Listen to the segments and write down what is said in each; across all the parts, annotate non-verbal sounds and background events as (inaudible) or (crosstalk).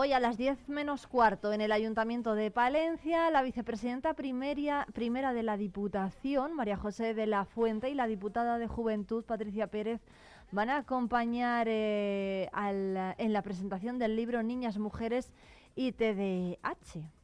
Hoy a las 10 menos cuarto en el Ayuntamiento de Palencia, la vicepresidenta primera, primera de la Diputación, María José de la Fuente, y la diputada de Juventud, Patricia Pérez, van a acompañar eh, en la presentación del libro Niñas, Mujeres y TDH.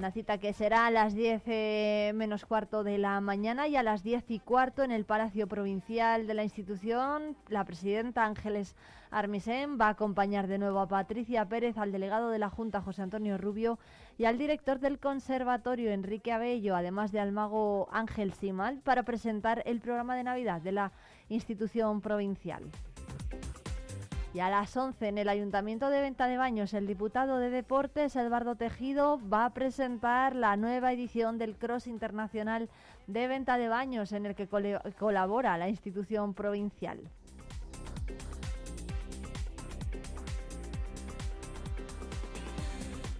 Una cita que será a las 10 eh, menos cuarto de la mañana y a las 10 y cuarto en el Palacio Provincial de la institución. La presidenta Ángeles Armisen va a acompañar de nuevo a Patricia Pérez, al delegado de la Junta José Antonio Rubio y al director del Conservatorio Enrique Abello, además de al mago Ángel Simal, para presentar el programa de Navidad de la institución provincial. Y a las 11 en el Ayuntamiento de Venta de Baños, el diputado de Deportes, Eduardo Tejido, va a presentar la nueva edición del Cross Internacional de Venta de Baños en el que colabora la institución provincial.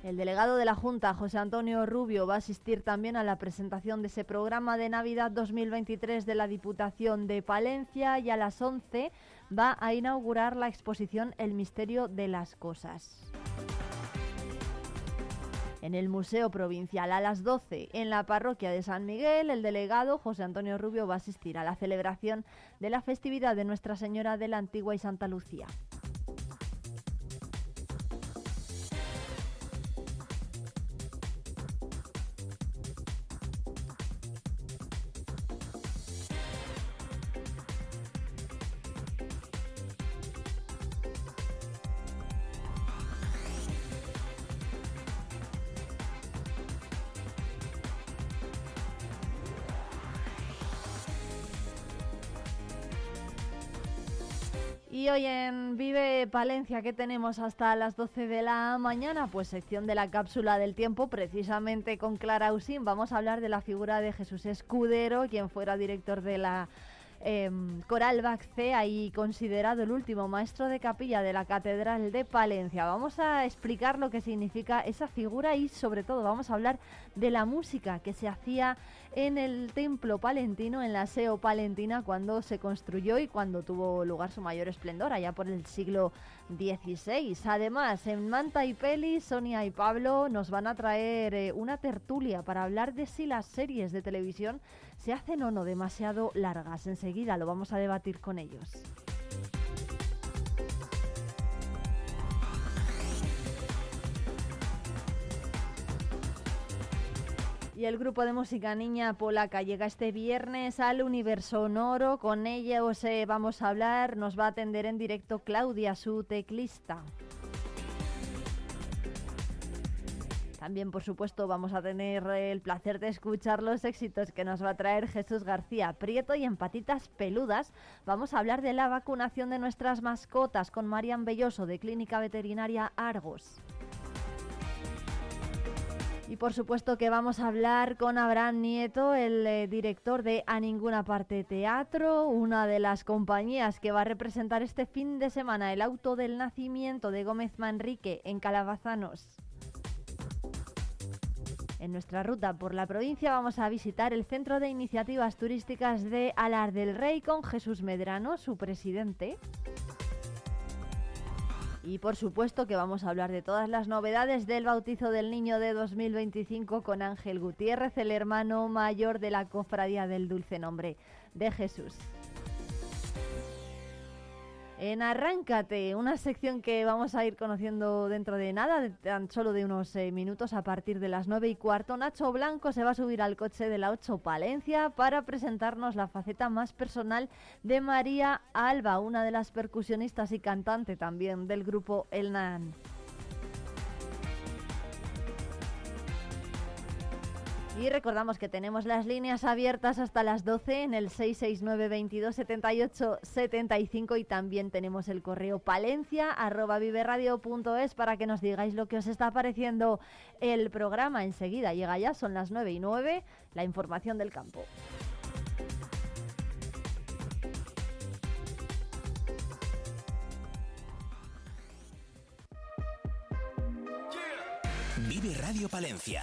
El delegado de la Junta, José Antonio Rubio, va a asistir también a la presentación de ese programa de Navidad 2023 de la Diputación de Palencia y a las 11 va a inaugurar la exposición El misterio de las cosas. En el Museo Provincial a las 12 en la parroquia de San Miguel, el delegado José Antonio Rubio va a asistir a la celebración de la festividad de Nuestra Señora de la Antigua y Santa Lucía. Hoy en Vive Palencia, ¿qué tenemos hasta las 12 de la mañana? Pues sección de la cápsula del tiempo, precisamente con Clara Usín. Vamos a hablar de la figura de Jesús Escudero, quien fuera director de la Em, Coral Baxea y considerado el último maestro de capilla de la Catedral de Palencia. Vamos a explicar lo que significa esa figura y sobre todo vamos a hablar de la música que se hacía en el templo palentino, en la SEO palentina, cuando se construyó y cuando tuvo lugar su mayor esplendor, allá por el siglo XVI. Además, en Manta y Peli, Sonia y Pablo nos van a traer eh, una tertulia para hablar de si las series de televisión se hacen o no demasiado largas. Enseguida lo vamos a debatir con ellos. Y el grupo de música Niña Polaca llega este viernes al Universo Sonoro. Con ella os eh, vamos a hablar, nos va a atender en directo Claudia, su teclista. También, por supuesto, vamos a tener el placer de escuchar los éxitos que nos va a traer Jesús García Prieto y en Patitas Peludas vamos a hablar de la vacunación de nuestras mascotas con Marian Belloso de Clínica Veterinaria Argos. Y por supuesto que vamos a hablar con Abraham Nieto, el eh, director de A Ninguna Parte Teatro, una de las compañías que va a representar este fin de semana el auto del nacimiento de Gómez Manrique en Calabazanos. En nuestra ruta por la provincia vamos a visitar el Centro de Iniciativas Turísticas de Alar del Rey con Jesús Medrano, su presidente. Y por supuesto que vamos a hablar de todas las novedades del bautizo del niño de 2025 con Ángel Gutiérrez, el hermano mayor de la Cofradía del Dulce Nombre de Jesús en Arráncate, una sección que vamos a ir conociendo dentro de nada, tan solo de unos eh, minutos a partir de las nueve y cuarto. Nacho Blanco se va a subir al coche de la 8 Palencia para presentarnos la faceta más personal de María Alba, una de las percusionistas y cantante también del grupo El Nan. Y recordamos que tenemos las líneas abiertas hasta las 12 en el 669 22 78 75 y también tenemos el correo palencia arroba viveradio.es para que nos digáis lo que os está pareciendo el programa. Enseguida llega ya, son las 9 y 9, la información del campo. Vive Radio Palencia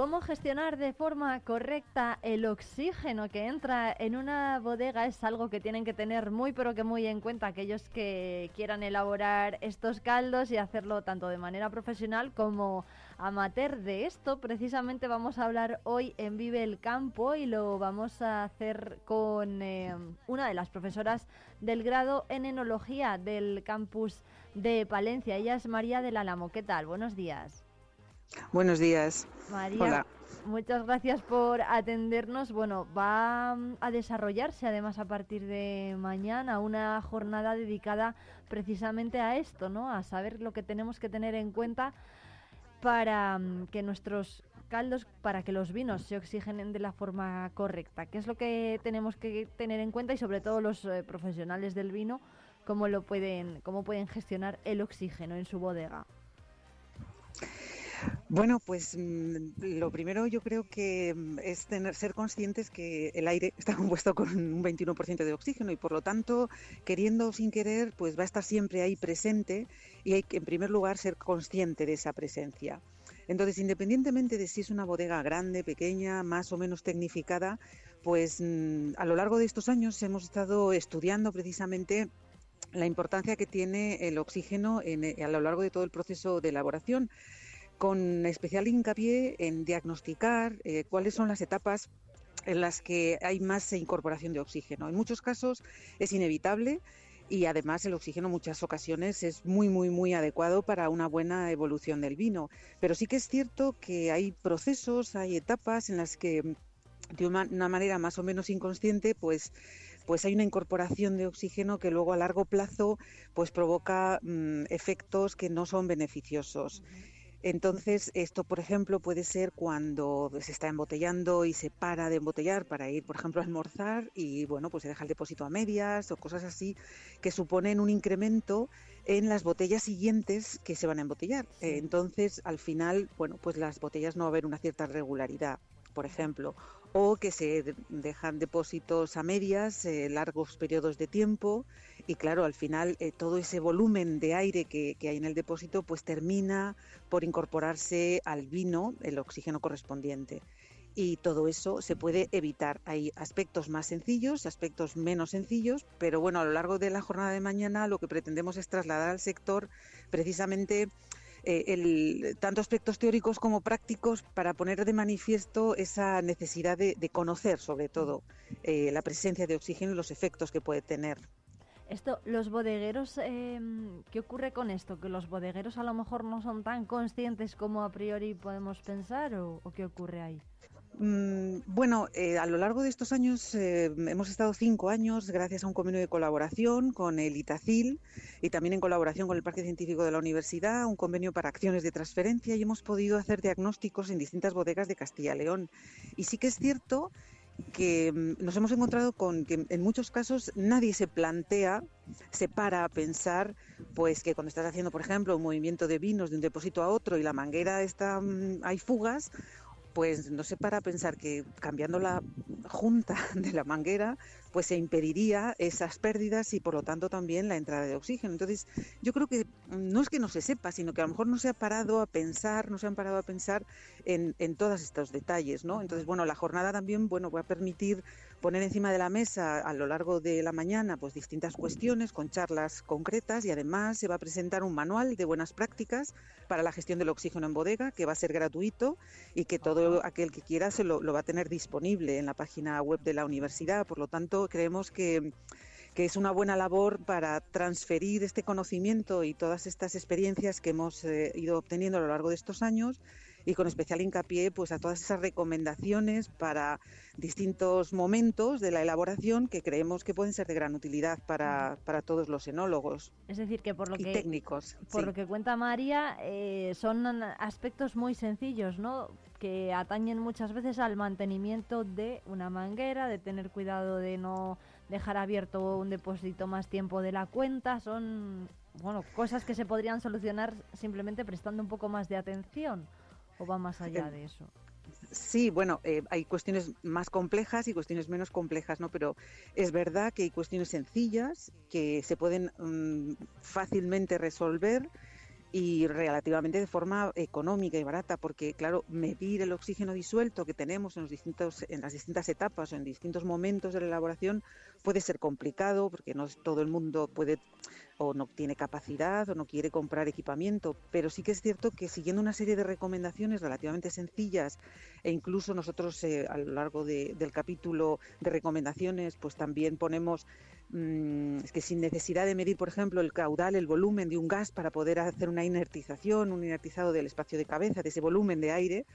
¿Cómo gestionar de forma correcta el oxígeno que entra en una bodega? Es algo que tienen que tener muy pero que muy en cuenta aquellos que quieran elaborar estos caldos y hacerlo tanto de manera profesional como amateur. De esto precisamente vamos a hablar hoy en Vive el Campo y lo vamos a hacer con eh, una de las profesoras del grado en enología del campus de Palencia. Ella es María del Álamo. ¿Qué tal? Buenos días. Buenos días. María, muchas gracias por atendernos. Bueno, va a desarrollarse además a partir de mañana una jornada dedicada precisamente a esto, ¿no? A saber lo que tenemos que tener en cuenta para mm, que nuestros caldos, para que los vinos se oxigenen de la forma correcta. ¿Qué es lo que tenemos que tener en cuenta y sobre todo los eh, profesionales del vino, cómo lo pueden, cómo pueden gestionar el oxígeno en su bodega? Bueno, pues mm, lo primero yo creo que mm, es tener, ser conscientes que el aire está (laughs) compuesto con un 21% de oxígeno y por lo tanto, queriendo o sin querer, pues va a estar siempre ahí presente y hay que en primer lugar ser consciente de esa presencia. Entonces, independientemente de si es una bodega grande, pequeña, más o menos tecnificada, pues mm, a lo largo de estos años hemos estado estudiando precisamente la importancia que tiene el oxígeno eh, a lo largo de todo el proceso de elaboración con especial hincapié en diagnosticar eh, cuáles son las etapas en las que hay más incorporación de oxígeno. En muchos casos es inevitable y además el oxígeno en muchas ocasiones es muy, muy, muy adecuado para una buena evolución del vino. Pero sí que es cierto que hay procesos, hay etapas en las que de una manera más o menos inconsciente, pues pues hay una incorporación de oxígeno que luego a largo plazo pues provoca mm, efectos que no son beneficiosos. Entonces, esto, por ejemplo, puede ser cuando se está embotellando y se para de embotellar para ir, por ejemplo, a almorzar y, bueno, pues se deja el depósito a medias o cosas así que suponen un incremento en las botellas siguientes que se van a embotellar. entonces, al final, bueno, pues las botellas no va a haber una cierta regularidad, por ejemplo, o que se dejan depósitos a medias, eh, largos periodos de tiempo y claro, al final eh, todo ese volumen de aire que, hay en el depósito pues termina por incorporarse al vino el oxígeno correspondiente. Y todo eso se puede evitar. Hay aspectos más sencillos, aspectos menos sencillos, pero bueno, a lo largo de la jornada de mañana lo que pretendemos es trasladar al sector precisamente eh, tanto aspectos teóricos como prácticos para poner de manifiesto esa necesidad de, conocer sobre todo eh, la presencia de oxígeno y los efectos que puede tener. Esto, los bodegueros, em, ¿qué ocurre con esto? ¿Que los bodegueros a lo mejor no son tan conscientes como a priori podemos pensar o qué ocurre ahí? Mm, bueno, eh, a lo largo de estos años eh, hemos estado cinco años gracias a un convenio de colaboración con el ITACIL y también en colaboración con el Parque Científico de la Universidad, un convenio para acciones de transferencia y hemos podido hacer diagnósticos en distintas bodegas de Castilla y León. Y sí que es cierto que mm, nos hemos encontrado con que en muchos casos nadie se plantea, se para a pensar, pues que cuando estás haciendo, por ejemplo, un movimiento de vinos de un depósito a otro y la manguera está, mm, hay fugas, pues no sé para pensar que cambiando la junta (laughs) de la manguera, pues se impediría esas pérdidas y por lo tanto también la entrada de oxígeno. Entonces, yo creo que no es que no se sepa, sino que a lo mejor no se ha parado a pensar, no se han parado a pensar en, en todos estos detalles, ¿no? Entonces, bueno, la jornada también, bueno, va a permitir poner encima de la mesa a lo largo de la mañana pues distintas cuestiones con charlas concretas y además se va a presentar un manual de buenas prácticas para la gestión del oxígeno en bodega que va a ser gratuito y que todo aquel que quiera se lo, lo va a tener disponible en la página web de la universidad. Por lo tanto, creemos que que es una buena labor para transferir este conocimiento y todas estas experiencias que hemos eh, ido obteniendo a lo largo de estos años y con especial hincapié pues a todas esas recomendaciones para distintos momentos de la elaboración que creemos que pueden ser de gran utilidad para, todos los enólogos. Es decir, que por lo que técnicos, por lo que cuenta María eh, son aspectos muy sencillos, ¿no? Que atañen muchas veces al mantenimiento de una manguera, de tener cuidado de no dejar abierto un depósito más tiempo de la cuenta, son bueno, cosas que se podrían solucionar simplemente prestando un poco más de atención o va más allá de eso? Sí, bueno, eh, hay cuestiones más complejas y cuestiones menos complejas, ¿no? Pero es verdad que hay cuestiones sencillas que se pueden mm, fácilmente resolver y relativamente de forma económica y barata, porque claro, medir el oxígeno disuelto que tenemos en, los distintos, en las distintas etapas o en distintos momentos de la elaboración puede ser complicado, porque no todo el mundo puede o no tiene capacidad o no quiere comprar equipamiento, pero sí que es cierto que siguiendo una serie de recomendaciones relativamente sencillas e incluso nosotros eh, a lo largo del capítulo de recomendaciones pues también ponemos es que sin necesidad de medir, por ejemplo, el caudal, el volumen de un gas para poder hacer una inertización, un inertizado del espacio de cabeza, de ese volumen de aire,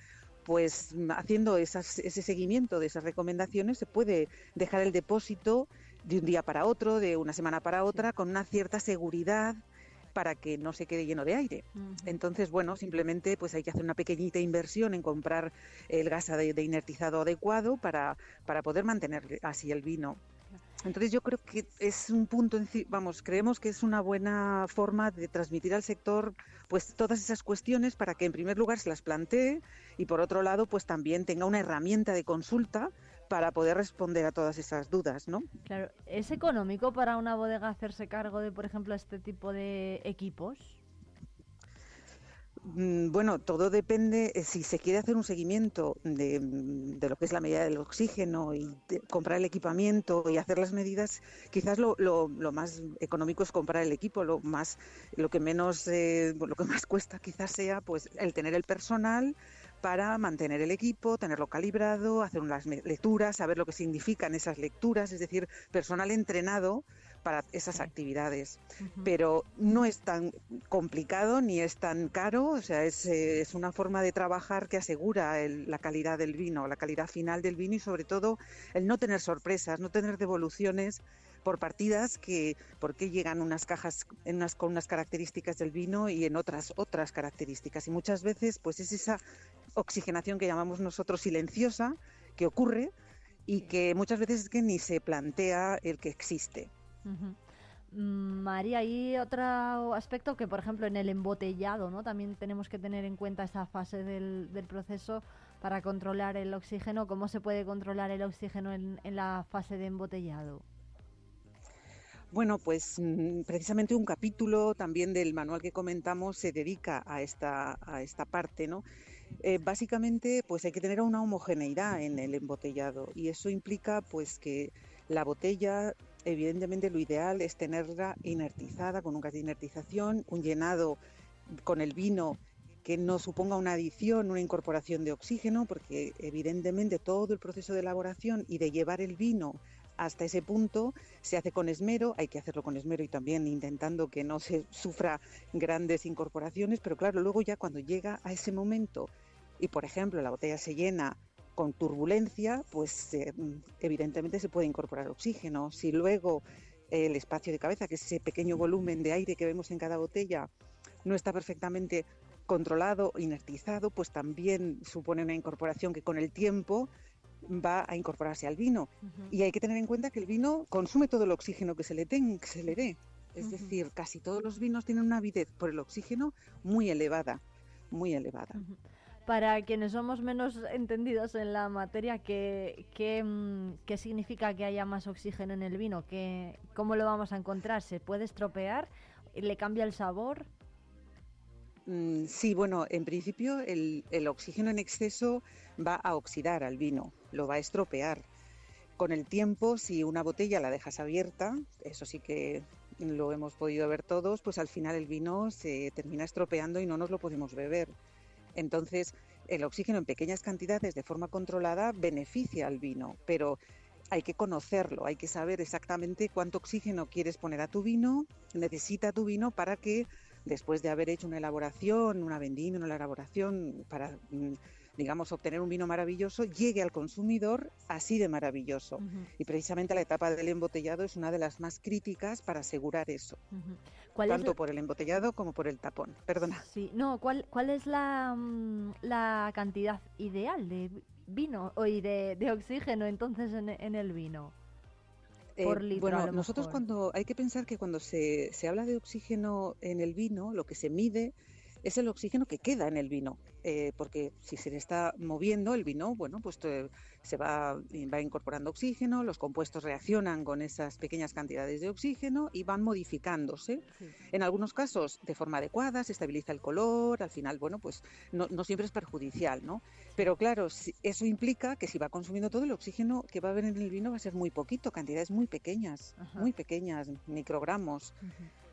pues mm, haciendo ese seguimiento de esas recomendaciones se puede dejar el depósito de un día para otro, de una semana para otra, con una cierta seguridad para que no se quede lleno de aire. Entonces, bueno, simplemente pues hay que hacer una pequeñita inversión en comprar el gas de, inertizado adecuado para, para poder mantener así el vino. Entonces yo creo que es un punto, vamos, creemos que es una buena forma de transmitir al sector pues todas esas cuestiones para que en primer lugar se las plantee y por otro lado pues también tenga una herramienta de consulta para poder responder a todas esas dudas, ¿no? Claro, ¿es económico para una bodega hacerse cargo de, por ejemplo, este tipo de equipos? Mm, bueno, todo depende, eh, si se quiere hacer un seguimiento mm, de, lo que es la medida del oxígeno y comprar el equipamiento y hacer las medidas, quizás lo, más económico es comprar el equipo, lo más, lo que menos, eh, lo que más cuesta quizás sea pues el tener el personal para mantener el equipo, tenerlo calibrado, hacer unas lecturas, saber lo que significan esas lecturas, es decir, personal entrenado para esas actividades. Pero no es tan complicado ni es tan caro, o sea, es, eh, es una forma de trabajar que asegura la calidad del vino, la calidad final del vino y sobre todo el no tener sorpresas, no tener devoluciones por partidas que porque llegan unas cajas en unas, con unas características del vino y en otras otras características y muchas veces pues es esa oxigenación que llamamos nosotros silenciosa que ocurre y que muchas veces es que ni se plantea el que existe. Mm, María, hay otro aspecto que, por ejemplo, en el embotellado, ¿no? También tenemos que tener en cuenta esta fase del, proceso para controlar el oxígeno. ¿Cómo se puede controlar el oxígeno en, la fase de embotellado? Bueno, pues mm, precisamente un capítulo también del manual que comentamos se dedica a esta, a esta parte, ¿no? Eh, básicamente, pues hay que tener una homogeneidad en el embotellado y eso implica, pues, que la botella evidentemente lo ideal es tenerla inertizada con un gas de inertización, un llenado con el vino que no suponga una adición, una incorporación de oxígeno, porque evidentemente todo el proceso de elaboración y de llevar el vino hasta ese punto se hace con esmero, hay que hacerlo con esmero y también intentando que no se sufra grandes incorporaciones, pero claro, luego ya cuando llega a ese momento y por ejemplo la botella se llena con turbulencia, pues eh, evidentemente se puede incorporar oxígeno. Si luego el espacio de cabeza, que es ese pequeño volumen de aire que vemos en cada botella, no está perfectamente controlado, inertizado, pues también supone una incorporación que con el tiempo va a incorporarse al vino. Y hay que tener en cuenta que el vino consume todo el oxígeno que se le, que se le dé. Es decir, casi todos los vinos tienen una avidez por el oxígeno muy elevada, muy elevada para quienes somos menos entendidos en la materia, ¿qué, qué, mm, qué significa que haya más oxígeno en el vino? ¿Qué, ¿Cómo lo vamos a encontrar? ¿Se puede estropear? ¿Le cambia el sabor? Mm, sí, bueno, en principio el, el, oxígeno en exceso va a oxidar al vino, lo va a estropear. Con el tiempo, si una botella la dejas abierta, eso sí que lo hemos podido ver todos, pues al final el vino se termina estropeando y no nos lo podemos beber. Entonces, el oxígeno en pequeñas cantidades de forma controlada beneficia al vino, pero hay que conocerlo, hay que saber exactamente cuánto oxígeno quieres poner a tu vino, necesita tu vino para que después de haber hecho una elaboración, una vendimia, una elaboración para mm, digamos, obtener un vino maravilloso, llegue al consumidor así de maravilloso. Y precisamente la etapa del embotellado es una de las más críticas para asegurar eso. Tanto por el embotellado como por el tapón. Perdona. Sí, no, ¿cuál, cuál es la, mm, la cantidad ideal de vino y de, de oxígeno entonces en, en el vino? Por eh, bueno, nosotros cuando hay que pensar que cuando se, se habla de oxígeno en el vino, lo que se mide es el oxígeno que queda en el vino, eh, porque si se le está moviendo el vino, bueno, pues eh, se va, va incorporando oxígeno, los compuestos reaccionan con esas pequeñas cantidades de oxígeno y van modificándose. En algunos casos de forma adecuada, se estabiliza el color, al final, bueno, pues no, siempre es perjudicial, ¿no? Pero claro, eso implica que si va consumiendo todo el oxígeno que va a haber en el vino va a ser muy poquito, cantidades muy pequeñas, muy pequeñas, microgramos.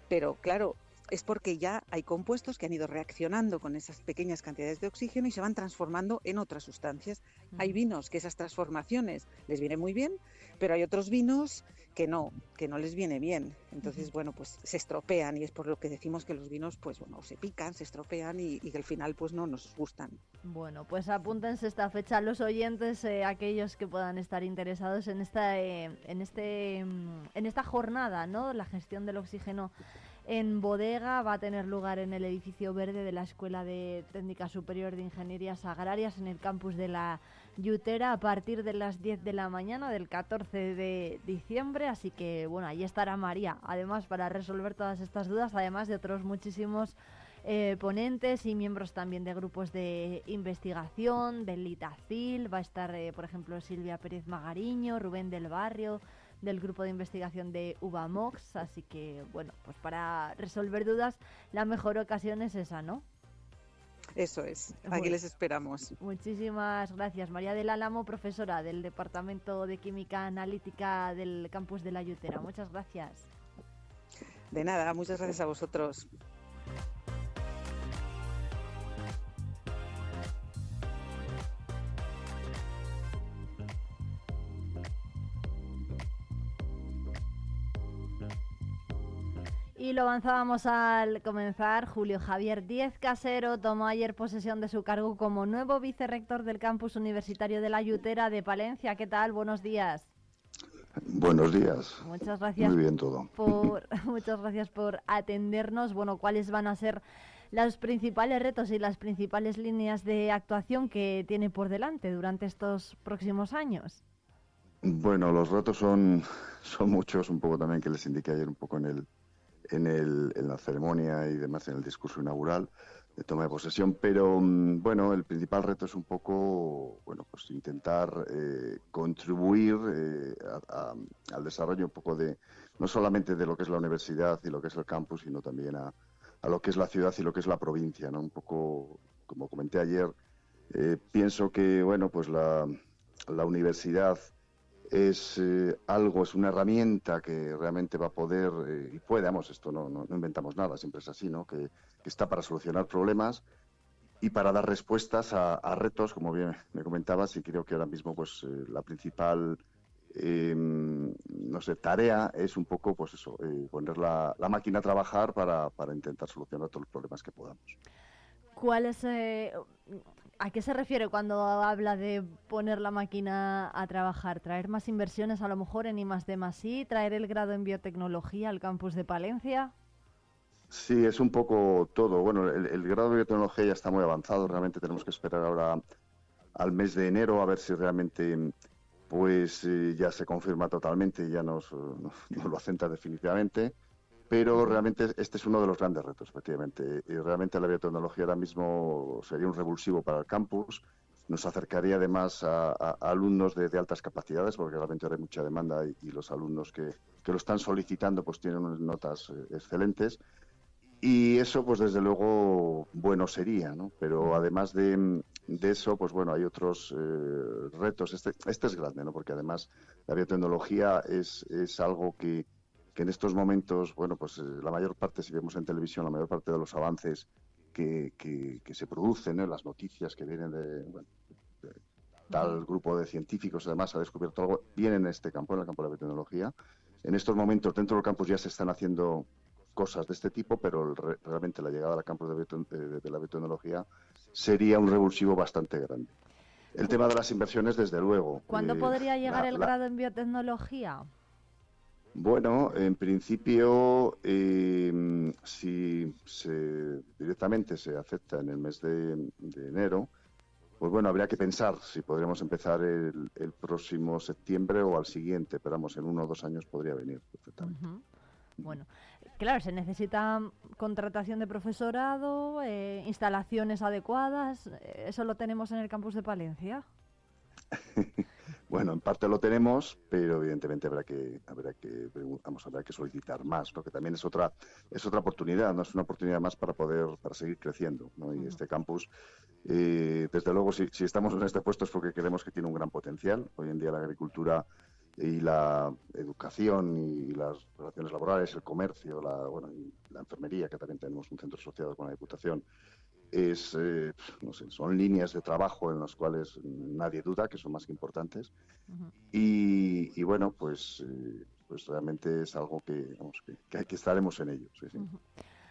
Pero claro, es porque ya hay compuestos que han ido reaccionando con esas pequeñas cantidades de oxígeno y se van transformando en otras sustancias. Hay vinos que esas transformaciones les vienen muy bien, pero hay otros vinos que no, que no les viene bien. Entonces, bueno, pues se estropean y es por lo que decimos que los vinos, pues bueno, se pican, se estropean y, que al final pues no nos gustan. Bueno, pues apúntense esta fecha los oyentes, eh, aquellos que puedan estar interesados en esta, eh, en este, mm, en esta jornada, ¿no? La gestión del oxígeno en bodega. Va a tener lugar en el edificio verde de la Escuela de Técnica Superior de Ingenierías Agrarias en el campus de la Yutera a partir de las 10 de la mañana del 14 de diciembre. Así que bueno, ahí estará María, además para resolver todas estas dudas, además de otros muchísimos eh, ponentes y miembros también de grupos de investigación, del Litacil. Va a estar, eh, por ejemplo, Silvia Pérez Magariño, Rubén del Barrio del grupo de investigación de UBAMOX. Así que, bueno, pues para resolver dudas, la mejor ocasión es esa, ¿no? Eso es, aquí les esperamos. Muchísimas gracias. María del Álamo, profesora del Departamento de Química Analítica del campus de la Yutera. Muchas gracias. De nada, muchas gracias a vosotros. Y lo avanzábamos al comenzar. Julio Javier Díez Casero tomó ayer posesión de su cargo como nuevo vicerrector del campus universitario de la Yutera de Palencia. ¿Qué tal? Buenos días. Buenos días. Muchas gracias. Muy bien todo. Por, (laughs) muchas gracias por atendernos. Bueno, ¿cuáles van a ser los principales retos y las principales líneas de actuación que tiene por delante durante estos próximos años? Bueno, los retos son, son muchos, un poco también que les indiqué ayer un poco en el, en, el, en la ceremonia y demás, en el discurso inaugural de toma de posesión, pero mm, bueno, el principal reto es un poco, bueno, pues intentar eh, contribuir eh, al desarrollo un poco de, no solamente de lo que es la universidad y lo que es el campus, sino también a, lo que es la ciudad y lo que es la provincia, ¿no? Un poco, como comenté ayer, eh, pienso que, bueno, pues la universidad es eh, algo, es una herramienta que realmente va a poder, eh, y puede, vamos, esto no, no, inventamos nada, siempre es así, ¿no? Que, está para solucionar problemas y para dar respuestas a, retos, como bien me comentabas, y creo que ahora mismo pues eh, la principal em, no sé, tarea es un poco, pues eso, poner la, la, máquina a trabajar para, para intentar solucionar todos los problemas que podamos. ¿Cuál es, ¿A qué se refiere cuando habla de poner la máquina a trabajar? ¿Traer más inversiones a lo mejor en I más I? ¿Traer el grado en biotecnología al campus de Palencia? Sí, es un poco todo. Bueno, el, grado de biotecnología ya está muy avanzado. Realmente tenemos que esperar ahora al mes de enero a ver si realmente pues eh, ya se confirma totalmente y ya nos, (laughs) nos lo asenta definitivamente pero realmente este es uno de los grandes retos, efectivamente. Y realmente la biotecnología ahora mismo sería un revulsivo para el campus, nos acercaría además a, alumnos de, altas capacidades, porque realmente ahora hay mucha demanda y, los alumnos que, lo están solicitando pues tienen unas notas eh, excelentes. Y eso, pues desde luego, bueno sería, ¿no? Pero además de, eso, pues bueno, hay otros eh, retos. Este, este es grande, ¿no? Porque además la biotecnología es, es algo que, que en estos momentos, bueno, pues eh, la mayor parte, si vemos en televisión, la mayor parte de los avances que, que, se producen, las noticias que vienen de, tal grupo de científicos, además ha descubierto algo, vienen en este campo, en el campo de la biotecnología. En estos momentos, dentro del campus ya se están haciendo cosas de este tipo, pero realmente la llegada al campo de, de, la biotecnología sería un revulsivo bastante grande. El tema de las inversiones, desde luego. ¿Cuándo eh, podría llegar el grado en biotecnología? Bueno, en principio, em, si se, directamente se acepta en el mes de, enero, pues bueno, habría que pensar si podríamos empezar el, próximo septiembre o al siguiente, pero vamos, en uno o dos años podría venir perfectamente. Bueno, claro, se necesita contratación de profesorado, eh, instalaciones adecuadas. Eh, ¿Eso lo tenemos en el campus de Palencia? (laughs) Bueno, en parte lo tenemos, pero evidentemente habrá que habrá que vamos habrá que solicitar más, que también es otra es otra oportunidad, no es una oportunidad más para poder para seguir creciendo, Y este campus, eh, desde luego, si, si estamos en este puesto es porque creemos que tiene un gran potencial. Hoy en día la agricultura y la educación y las relaciones laborales, el comercio, la, bueno, y la enfermería, que también tenemos un centro asociado con la Diputación, es, eh, no sé, son líneas de trabajo en las cuales nadie duda que son más que importantes. y, bueno, pues, eh, pues realmente es algo que, que, que, estaremos en ello.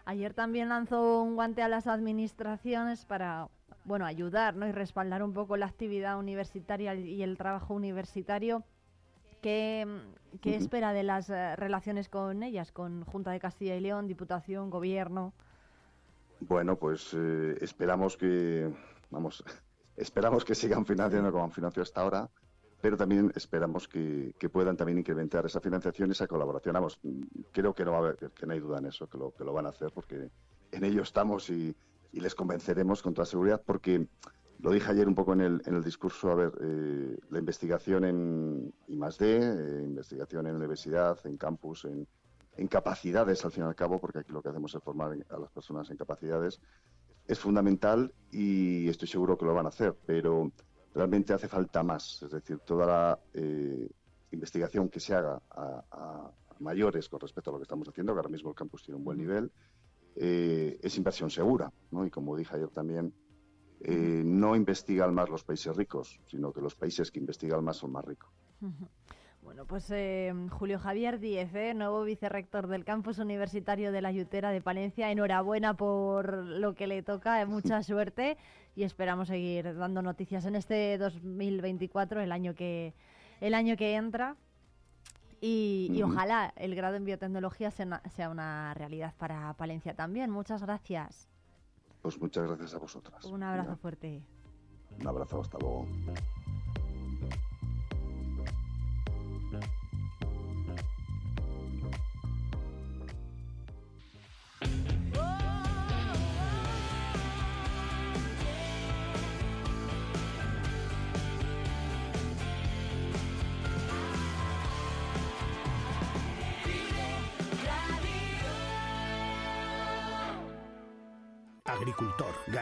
Ayer también lanzó un guante a las administraciones para bueno, ayudar ¿no? y respaldar un poco la actividad universitaria y el trabajo universitario. ¿Qué, qué espera de las eh, relaciones con ellas, con Junta de Castilla y León, Diputación, Gobierno? Bueno, pues eh, esperamos que, vamos, (laughs) esperamos que sigan financiando como han financiado hasta ahora, pero también esperamos que, puedan también incrementar esa financiación y esa colaboración. Vamos, creo que no, va a haber, que no hay duda en eso, que lo, que lo van a hacer, porque en ello estamos y, les convenceremos con toda seguridad, porque lo dije ayer un poco en el, en el discurso, a ver, eh, la investigación en I+.D., eh, investigación en universidad, en campus, en, en capacidades, al fin y al cabo, porque aquí lo que hacemos es formar a las personas en capacidades, es fundamental y estoy seguro que lo van a hacer, pero realmente hace falta más. Es decir, toda la eh, investigación que se haga a, mayores con respecto a lo que estamos haciendo, que ahora mismo el campus tiene un buen nivel, eh, es inversión segura. ¿no? Y como dije ayer también, eh, no investigan más los países ricos, sino que los países que investigan más son más ricos. Bueno, pues eh, Julio Javier Díez, ¿eh? nuevo vicerrector del campus universitario de la Yutera de Palencia. Enhorabuena por lo que le toca, eh, mucha (laughs) suerte y esperamos seguir dando noticias en este 2024, el año que, el año que entra. Y, ojalá el grado en biotecnología sea sea una realidad para Palencia también. Muchas gracias. Pues muchas gracias a vosotras. Un abrazo fuerte. Un abrazo, hasta luego.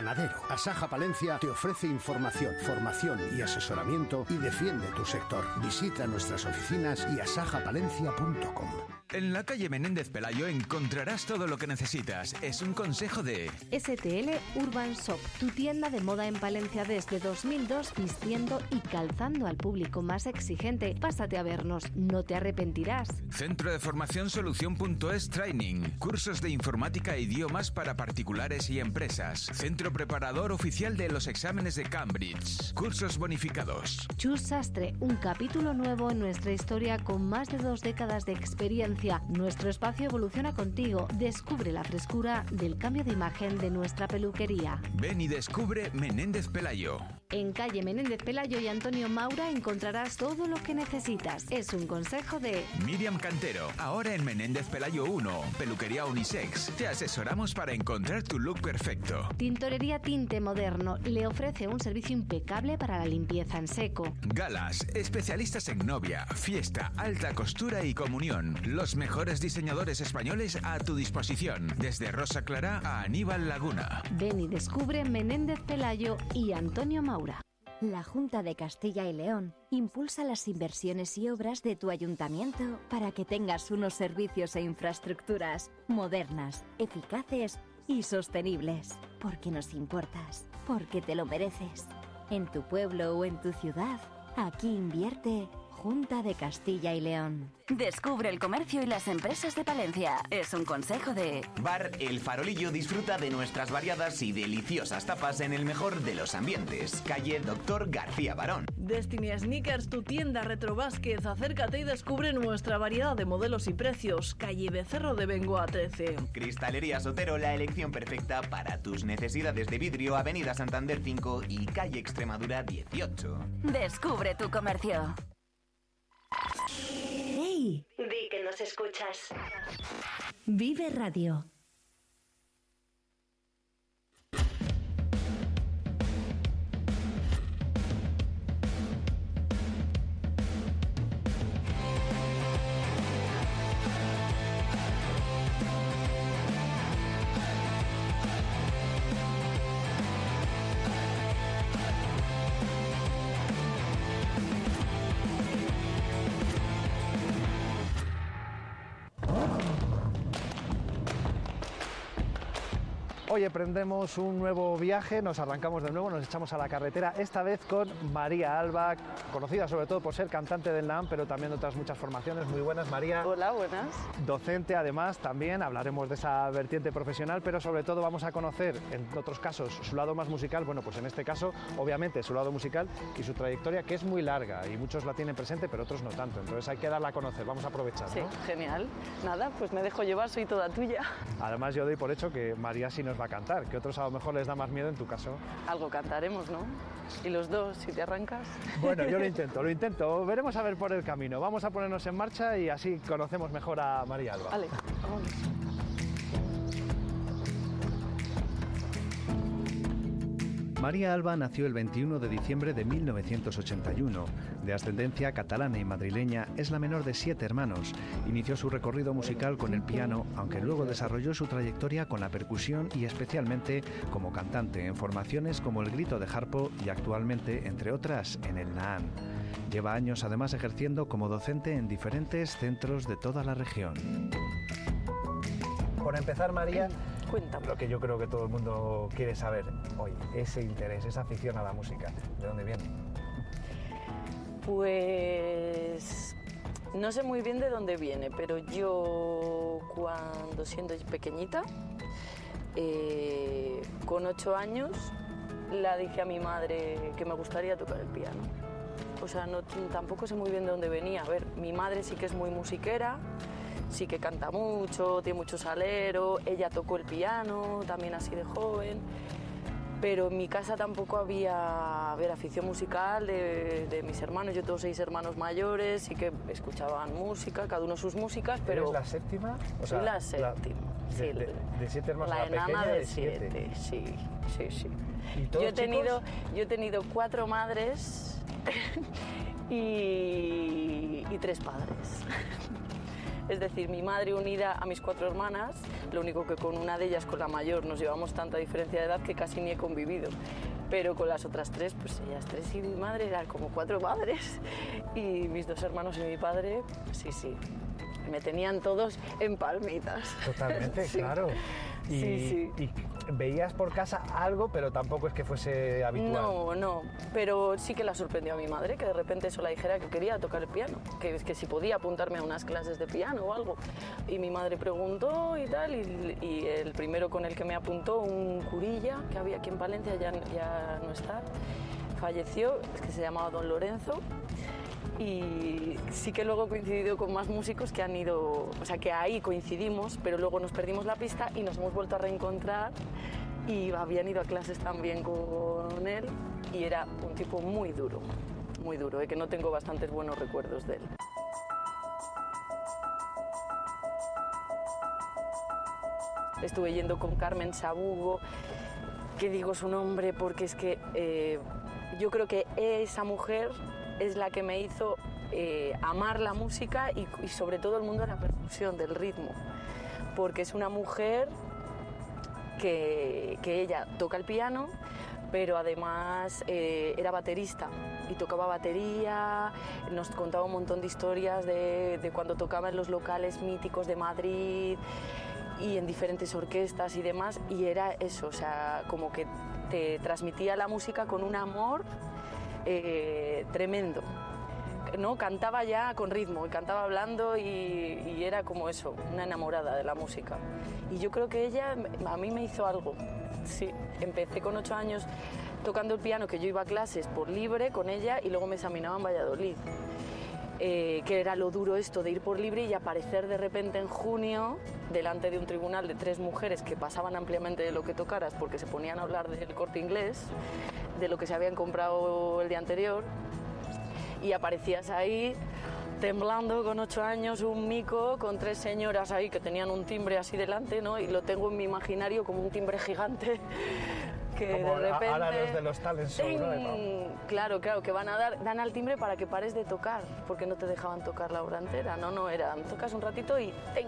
Ganadero. Asaja Palencia te ofrece información, formación y asesoramiento y defiende tu sector. Visita nuestras oficinas y asajapalencia.com. En la calle Menéndez Pelayo encontrarás todo lo que necesitas. Es un consejo de STL Urban Shop, tu tienda de moda en Palencia desde 2002, vistiendo y calzando al público más exigente. Pásate a vernos, no te arrepentirás. Centro de Formación Solución.es Training, cursos de informática e idiomas para particulares y empresas. Centro preparador oficial de los exámenes de Cambridge. Cursos bonificados. Chus Sastre, un capítulo nuevo en nuestra historia con más de dos décadas de experiencia nuestro espacio evoluciona contigo. Descubre la frescura del cambio de imagen de nuestra peluquería. Ven y descubre Menéndez Pelayo. En calle Menéndez Pelayo y Antonio Maura encontrarás todo lo que necesitas. Es un consejo de Miriam Cantero. Ahora en Menéndez Pelayo 1, peluquería unisex. Te asesoramos para encontrar tu look perfecto. Tintorería Tinte Moderno le ofrece un servicio impecable para la limpieza en seco. Galas, especialistas en novia, fiesta, alta costura y comunión. Los mejores diseñadores españoles a tu disposición, desde Rosa Clara a Aníbal Laguna. Ven y descubre Menéndez Pelayo y Antonio Maura. La Junta de Castilla y León impulsa las inversiones y obras de tu ayuntamiento para que tengas unos servicios e infraestructuras modernas, eficaces y sostenibles. Porque nos importas, porque te lo mereces. En tu pueblo o en tu ciudad, aquí invierte Junta de Castilla y León. Descubre el comercio y las empresas de Palencia. Es un consejo de... Bar El Farolillo disfruta de nuestras variadas y deliciosas tapas en el mejor de los ambientes. Calle Doctor García Barón. Destiny Sneakers, tu tienda Retro Vázquez. Acércate y descubre nuestra variedad de modelos y precios. Calle Becerro de Bengoa 13. Cristalería Sotero, la elección perfecta para tus necesidades de vidrio. Avenida Santander 5 y Calle Extremadura 18. Descubre tu comercio. ¡Hey! Di que nos escuchas. Vive Radio. Hoy emprendemos un nuevo viaje, nos arrancamos de nuevo, nos echamos a la carretera, esta vez con María Alba, conocida sobre todo por ser cantante del NAM, pero también de otras muchas formaciones. Muy buenas, María. Hola, buenas. Docente, además, también hablaremos de esa vertiente profesional, pero sobre todo vamos a conocer, en otros casos, su lado más musical. Bueno, pues en este caso, obviamente, su lado musical y su trayectoria, que es muy larga y muchos la tienen presente, pero otros no tanto. Entonces hay que darla a conocer, vamos a aprovechar. Sí, genial. Nada, pues me dejo llevar, soy toda tuya. Además, yo doy por hecho que María sí nos va a cantar, que otros a lo mejor les da más miedo en tu caso. Algo cantaremos, ¿no? Y los dos, si te arrancas. Bueno, yo lo (laughs) intento, lo intento. Veremos a ver por el camino. Vamos a ponernos en marcha y así conocemos mejor a María Alba. Vale, vámonos. María Alba nació el 21 de diciembre de 1981. De ascendencia catalana y madrileña, es la menor de siete hermanos. Inició su recorrido musical con el piano, aunque luego desarrolló su trayectoria con la percusión y especialmente como cantante en formaciones como El Grito de Harpo y actualmente, entre otras, en el Naan. Lleva años además ejerciendo como docente en diferentes centros de toda la región. Por empezar, María, Cuéntame. lo que yo creo que todo el mundo quiere saber hoy, ese interés, esa afición a la música, ¿de dónde viene? Pues no sé muy bien de dónde viene, pero yo cuando siendo pequeñita, eh, con ocho años, la dije a mi madre que me gustaría tocar el piano. O sea, no, tampoco sé muy bien de dónde venía. A ver, mi madre sí que es muy musiquera, sí que canta mucho, tiene mucho salero, ella tocó el piano también así de joven, pero en mi casa tampoco había a ver, afición musical de, de mis hermanos, yo tengo seis hermanos mayores, sí que escuchaban música, cada uno sus músicas, pero... ¿Eres la séptima? O soy sea, la séptima, sí, de, de- de siete hermanos, la la, enana de de siete. siete, sí, sí, sí. ¿Y todos Yo he, tenido, chicos? yo he tenido cuatro madres (laughs) y, y tres padres. (laughs) Es decir, mi madre unida a mis cuatro hermanas, lo único que con una de ellas, con la mayor, nos llevamos tanta diferencia de edad que casi ni he convivido. Pero con las otras tres, pues ellas tres y mi madre eran como cuatro madres. Y mis dos hermanos y mi padre, sí, sí. Me tenían todos en palmitas. Totalmente, (laughs) Sí. claro. Y, Sí, sí. y veías por casa algo, pero tampoco es que fuese habitual. No, no, pero sí que la sorprendió a mi madre que de repente eso la dijera que quería tocar el piano, que, que si podía apuntarme a unas clases de piano o algo. Y mi madre preguntó y tal, y, y el primero con el que me apuntó, un curilla que había aquí en Palencia, ya, ya no está, falleció, es que se llamaba Don Lorenzo. Y sí que luego he coincidido con más músicos que han ido, o sea que ahí coincidimos, pero luego nos perdimos la pista y nos hemos vuelto a reencontrar y habían ido a clases también con él y era un tipo muy duro, muy duro, ¿eh? que no tengo bastantes buenos recuerdos de él. Estuve yendo con Carmen Sabugo, que digo su nombre porque es que eh, yo creo que esa mujer es la que me hizo eh, amar la música y, sobre todo el mundo de la percusión, del ritmo, porque es una mujer que, que ella toca el piano, pero además eh, era baterista y tocaba batería, nos contaba un montón de historias de, de cuando tocaba en los locales míticos de Madrid y en diferentes orquestas y demás, y era eso, o sea, como que te transmitía la música con un amor eh, tremendo. ¿no? Cantaba ya con ritmo, cantaba hablando y, y era como eso, una enamorada de la música. Y yo creo que ella a mí me hizo algo. Sí, empecé con ocho años tocando el piano, que yo iba a clases por libre con ella y luego me examinaba en Valladolid. Eh, que era lo duro esto de ir por libre y aparecer de repente en junio delante de un tribunal de tres mujeres que pasaban ampliamente de lo que tocaras porque se ponían a hablar del corte inglés, de lo que se habían comprado el día anterior y aparecías ahí temblando con ocho años, un mico con tres señoras ahí que tenían un timbre así delante, ¿no? Y lo tengo en mi imaginario como un timbre gigante que Como de a- repente... ahora los de los talent show, ¿no? Claro, claro, que van a dar, dan al timbre para que pares de tocar, porque no te dejaban tocar la hora entera, no, no, era, tocas un ratito y ¡ting!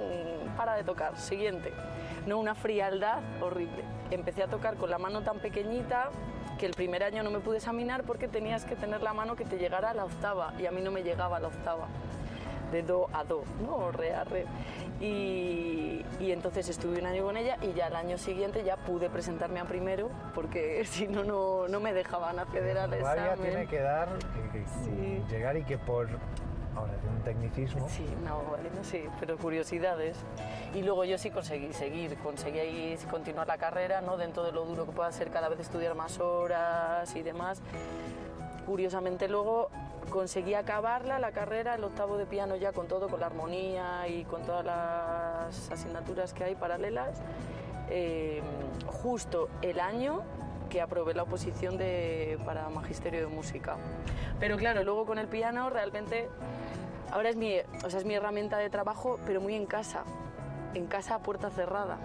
para de tocar, siguiente. No, una frialdad horrible. Empecé a tocar con la mano tan pequeñita que el primer año no me pude examinar porque tenías que tener la mano que te llegara a la octava y a mí no me llegaba a la octava de do a do, ¿no? O re a re. Y, y entonces estuve un año con ella y ya el año siguiente ya pude presentarme a primero porque (laughs) si no, no, no me dejaban acceder al examen. tiene que dar, que- que llegar y que por, ahora, de un tecnicismo, Sí, no, bueno, sí, pero curiosidades. Y luego yo sí conseguí seguir, conseguí continuar la carrera, ¿no? Dentro de lo duro que pueda ser cada vez estudiar más horas y demás. Curiosamente luego conseguí acabarla, la carrera, el octavo de piano ya con todo, con la armonía y con todas las asignaturas que hay paralelas, eh, justo el año que aprobé la oposición de, para Magisterio de Música. Pero claro, luego con el piano realmente ahora es mi, o sea, es mi herramienta de trabajo, pero muy en casa, en casa a puerta cerrada.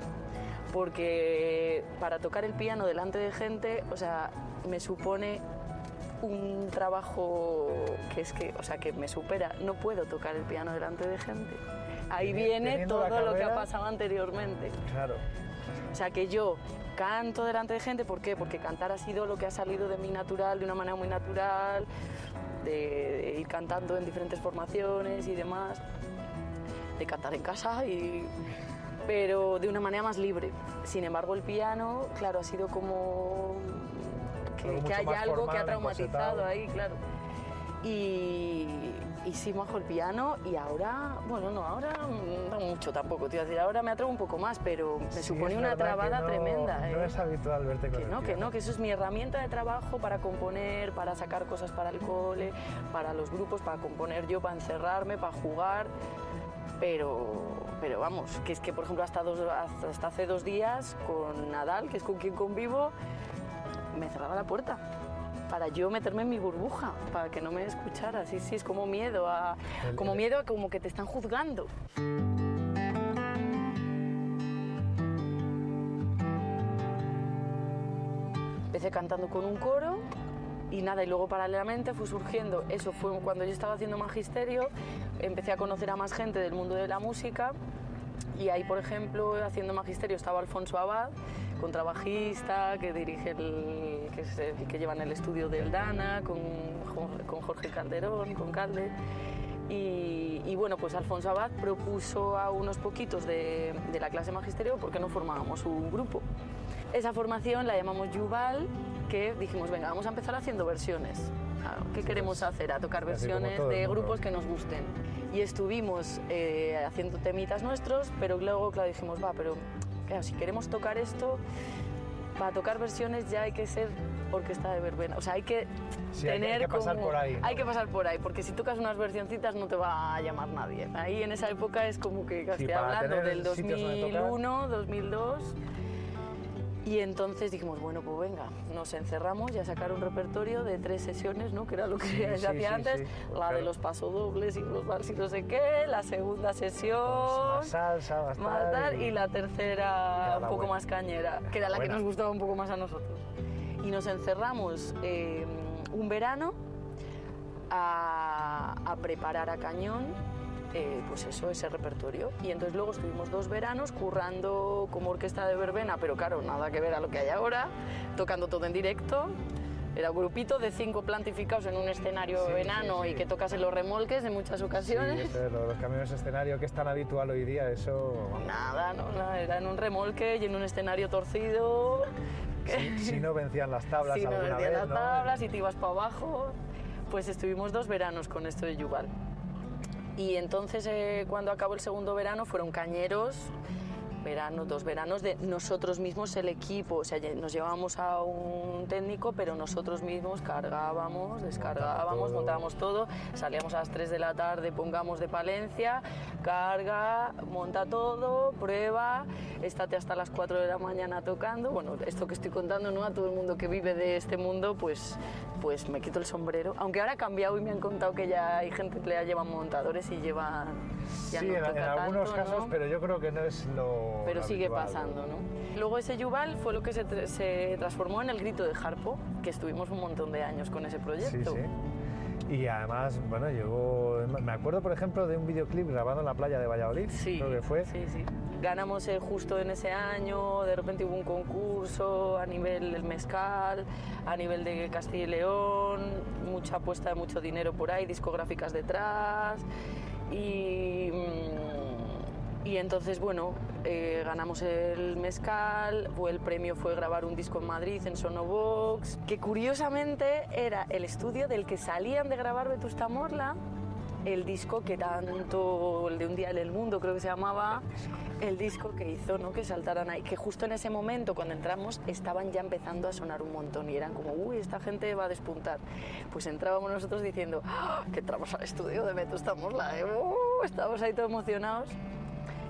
Porque para tocar el piano delante de gente, o sea, me supone un trabajo que es que, o sea, que me supera. No puedo tocar el piano delante de gente. Ahí viene todo la lo que ha carrera- pasado anteriormente. claro. O sea, que yo canto delante de gente, ¿por qué? Porque cantar ha sido lo que ha salido de mí natural, de una manera muy natural, de, de ir cantando en diferentes formaciones y demás, de cantar en casa, y, pero de una manera más libre. Sin embargo, el piano, claro, ha sido como Algo que mucho hay más algo que ha traumatizado ahí, claro. Y, bajo el piano y ahora, bueno, no, ahora no mucho tampoco, te iba a decir, ahora me atrevo un poco más, pero me Sí, supone una que trabada no- tremenda. No ¿eh? es habitual verte con Que el no, que piano. no, que eso es mi herramienta de trabajo para componer, para sacar cosas para el cole, para los grupos, para componer yo, para encerrarme, para jugar. Pero, pero vamos, que es que por ejemplo hasta, dos, hasta hace dos días con Nadal, que es con quien convivo, me cerraba la puerta para yo meterme en mi burbuja, para que no me escuchara. Sí, sí, es como miedo a, como miedo a como que te están juzgando. Empecé cantando con un coro y nada, y luego paralelamente fue surgiendo, eso fue cuando yo estaba haciendo magisterio, empecé a conocer a más gente del mundo de la música y ahí, por ejemplo, haciendo magisterio estaba Alfonso Abad, contrabajista, que dirige el, que, es el que lleva en el estudio del Dana, con, con Jorge Calderón, con Calde. Y, y bueno, pues Alfonso Abad propuso a unos poquitos de, de la clase magisterio porque no formábamos un grupo. Esa formación la llamamos Yuval, que dijimos, venga, vamos a empezar haciendo versiones. Claro, ¿Qué queremos hacer? A tocar versiones todo de grupos que nos gusten. Y estuvimos eh, haciendo temitas nuestros, pero luego, claro, dijimos, va, pero claro, si queremos tocar esto, para tocar versiones ya hay que ser orquesta de verbena. O sea, hay que Sí, tener hay que pasar como- por ahí, ¿no? Hay que pasar por ahí, porque si tocas unas versioncitas no te va a llamar nadie. Ahí en esa época es como que estoy para hablando del sitios donde tocar. 2001, 2002. Y entonces dijimos, bueno, pues venga, nos encerramos y a sacar un repertorio de tres sesiones, ¿no? Que era lo que Sí, se sí, hacía sí, antes. Pues la de los pasodobles y los vals y no sé qué, la segunda sesión. Más salsa, más más tal, y la tercera un poco buena. más cañera, que era la que nos gustaba un poco más a nosotros. Y nos encerramos eh, un verano a, a preparar a cañón eh, pues eso, ese repertorio. Y entonces luego estuvimos dos veranos currando como orquesta de verbena, pero claro, nada que ver a lo que hay ahora, tocando todo en directo. Era un grupito de cinco plantificados en un escenario Sí, sí, enano sí. y que tocas en los remolques en muchas Sí, ocasiones. eso los camiones escenario que es tan habitual hoy día, eso... Nada, no, nada, era en un remolque y en un escenario torcido. Si, si no vencían las tablas (laughs) si no alguna vendías vez, las ¿no? tablas y te ibas para abajo. Pues estuvimos dos veranos con esto de Yuval. Y entonces, eh, cuando acabó el segundo verano, fueron cañeros verano, dos veranos de nosotros mismos el equipo, o sea, nos llevábamos a un técnico, pero nosotros mismos cargábamos, descargábamos, montábamos todo, salíamos a las 3 de la tarde, pongamos de Palencia, carga, monta todo, prueba, estate hasta las 4 de la mañana tocando. Bueno, esto que estoy contando, ¿no? A todo el mundo que vive de este mundo, pues, pues me quito el sombrero. Aunque ahora ha cambiado y me han contado que ya hay gente que le llevan montadores y llevan... Ya sí, no en, algunos tanto, casos, ¿no? pero yo creo que no es lo. Pero sigue habitual, pasando, ¿no? Luego ese Yuval fue lo que se, tra- se transformó en el grito de Harpo, que estuvimos un montón de años con ese Sí, proyecto. sí. Y además, bueno, llegó. Me acuerdo, por ejemplo, de un videoclip grabado en la playa de Valladolid, Sí, creo que fue. sí, sí. Ganamos eh, justo en ese año, de repente hubo un concurso a nivel del mezcal, a nivel de Castilla y León, mucha apuesta de mucho dinero por ahí, discográficas detrás y, mm, y entonces bueno, eh, ganamos el mezcal, el premio fue grabar un disco en Madrid en Sonobox, que curiosamente era el estudio del que salían de grabar Vetusta Morla el disco que tanto, el de Un día en el mundo creo que se llamaba, el disco que hizo ¿no? que saltaran ahí, que justo en ese momento cuando entramos estaban ya empezando a sonar un montón y eran como, uy, esta gente va a despuntar. Pues entrábamos nosotros diciendo, ¡Ah! que entramos al estudio de Beto, estamos la, ¿eh? Uh, estábamos ahí todos emocionados.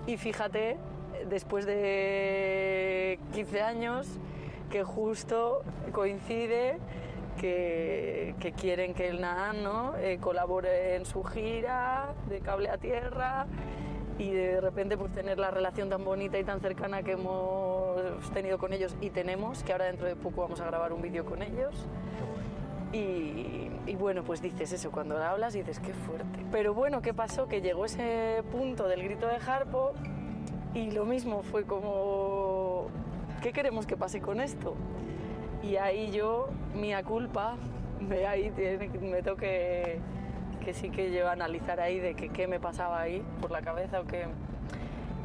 Y fíjate, después de 15 años, que justo coincide que, quieren que el NAAN ¿no? Eh, colabore en su gira de cable a tierra y de repente pues tener la relación tan bonita y tan cercana que hemos tenido con ellos y tenemos, que ahora dentro de poco vamos a grabar un vídeo con ellos. Y, y bueno, pues dices eso, cuando hablas dices qué fuerte. Pero bueno, ¿qué pasó? Que llegó ese punto del grito de Harpo y lo mismo fue como, ¿qué queremos que pase con esto? Y ahí yo, mía culpa, me, ahí tiene- me tengo que, sí que yo analizar ahí de que qué me pasaba ahí por la cabeza o qué...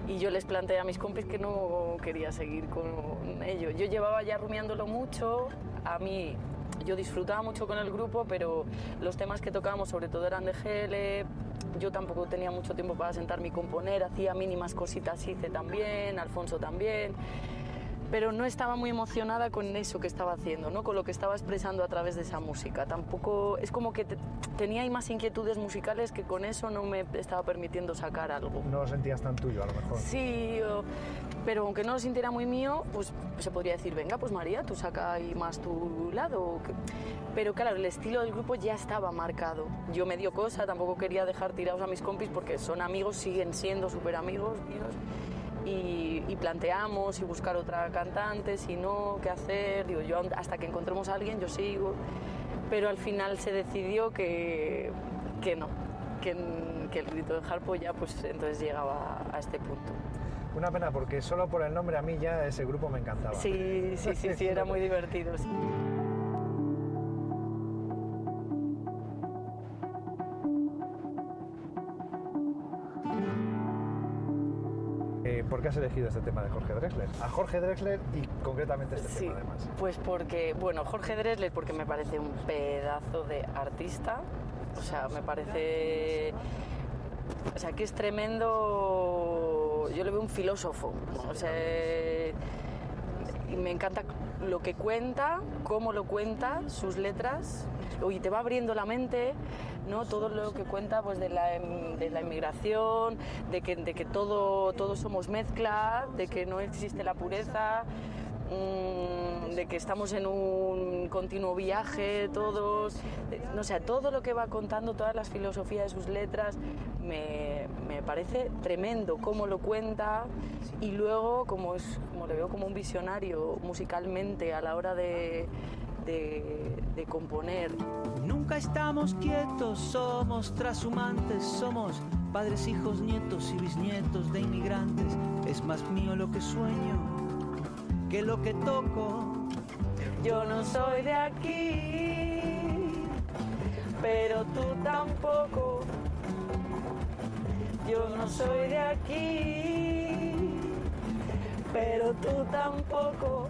Y yo les planteé a mis compis que no quería seguir con ello. Yo llevaba ya rumiándolo mucho, a mí yo disfrutaba mucho con el grupo, pero los temas que tocábamos sobre todo eran de GL, yo tampoco tenía mucho tiempo para sentarme y componer, hacía mínimas cositas, hice también, Alfonso también, pero no estaba muy emocionada con eso que estaba haciendo, ¿no? con lo que estaba expresando a través de esa música. Tampoco, es como que te- tenía ahí más inquietudes musicales que con eso no me estaba permitiendo sacar algo. No lo sentías tan tuyo, a lo mejor. Sí, o- pero aunque no lo sintiera muy mío, pues se podría decir, venga, pues María, tú saca ahí más tu lado. Pero claro, el estilo del grupo ya estaba marcado. Yo me dio cosa, tampoco quería dejar tirados a mis compis porque son amigos, siguen siendo súper amigos míos. Y, y planteamos y buscar otra cantante, si no, qué hacer. Digo, yo hasta que encontremos a alguien, yo sigo. Pero al final se decidió que, que no, que, que el grito de Harpo ya pues entonces llegaba a este punto. Una pena porque solo por el nombre a mí ya ese grupo me encantaba. Sí, sí, sí, sí, era muy (laughs) divertido. sí. Eh, ¿Por qué has elegido este tema de Jorge Drexler? A Jorge Drexler y concretamente este Sí, tema además. pues porque, bueno, Jorge Drexler porque me parece un pedazo de artista, o sea, me parece, o sea, que es tremendo, yo le veo un filósofo, o sea, y me encanta lo que cuenta, cómo lo cuenta, sus letras, y te va abriendo la mente, ¿no? Todo lo que cuenta pues, de, la, em- de la inmigración, de que, de que todo, todos somos mezcla, de que no existe la pureza, de que estamos en un continuo viaje todos, no sé, todo lo que va contando, todas las filosofías de sus letras, me, me parece tremendo cómo lo cuenta y luego como, es, como le veo como un visionario musicalmente a la hora de, de, componer. Nunca estamos quietos, somos trashumantes, somos padres, hijos, nietos y bisnietos de inmigrantes. Es más mío lo que sueño que lo que toco. Yo no soy de aquí, pero tú tampoco. Yo no soy de aquí, pero tú tampoco.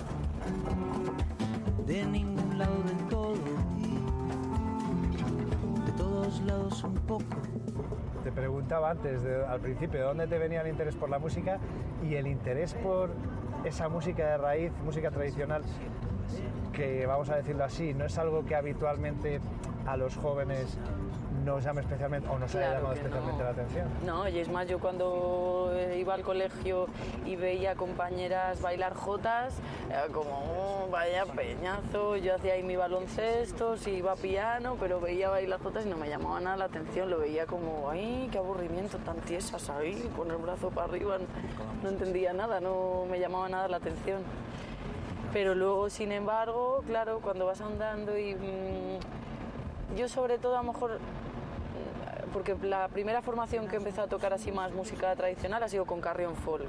De ningún lado del todo, de todos lados un poco. Te preguntaba antes, al principio, ¿de dónde te venía el interés por la música? Y el interés por esa música de raíz, música tradicional, que vamos a decirlo así, no es algo que habitualmente a los jóvenes nos llame especialmente o nos haya Claro llamado especialmente no. la atención. No, y es más, yo cuando iba al colegio y veía compañeras bailar jotas, era como, "Oh, vaya peñazo, yo hacía ahí mi baloncesto, sí iba a piano, pero veía bailar jotas y no me llamaba nada la atención, lo veía como, ay, qué aburrimiento, tan tiesas ahí, con el brazo para arriba, no entendía nada, no me llamaba nada la atención. Pero luego, sin embargo, claro, cuando vas andando y... mm, yo sobre todo a lo mejor porque la primera formación que empezó a tocar así más música tradicional ha sido con Carrion Folk.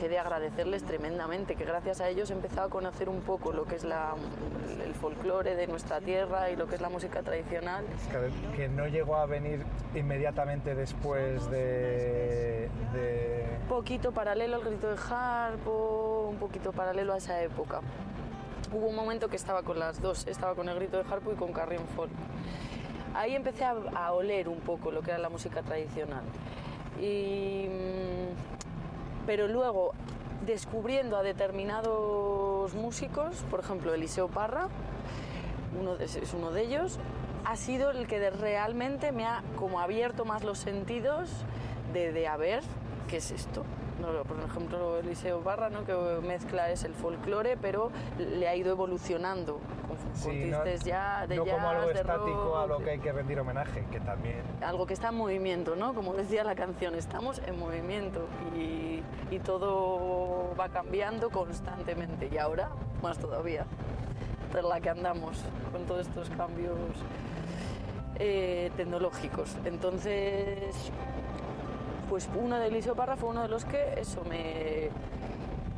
Que de agradecerles tremendamente, que gracias a ellos he empezado a conocer un poco lo que es la, el folclore de nuestra tierra y lo que es la música tradicional. Que, no llegó a venir inmediatamente después de, de- poquito paralelo al grito de Harpo, un poquito paralelo a esa época. Hubo un momento que estaba con las dos, estaba con el grito de Harpo y con Carrion Folk. Ahí empecé a, oler un poco lo que era la música tradicional. Y, mm, pero luego, descubriendo a determinados músicos, por ejemplo Eliseo Parra, uno de- es uno de ellos, ha sido el que realmente me ha como abierto más los sentidos de, de a ver qué es esto. No, por ejemplo, Eliseo Barra, ¿no? que mezcla es el folclore, pero le ha ido evolucionando con, Sí, no- ya, de no jazz, como algo de estático a lo que hay que rendir homenaje, que también algo que está en movimiento, ¿no? Como decía la canción, estamos en movimiento y, y todo va cambiando constantemente y ahora más todavía, de la que andamos con todos estos cambios eh, tecnológicos. Entonces, pues uno de Eliseo Parra fue uno de los que eso me,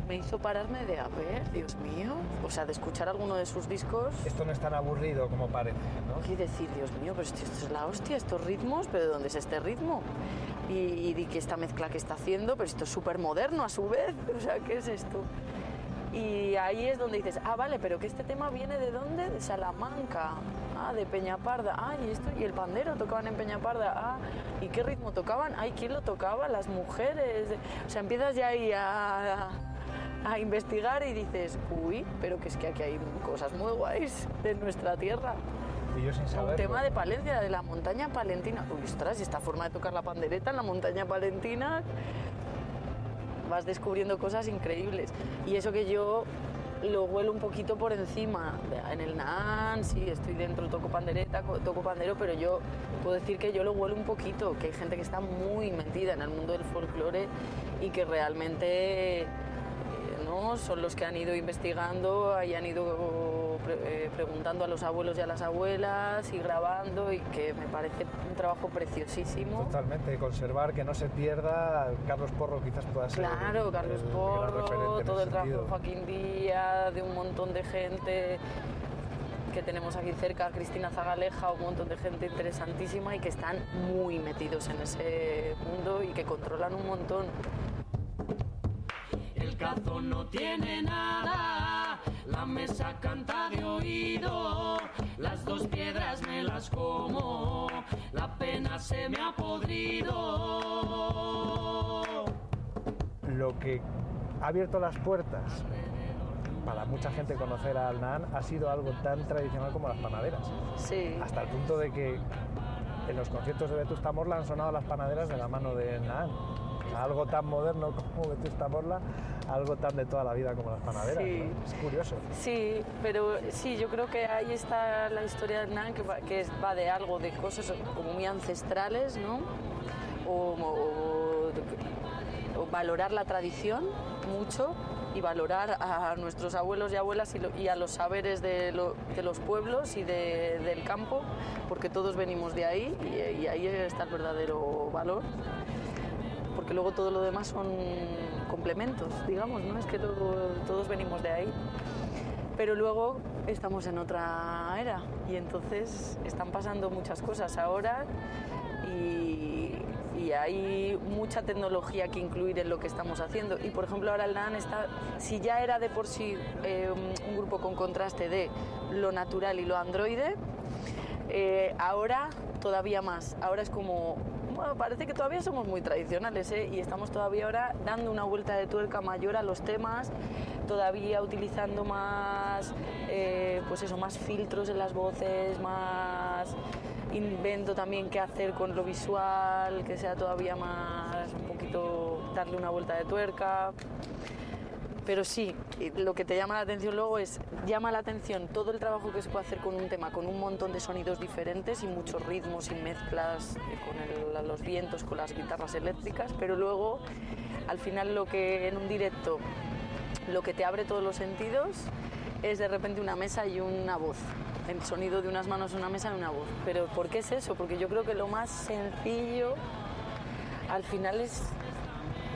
me hizo pararme de a ver, Dios mío, o sea, de escuchar alguno de sus discos esto no es tan aburrido como parece, ¿no? y decir, Dios mío, pero esto, esto es la hostia, estos ritmos, pero ¿de dónde es este ritmo? Y, y di que esta mezcla que está haciendo, pero esto es súper moderno a su vez, (laughs) o sea, ¿qué es esto? Y ahí es donde dices, ah, vale, pero que este tema viene de dónde? De Salamanca, ah, de Peñaparda, ah, y esto, y el pandero tocaban en Peñaparda, ah, ¿y qué ritmo tocaban? Ay, ¿quién lo tocaba? Las mujeres. O sea, empiezas ya ahí a, a investigar y dices, uy, pero que es que aquí hay cosas muy guays de nuestra tierra. Y yo sin Un saberlo. tema de Palencia, de la montaña palentina. Uy, ostras, y esta forma de tocar la pandereta en la montaña palentina, vas descubriendo cosas increíbles. Y eso que yo lo huelo un poquito por encima. En el NAN, sí, estoy dentro, toco pandereta, co- toco pandero, pero yo puedo decir que yo lo huelo un poquito, que hay gente que está muy metida en el mundo del folclore y que realmente ¿no? son los que han ido investigando y han ido pre- eh, preguntando a los abuelos y a las abuelas y grabando y que me parece un trabajo preciosísimo. Totalmente, conservar, que no se pierda. Carlos Porro quizás pueda ser. Claro, el- Carlos el Porro, todo el trabajo de. Joaquín Díaz, de un montón de gente que tenemos aquí cerca, Cristina Zagaleja, un montón de gente interesantísima y que están muy metidos en ese mundo y que controlan un montón. El cazo no tiene nada, la mesa canta de oído, las dos piedras me las como, la pena se me ha podrido. Lo que ha abierto las puertas para mucha gente conocer al Naan ha sido algo tan tradicional como las panaderas. Sí. Hasta el punto de que en los conciertos de Vetusta Morla han sonado las panaderas de la mano de Naan. Algo tan moderno como Vetusta Morla, algo tan de toda la vida como las panaderas. Sí. ¿no? Es curioso. Sí, pero sí, yo creo que ahí está la historia del Nan, que va, que es- va de algo, de cosas como muy ancestrales, ¿no? O, o- o valorar la tradición mucho y valorar a nuestros abuelos y abuelas y, lo- y a los saberes de, lo- de los pueblos y de- del campo, porque todos venimos de ahí y, y ahí está el verdadero valor porque luego todo lo demás son complementos, digamos, ¿no? Es que todo- todos venimos de ahí. Pero luego estamos en otra era y entonces están pasando muchas cosas ahora y, y hay mucha tecnología que incluir en lo que estamos haciendo. Y por ejemplo ahora el NAN está, si ya era de por sí eh, un grupo con contraste de lo natural y lo androide, eh, ahora todavía más. Ahora es como bueno, parece que todavía somos muy tradicionales ¿eh? y estamos todavía ahora dando una vuelta de tuerca mayor a los temas, todavía utilizando más, eh, pues eso, más filtros en las voces, más invento también qué hacer con lo visual, que sea todavía más, un poquito, darle una vuelta de tuerca. Pero sí, lo que te llama la atención luego es, llama la atención todo el trabajo que se puede hacer con un tema, con un montón de sonidos diferentes y muchos ritmos y mezclas eh, con los vientos, con las guitarras eléctricas, pero luego al final lo que en un directo, lo que te abre todos los sentidos es de repente una mesa y una voz. El sonido de unas manos, una mesa y una voz. Pero ¿por qué es eso? Porque yo creo que lo más sencillo al final es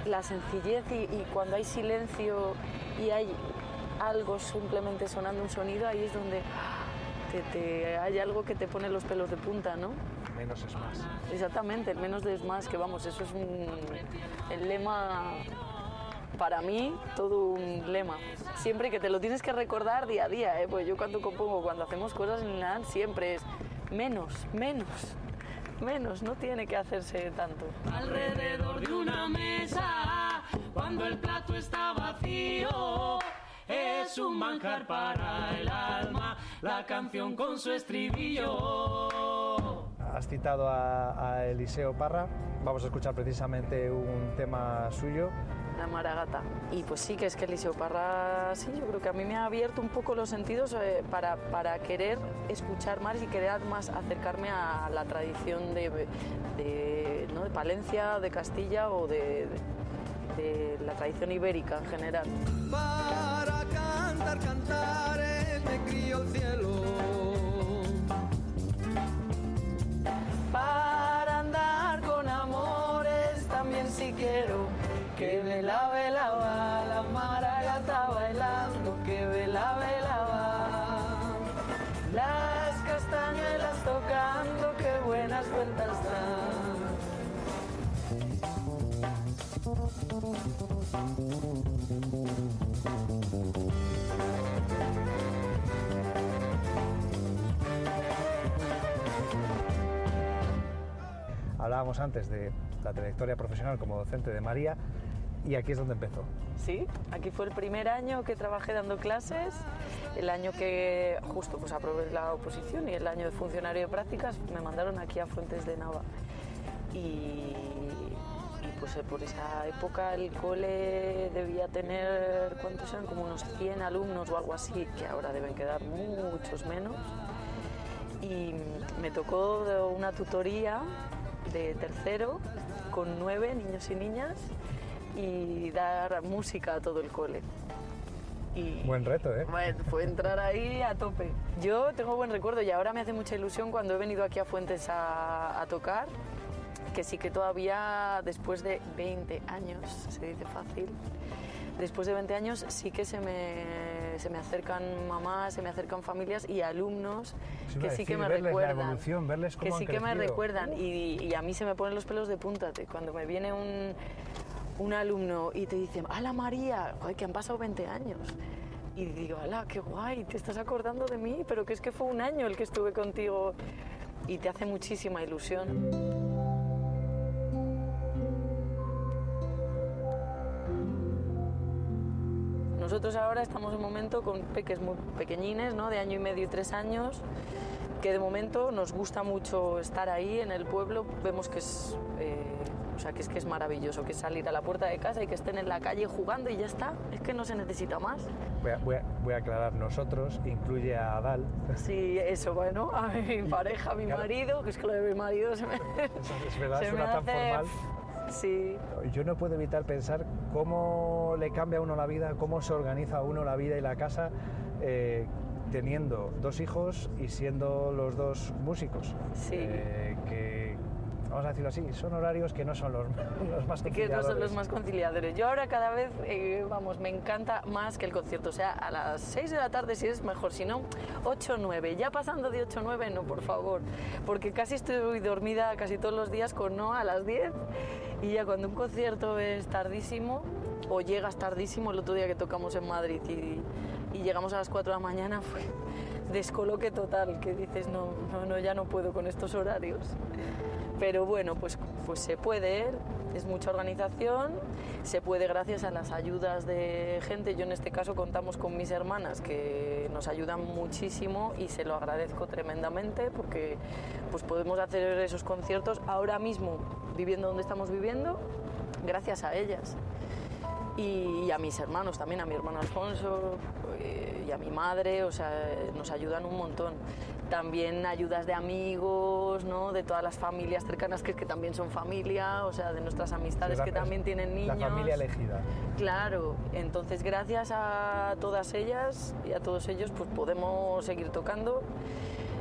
la sencillez y, y cuando hay silencio y hay algo simplemente sonando un sonido, ahí es donde te, te- hay algo que te pone los pelos de punta, ¿no? Menos es más. Exactamente, el menos es más, que vamos, eso es un, el lema, para mí, todo un lema. Siempre que te lo tienes que recordar día a día, ¿eh? pues yo cuando compongo, cuando hacemos cosas en la siempre es menos, menos, menos, no tiene que hacerse tanto. alrededor de una mesa cuando el plato está vacío. Es un manjar para el alma, la canción con su estribillo. Has citado a, a Eliseo Parra, vamos a escuchar precisamente un tema suyo. La Maragata. Y pues sí, que es que Eliseo Parra, sí, yo creo que a mí me ha abierto un poco los sentidos eh, para, para querer escuchar más y querer más acercarme a la tradición de, ¿no? de Palencia, de Castilla o de, la tradición ibérica en general. Para cantar cantares me crío el cielo. Para andar con amores también si quiero que vela vela va la maragata bailando que vela vela va. Las castañuelas tocando qué buenas cuentas dan Hablábamos antes de la trayectoria profesional como docente de María y aquí es donde empezó. Sí, aquí fue el primer año que trabajé dando clases, el año que justo pues aprobé la oposición y el año de funcionario de prácticas me mandaron aquí a Fuentes de Nava. Y, y, pues eh, por esa época el cole debía tener, ¿cuántos eran? Como unos 100 alumnos o algo así, que ahora deben quedar muchos menos. Y me tocó una tutoría de tercero con nueve niños y niñas y dar música a todo el cole. Y Buen reto, ¿eh? fue entrar ahí a tope. Yo tengo buen recuerdo y ahora me hace mucha ilusión cuando he venido aquí a Fuentes a, a tocar, que sí que todavía después de 20 años, se dice fácil, después de 20 años sí que se me, se me acercan mamás, se me acercan familias y alumnos iba que sí que decir, me verles la recuerdan. que sí que me recuerdan y, y a mí se me ponen los pelos de punta cuando me viene un, un alumno y te dice, ¡Hala María! Que han pasado 20 años. Y digo, ¡Hala, qué guay! Te estás acordando de mí, pero que es que fue un año el que estuve contigo y te hace muchísima ilusión. Nosotros ahora estamos en un momento con peques muy pequeñines, ¿no? de año y medio y tres años, que de momento nos gusta mucho estar ahí en el pueblo. Vemos que es, eh, o sea, que es que es maravilloso, que es salir a la puerta de casa y que estén en la calle jugando y ya está. Es que no se necesita más. Voy a, voy a- voy a aclarar, nosotros incluye a Adal. Sí, eso, bueno, a mi (laughs) pareja, a mi Claro. marido, que es que lo de mi marido se me, (laughs) Es verdad, (laughs) se me suena tan hace- formal. Sí, Yo no puedo evitar pensar cómo le cambia a uno la vida, cómo se organiza a uno la vida y la casa eh, teniendo dos hijos y siendo los dos músicos. Sí. Eh, que, vamos a decirlo así, son horarios que no son los, (laughs) los más que no son los conciliadores. más conciliadores. Yo ahora cada vez, eh, vamos, me encanta más que el concierto. O sea, a las 6 de la tarde si es mejor, si no, 8 o 9. Ya pasando de 8 o 9, no, por favor. Porque casi estoy dormida casi todos los días con no a las 10. Y ya cuando un concierto es tardísimo, o llegas tardísimo, el otro día que tocamos en Madrid y, y llegamos a las 4 de la mañana, fue descoloque total, que dices, no, no, no, ya no puedo con estos horarios. Pero bueno, pues, pues se puede, es mucha organización, se puede gracias a las ayudas de gente. Yo en este caso contamos con mis hermanas que nos ayudan muchísimo y se lo agradezco tremendamente porque pues podemos hacer esos conciertos ahora mismo viviendo donde estamos viviendo gracias a ellas. Y, a mis hermanos también, a mi hermano Alfonso eh, y a mi madre, o sea, nos ayudan un montón también ayudas de amigos, ¿no? de todas las familias cercanas que, que también son familia, o sea, de nuestras amistades que también tienen niños. La familia elegida. Claro, entonces gracias a todas ellas y a todos ellos pues podemos seguir tocando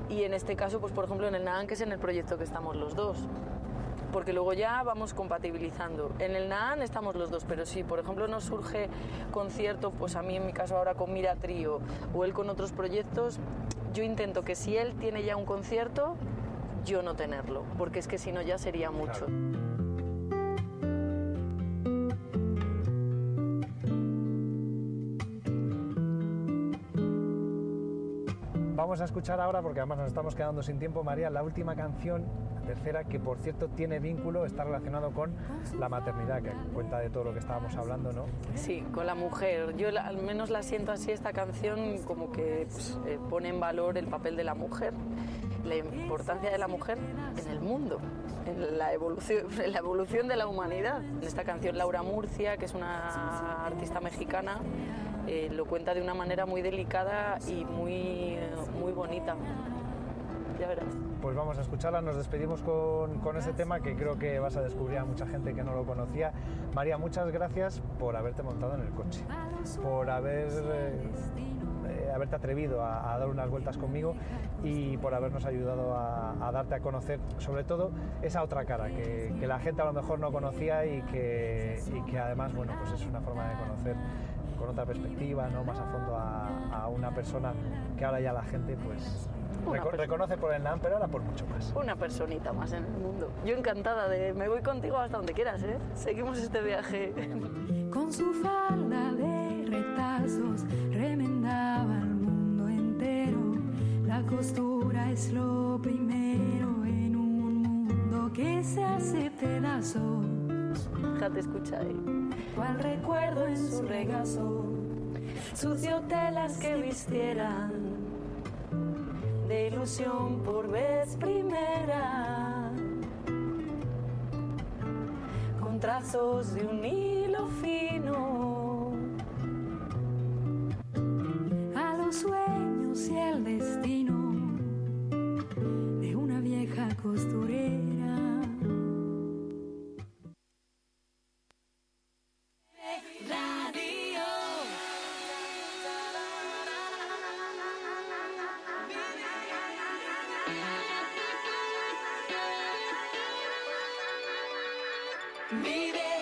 y en este caso, pues por ejemplo en el NAAN, que es en el proyecto que estamos los dos porque luego ya vamos compatibilizando. En el NAAN estamos los dos, pero si por ejemplo nos surge concierto, pues a mí en mi caso ahora con Mira Trío o él con otros proyectos, yo intento que si él tiene ya un concierto, yo no tenerlo, porque es que si no ya sería mucho. Vamos a escuchar ahora, porque además nos estamos quedando sin tiempo, María, la última canción, la tercera, que por cierto tiene vínculo, está relacionado con la maternidad, que cuenta de todo lo que estábamos hablando, ¿no? Sí, con la mujer. Yo al menos la siento así, esta canción como que pues, eh, pone en valor el papel de la mujer, la importancia de la mujer en el mundo, en la evolución, (laughs) en la evolución de la humanidad. En esta canción Laura Murcia, que es una artista mexicana, eh, lo cuenta de una manera muy delicada y muy, muy bonita. Ya verás. Pues vamos a escucharla, nos despedimos con, con ese tema que creo que vas a descubrir a mucha gente que no lo conocía. María, muchas gracias por haberte montado en el coche, por haber, eh, eh, haberte atrevido a, dar unas vueltas conmigo y por habernos ayudado a, darte a conocer, sobre todo, esa otra cara que, la gente a lo mejor no conocía y que, y que además, bueno, pues es una forma de conocer con otra perspectiva, ¿no? más a fondo a, una persona que ahora ya la gente pues reconoce por el NAM, pero ahora por mucho más. Una personita más en el mundo. Yo encantada de me voy contigo hasta donde quieras, ¿eh? Seguimos este viaje. Con su falda de retazos remendaba el mundo entero. La costura es lo primero en un mundo que se hace pedazos. Déjate escuchar ahí cual recuerdo en su regazo, sucio telas que vistieran de ilusión por vez primera, con trazos de un hilo fino, a los sueños y el destino de una vieja costurera. Vive.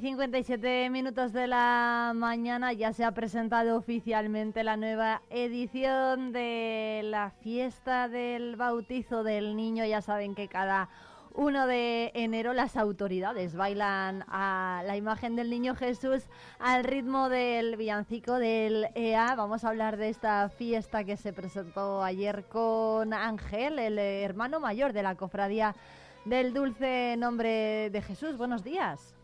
57 minutos de la mañana ya se ha presentado oficialmente la nueva edición de la fiesta del bautizo del niño. Ya saben que cada 1 de enero las autoridades bailan a la imagen del niño Jesús al ritmo del villancico del EA. Vamos a hablar de esta fiesta que se presentó ayer con Ángel, el hermano mayor de la cofradía del dulce nombre de Jesús. Buenos días.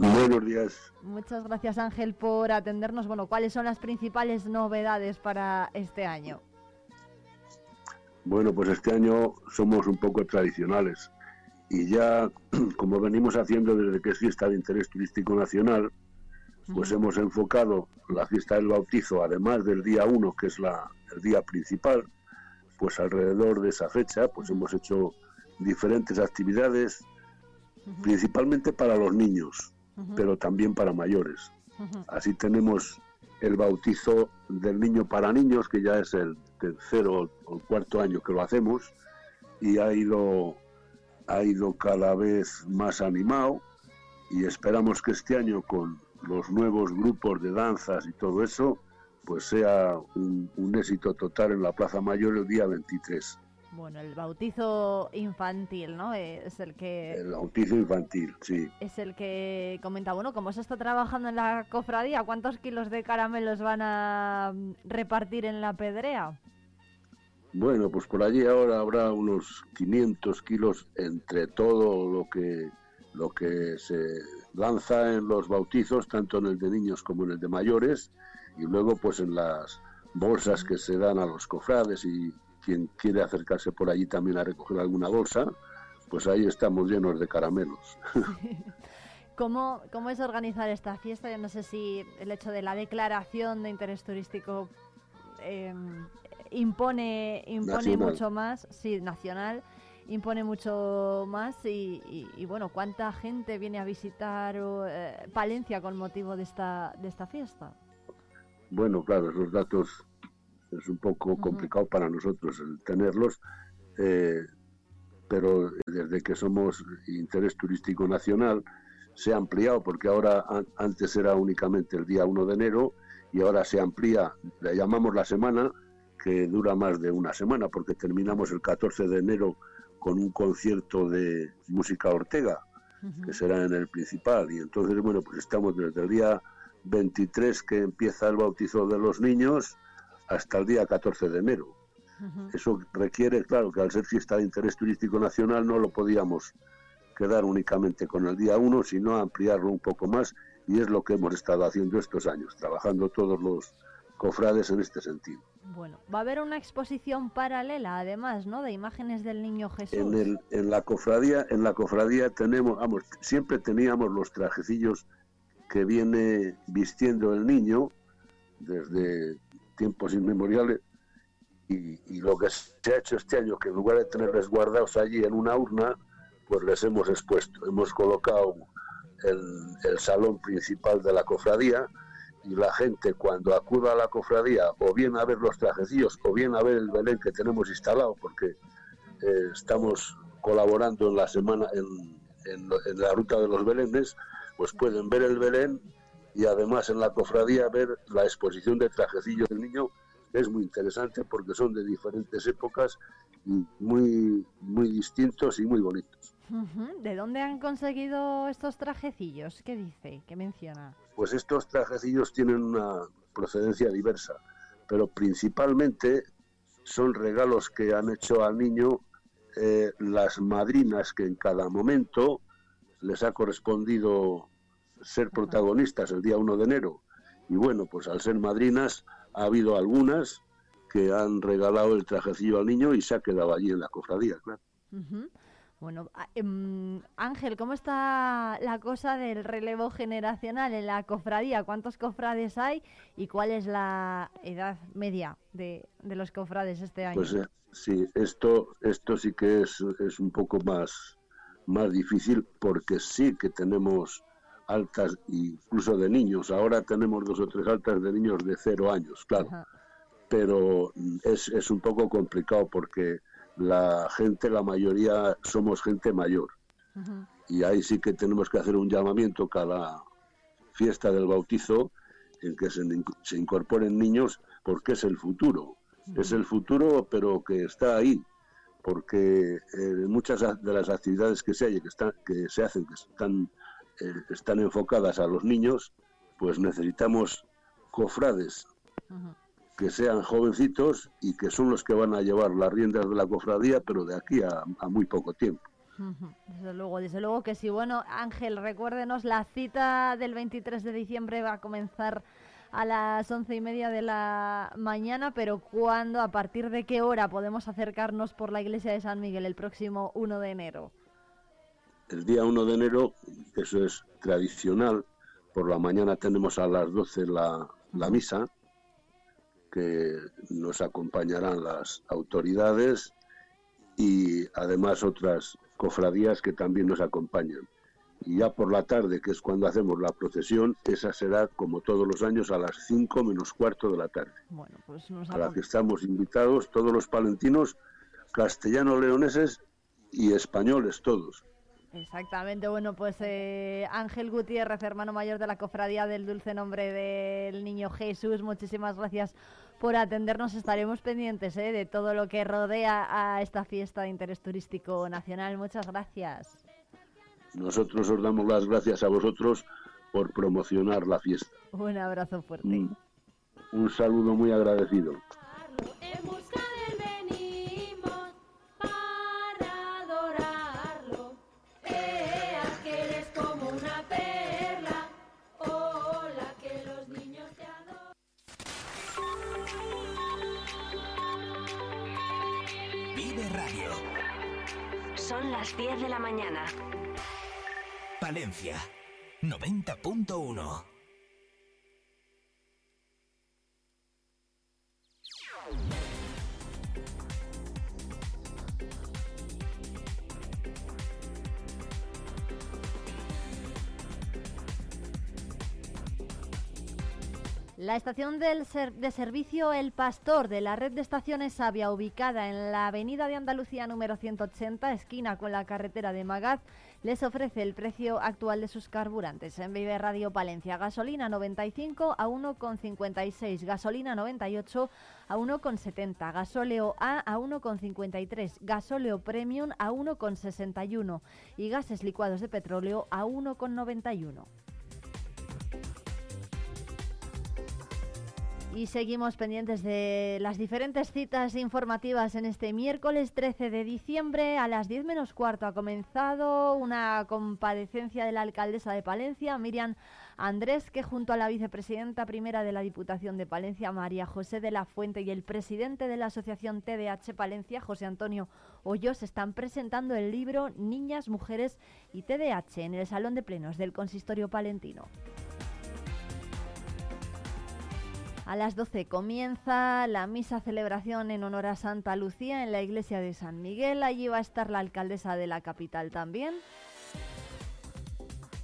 Buenos días. Muchas gracias Ángel por atendernos. Bueno, ¿cuáles son las principales novedades para este año? Bueno, pues este año somos un poco tradicionales y ya, (clears throat) como venimos haciendo desde que es fiesta de interés turístico nacional, pues hemos enfocado la fiesta del bautizo, además del día 1, que es la, el día principal, pues alrededor de esa fecha, pues hemos hecho diferentes actividades, principalmente para los niños pero también para mayores. Así tenemos el bautizo del niño para niños, que ya es el tercero o cuarto año que lo hacemos, y ha ido, ha ido cada vez más animado, y esperamos que este año con los nuevos grupos de danzas y todo eso, pues sea un, un éxito total en la Plaza Mayor el día 23. Bueno, el bautizo infantil, ¿no? Es el que... El bautizo infantil, sí. Es el que comenta, bueno, como se está trabajando en la cofradía, ¿cuántos kilos de caramelos van a repartir en la pedrea? Bueno, pues por allí ahora habrá unos 500 kilos entre todo lo que, lo que se lanza en los bautizos, tanto en el de niños como en el de mayores, y luego pues en las bolsas que se dan a los cofrades y quien quiere acercarse por allí también a recoger alguna bolsa, pues ahí estamos llenos de caramelos. (laughs) ¿Cómo, ¿Cómo es organizar esta fiesta? Yo no sé si el hecho de la declaración de interés turístico eh, impone, impone mucho más, sí, nacional, impone mucho más y, y, y bueno, ¿cuánta gente viene a visitar eh, Palencia con motivo de esta, de esta fiesta? Bueno, claro, esos datos es un poco complicado para nosotros el tenerlos, eh, pero desde que somos interés turístico nacional se ha ampliado, porque ahora antes era únicamente el día 1 de enero y ahora se amplía, le llamamos la semana, que dura más de una semana, porque terminamos el 14 de enero con un concierto de música Ortega, que será en el principal, y entonces, bueno, pues estamos desde el día 23 que empieza el bautizo de los niños, hasta el día 14 de enero. Eso requiere, claro, que al ser fiesta de interés turístico nacional no lo podíamos quedar únicamente con el día 1, sino ampliarlo un poco más y es lo que hemos estado haciendo estos años, trabajando todos los cofrades en este sentido. Bueno, va a haber una exposición paralela, además, ¿no? De imágenes del Niño Jesús. En, el, en la cofradía, en la cofradía tenemos, vamos, siempre teníamos los trajecillos que viene vistiendo el niño desde tiempos inmemoriales y, y, lo que se ha hecho este año, que en lugar de tenerles guardados allí en una urna, pues les hemos expuesto. Hemos colocado el, el salón principal de la cofradía y la gente cuando acuda a la cofradía o bien a ver los trajecillos o bien a ver el Belén que tenemos instalado, porque eh, estamos colaborando en la semana, en, en, en la ruta de los Belenes, pues pueden ver el Belén y además en la cofradía ver la exposición de trajecillos del niño es muy interesante porque son de diferentes épocas y muy muy distintos y muy bonitos. ¿De dónde han conseguido estos trajecillos? ¿Qué dice? ¿Qué menciona? Pues estos trajecillos tienen una procedencia diversa, pero principalmente son regalos que han hecho al niño eh, las madrinas que en cada momento les ha correspondido ser protagonistas el día 1 de enero. Y bueno, pues al ser madrinas ha habido algunas que han regalado el trajecillo al niño y se ha quedado allí en la cofradía, claro. Uh -huh. Bueno, um, Ángel, ¿cómo está la cosa del relevo generacional en la cofradía? ¿Cuántos cofrades hay y cuál es la edad media de, de los cofrades este año? Pues eh, sí, esto, esto sí que es, es un poco más, más difícil porque sí que tenemos altas incluso de niños. Ahora tenemos dos o tres altas de niños de cero años, claro. Ajá. Pero es, es un poco complicado porque la gente, la mayoría somos gente mayor. Y ahí sí que tenemos que hacer un llamamiento cada fiesta del bautizo en que se, se incorporen niños porque es el futuro. Es el futuro, pero que está ahí. Porque eh, muchas de las actividades que se, hay, que, están, que se hacen, que están están enfocadas a los niños, pues necesitamos cofrades uh -huh. que sean jovencitos y que son los que van a llevar las riendas de la cofradía, pero de aquí a, a muy poco tiempo. Uh -huh. Desde luego, desde luego que sí. Bueno, Ángel, recuérdenos, la cita del 23 de diciembre va a comenzar a las once y media de la mañana, pero ¿cuándo, a partir de qué hora podemos acercarnos por la iglesia de San Miguel el próximo 1 de enero? El día 1 de enero, eso es tradicional, por la mañana tenemos a las 12 la, la misa, que nos acompañarán las autoridades y además otras cofradías que también nos acompañan. Y ya por la tarde, que es cuando hacemos la procesión, esa será como todos los años a las 5 menos cuarto de la tarde. Bueno, pues nos a la que estamos invitados todos los palentinos, castellano-leoneses y españoles todos Exactamente, bueno, pues eh, Ángel Gutiérrez, hermano mayor de la Cofradía del Dulce Nombre del Niño Jesús, muchísimas gracias por atendernos. Estaremos pendientes eh, de todo lo que rodea a esta fiesta de interés turístico nacional. Muchas gracias. Nosotros os damos las gracias a vosotros por promocionar la fiesta. Un abrazo fuerte. Un, un saludo muy agradecido. Mañana. Palencia 90.1. La estación de servicio El Pastor de la red de estaciones Sabia, ubicada en la avenida de Andalucía número 180, esquina con la carretera de Magaz, les ofrece el precio actual de sus carburantes. En Vive Radio Palencia, gasolina 95 a 1,56, gasolina 98 a 1,70, gasóleo A a 1,53, gasóleo Premium a 1,61 y gases licuados de petróleo a 1,91. Y seguimos pendientes de las diferentes citas informativas en este miércoles 13 de diciembre a las 10 menos cuarto. Ha comenzado una comparecencia de la alcaldesa de Palencia, Miriam Andrés, que junto a la vicepresidenta primera de la Diputación de Palencia, María José de la Fuente, y el presidente de la Asociación TDH Palencia, José Antonio Hoyos, están presentando el libro Niñas, Mujeres y TDH en el Salón de Plenos del Consistorio Palentino. A las 12 comienza la misa celebración en honor a Santa Lucía en la iglesia de San Miguel. Allí va a estar la alcaldesa de la capital también.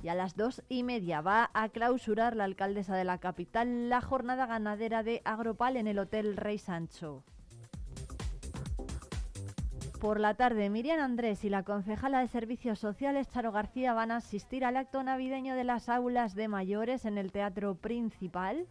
Y a las dos y media va a clausurar la alcaldesa de la capital la jornada ganadera de Agropal en el Hotel Rey Sancho. Por la tarde, Miriam Andrés y la concejala de Servicios Sociales, Charo García, van a asistir al acto navideño de las aulas de mayores en el Teatro Principal.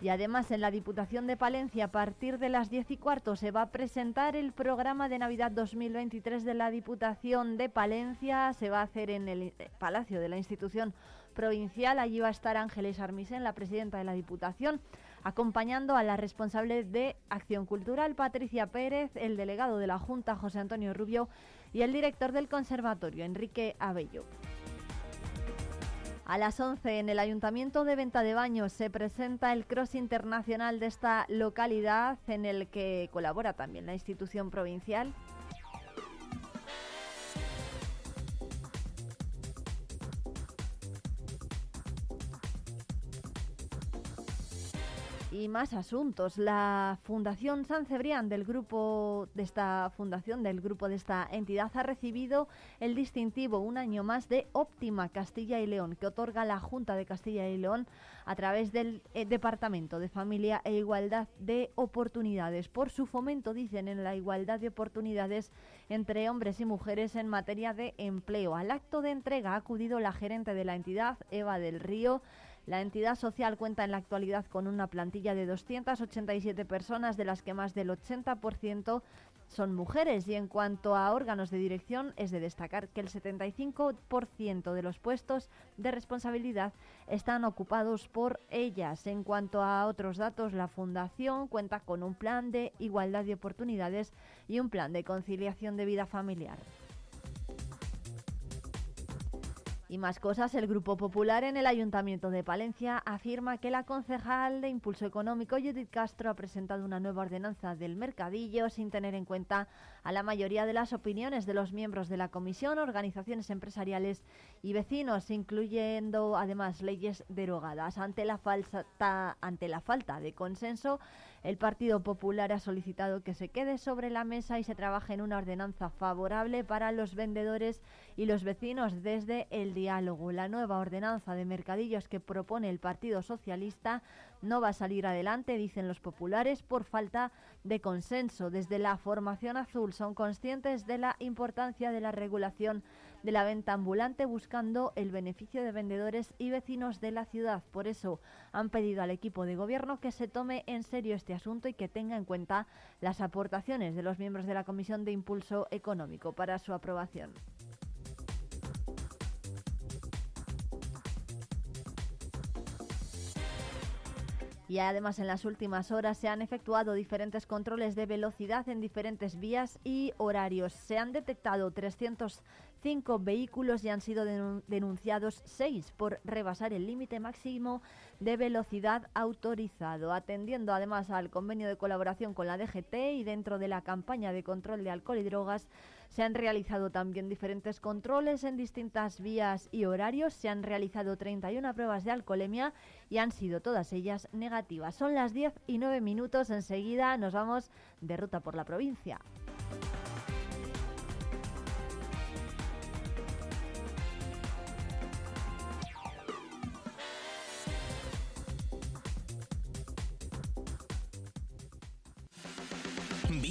Y además en la Diputación de Palencia a partir de las 10 y cuarto se va a presentar el programa de Navidad 2023 de la Diputación de Palencia. Se va a hacer en el eh, Palacio de la institución provincial. Allí va a estar Ángeles Armisen, la presidenta de la Diputación, acompañando a la responsable de Acción Cultural, Patricia Pérez, el delegado de la Junta, José Antonio Rubio, y el director del Conservatorio, Enrique Abello. A las 11 en el Ayuntamiento de Venta de Baños se presenta el Cross Internacional de esta localidad en el que colabora también la institución provincial. Y más asuntos. La Fundación San Cebrián del grupo de esta fundación, del grupo de esta entidad, ha recibido el distintivo un año más de Óptima Castilla y León, que otorga la Junta de Castilla y León a través del eh, Departamento de Familia e Igualdad de Oportunidades. Por su fomento, dicen, en la igualdad de oportunidades entre hombres y mujeres en materia de empleo. Al acto de entrega ha acudido la gerente de la entidad, Eva del Río. La entidad social cuenta en la actualidad con una plantilla de 287 personas, de las que más del 80% son mujeres. Y en cuanto a órganos de dirección, es de destacar que el 75% de los puestos de responsabilidad están ocupados por ellas. En cuanto a otros datos, la Fundación cuenta con un plan de igualdad de oportunidades y un plan de conciliación de vida familiar. Y más cosas, el Grupo Popular en el Ayuntamiento de Palencia afirma que la concejal de Impulso Económico, Judith Castro, ha presentado una nueva ordenanza del mercadillo sin tener en cuenta a la mayoría de las opiniones de los miembros de la comisión, organizaciones empresariales y vecinos, incluyendo además leyes derogadas. Ante la, falta, ante la falta de consenso, el Partido Popular ha solicitado que se quede sobre la mesa y se trabaje en una ordenanza favorable para los vendedores y los vecinos desde el diálogo. La nueva ordenanza de mercadillos que propone el Partido Socialista no va a salir adelante, dicen los populares, por falta de consenso. Desde la formación azul son conscientes de la importancia de la regulación de la venta ambulante buscando el beneficio de vendedores y vecinos de la ciudad. Por eso han pedido al equipo de gobierno que se tome en serio este asunto y que tenga en cuenta las aportaciones de los miembros de la Comisión de Impulso Económico para su aprobación. Y además en las últimas horas se han efectuado diferentes controles de velocidad en diferentes vías y horarios. Se han detectado 305 vehículos y han sido denunciados 6 por rebasar el límite máximo de velocidad autorizado. Atendiendo además al convenio de colaboración con la DGT y dentro de la campaña de control de alcohol y drogas, se han realizado también diferentes controles en distintas vías y horarios. Se han realizado 31 pruebas de alcoholemia y han sido todas ellas negativas. Son las 10 y 9 minutos. Enseguida nos vamos de ruta por la provincia.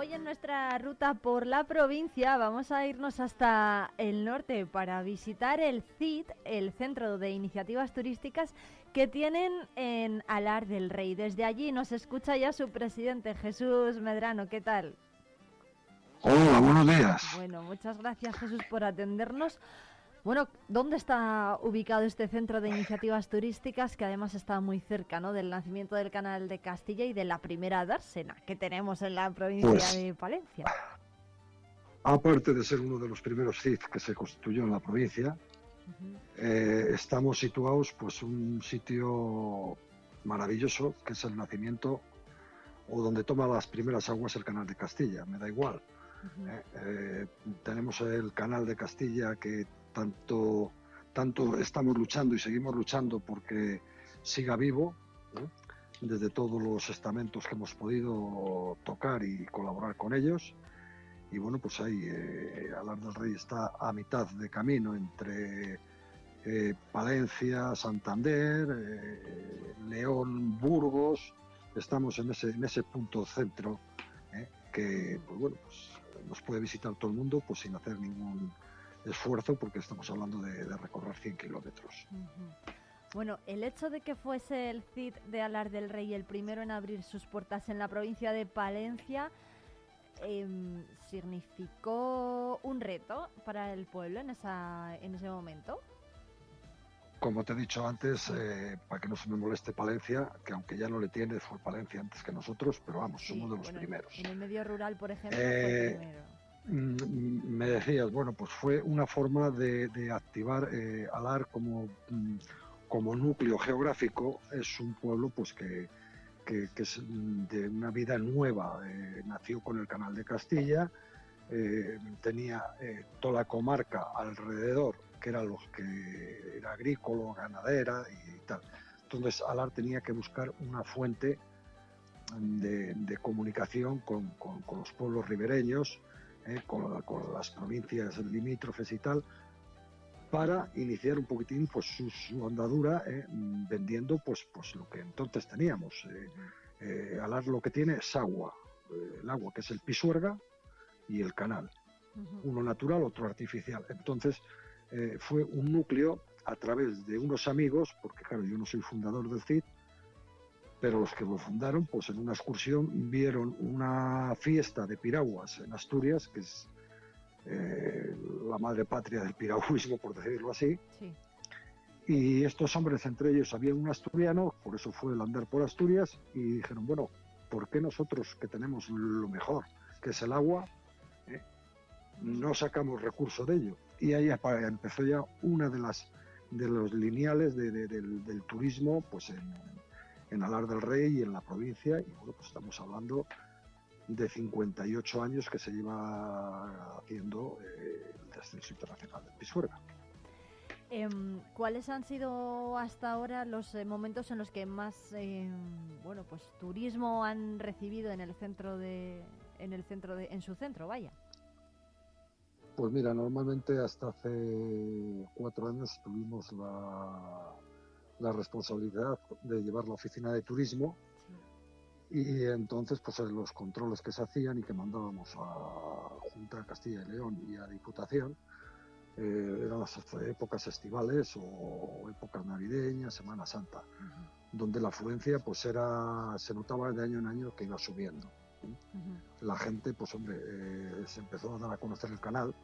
Hoy en nuestra ruta por la provincia vamos a irnos hasta el norte para visitar el CID, el Centro de Iniciativas Turísticas que tienen en Alar del Rey. Desde allí nos escucha ya su presidente Jesús Medrano. ¿Qué tal? Hola, buenos días. Bueno, muchas gracias Jesús por atendernos. Bueno, ¿dónde está ubicado este centro de iniciativas turísticas que además está muy cerca ¿no? del nacimiento del Canal de Castilla y de la primera dársena que tenemos en la provincia Pues- de Palencia? Aparte de ser uno de los primeros CID que se constituyó en la provincia, eh, estamos situados pues un sitio maravilloso que es el nacimiento o donde toma las primeras aguas el Canal de Castilla, me da igual. Eh, eh, tenemos el Canal de Castilla que tanto, tanto estamos luchando y seguimos luchando porque siga vivo, ¿no? desde todos los estamentos que hemos podido tocar y colaborar con ellos. Y bueno, pues ahí eh, Alar del Rey está a mitad de camino entre eh, Palencia, Santander, eh, León, Burgos. Estamos en ese, en ese punto centro ¿eh? que pues bueno, pues nos puede visitar todo el mundo pues sin hacer ningún esfuerzo porque estamos hablando de, de recorrer 100 kilómetros. Bueno, el hecho de que fuese el CID de Alar del Rey el primero en abrir sus puertas en la provincia de Palencia em, significó un reto para el pueblo en, esa, en ese momento. Como te he dicho antes, eh, para que no se me moleste Palencia, que aunque ya no le tiene, fue Palencia antes que nosotros, pero vamos, Sí, somos de los bueno, primeros. En el medio rural, por ejemplo, fue el Eh, primero. Mm, Me decías, bueno, pues fue una forma de, activar eh, Alar como, mm, como núcleo geográfico. Es un pueblo pues que, que- es mm, de una vida nueva. eh, nació con el Canal de Castilla, eh, tenía toda la comarca alrededor, que era los que era agrícola, ganadera y tal. Entonces Alar tenía que buscar una fuente de, comunicación con- con los pueblos ribereños, eh, con, la- con las provincias limítrofes y tal, para iniciar un poquitín pues su, su andadura eh, vendiendo pues, pues lo que entonces teníamos. Eh, eh, Alar lo que tiene es agua, el agua que es el pisuerga y el canal, uno natural, otro artificial. Entonces fue un núcleo a través de unos amigos, porque claro, yo no soy fundador del CID, pero los que lo fundaron, pues en una excursión vieron una fiesta de piraguas en Asturias, que es eh, la madre patria del piragüismo, por decirlo así. Sí. Y estos hombres, entre ellos había un asturiano, por eso fue el andar por Asturias, y dijeron, bueno, ¿por qué nosotros que tenemos lo mejor, que es el agua, eh, no sacamos recurso de ello? Y ahí empezó ya una de las de los lineales de- de- del, del turismo pues en, en Alar del Rey y en la provincia, y bueno, pues estamos hablando de 58 años que se lleva haciendo eh, el descenso internacional del Pisuerga. Em, ¿Cuáles han sido hasta ahora los eh, momentos en los que más em, bueno pues turismo han recibido en el centro de en el centro de en su centro vaya? Pues mira, normalmente hasta hace cuatro años tuvimos la, la responsabilidad de llevar la oficina de turismo y entonces pues los controles que se hacían y que mandábamos a Junta de Castilla y León y a Diputación eh, eran las épocas estivales o épocas navideñas, Semana Santa, donde la afluencia pues era se notaba de año en año que iba subiendo la gente, pues hombre, eh, se empezó a dar a conocer el canal,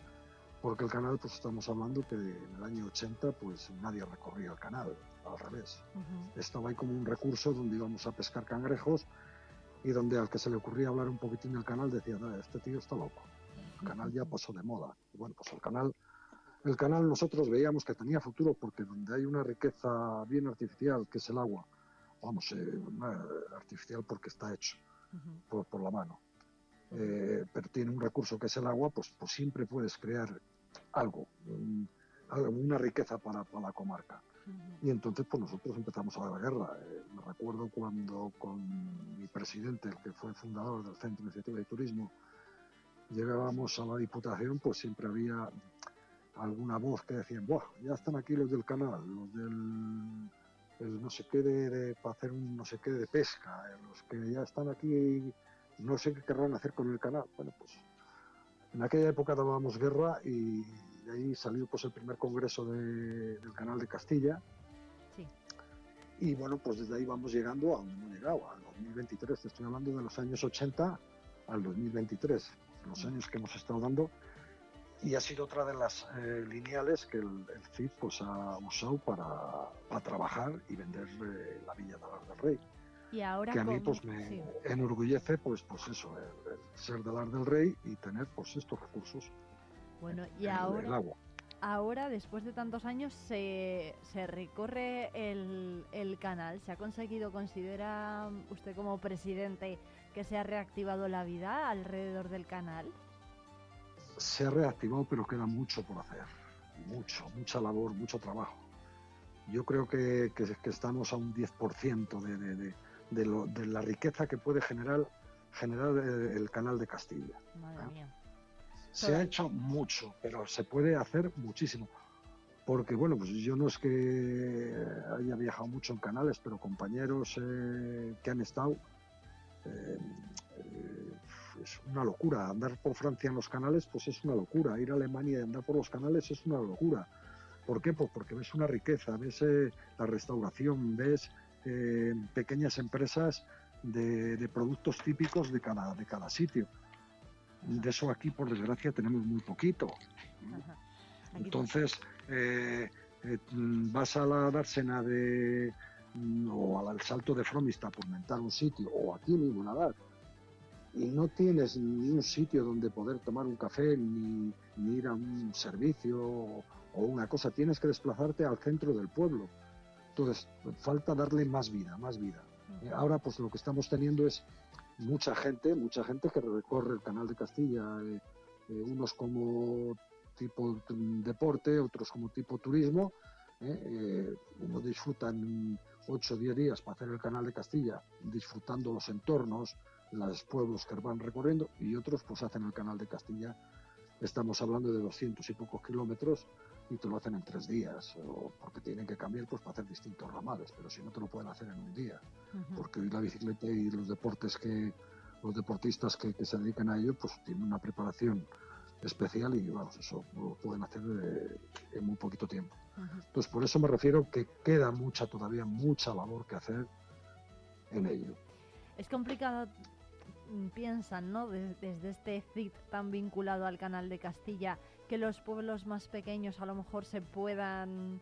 porque el canal, pues estamos hablando que en el año 80, pues nadie recorría el canal, al revés. Estaba ahí como un recurso donde íbamos a pescar cangrejos y donde al que se le ocurría hablar un poquitín del canal decía, "Ah, este tío está loco, el canal ya pasó de moda. Y bueno, pues el canal, el canal nosotros veíamos que tenía futuro porque donde hay una riqueza bien artificial, que es el agua, vamos, eh, artificial porque está hecho por, por la mano. Eh, pero tiene un recurso que es el agua, pues, pues siempre puedes crear algo, un- una riqueza para, para la comarca. Y entonces pues nosotros empezamos a dar guerra. Eh, me recuerdo cuando con mi presidente, el que fue fundador del Centro de Iniciativa de Turismo, llegábamos a la Diputación, pues siempre había alguna voz que decían, Buah, ya están aquí los del canal, los del el no sé qué de, de- para hacer un no sé qué de pesca, eh, los que ya están aquí, no sé qué querrán hacer con el canal. Bueno, pues en aquella época dábamos guerra y de ahí salió pues el primer congreso de- del canal de Castilla. Sí. Y bueno, pues desde ahí vamos llegando a donde hemos llegado, al 2023. Te estoy hablando de los años 80 al 2023, los años que hemos estado dando. Y ha sido otra de las eh, lineales que el, el CID pues, ha usado para, para trabajar y vender eh, la Villa de del Rey. Y ahora que a mí pues me sí. enorgullece pues, pues eso, el, el ser de Alar del Rey y tener pues estos recursos. Bueno, y el- ahora el agua. ahora después de tantos años se, se recorre el, el canal. ¿Se ha conseguido, considera usted como presidente, que se ha reactivado la vida alrededor del canal? se ha reactivado, pero queda mucho por hacer. Mucho, mucha labor, mucho trabajo. Yo creo que, que- que estamos a un 10% de, de, de, de lo- de la riqueza que puede generar, generar eh, el canal de Castilla. Madre mía. Se ha hecho mucho, pero se puede hacer muchísimo. Porque, bueno, pues yo no es que haya viajado mucho en canales, pero compañeros eh, que han estado, eh, eh, es una locura. Andar por Francia en los canales, pues es una locura. Ir a Alemania y andar por los canales es una locura. ¿Por qué? Pues porque ves una riqueza, ves eh, la restauración, ves eh, pequeñas empresas de, de productos típicos de cada, de cada sitio. De eso aquí, por desgracia, tenemos muy poquito. Entonces, eh, eh, vas a la dársena de o al salto de Fromista por mentar un sitio, o aquí mismo Nadar, y no tienes ni un sitio donde poder tomar un café, ni, ni ir a un servicio o una cosa, tienes que desplazarte al centro del pueblo. Entonces, falta darle más vida, más vida. Eh, Ahora, pues lo que estamos teniendo es mucha gente, mucha gente que recorre el canal de Castilla, eh, eh, unos como tipo deporte, otros como tipo turismo. ¿eh? Eh, unos disfrutan 8 o 10 días para hacer el canal de Castilla, disfrutando los entornos, los pueblos que van recorriendo, y otros pues hacen el canal de Castilla. Estamos hablando de 200 y pocos kilómetros y te lo hacen en tres días, o porque tienen que cambiar pues para hacer distintos ramales, pero si no te lo pueden hacer en un día. Porque hoy la bicicleta y los deportes que los deportistas que, que se dedican a ello pues tienen una preparación especial y vamos eso lo pueden hacer eh, en muy poquito tiempo. Entonces por eso me refiero que queda mucha todavía mucha labor que hacer en ello. Es complicado mm, piensan, ¿no? Des- desde este CIT tan vinculado al canal de Castilla, que los pueblos más pequeños a lo mejor se puedan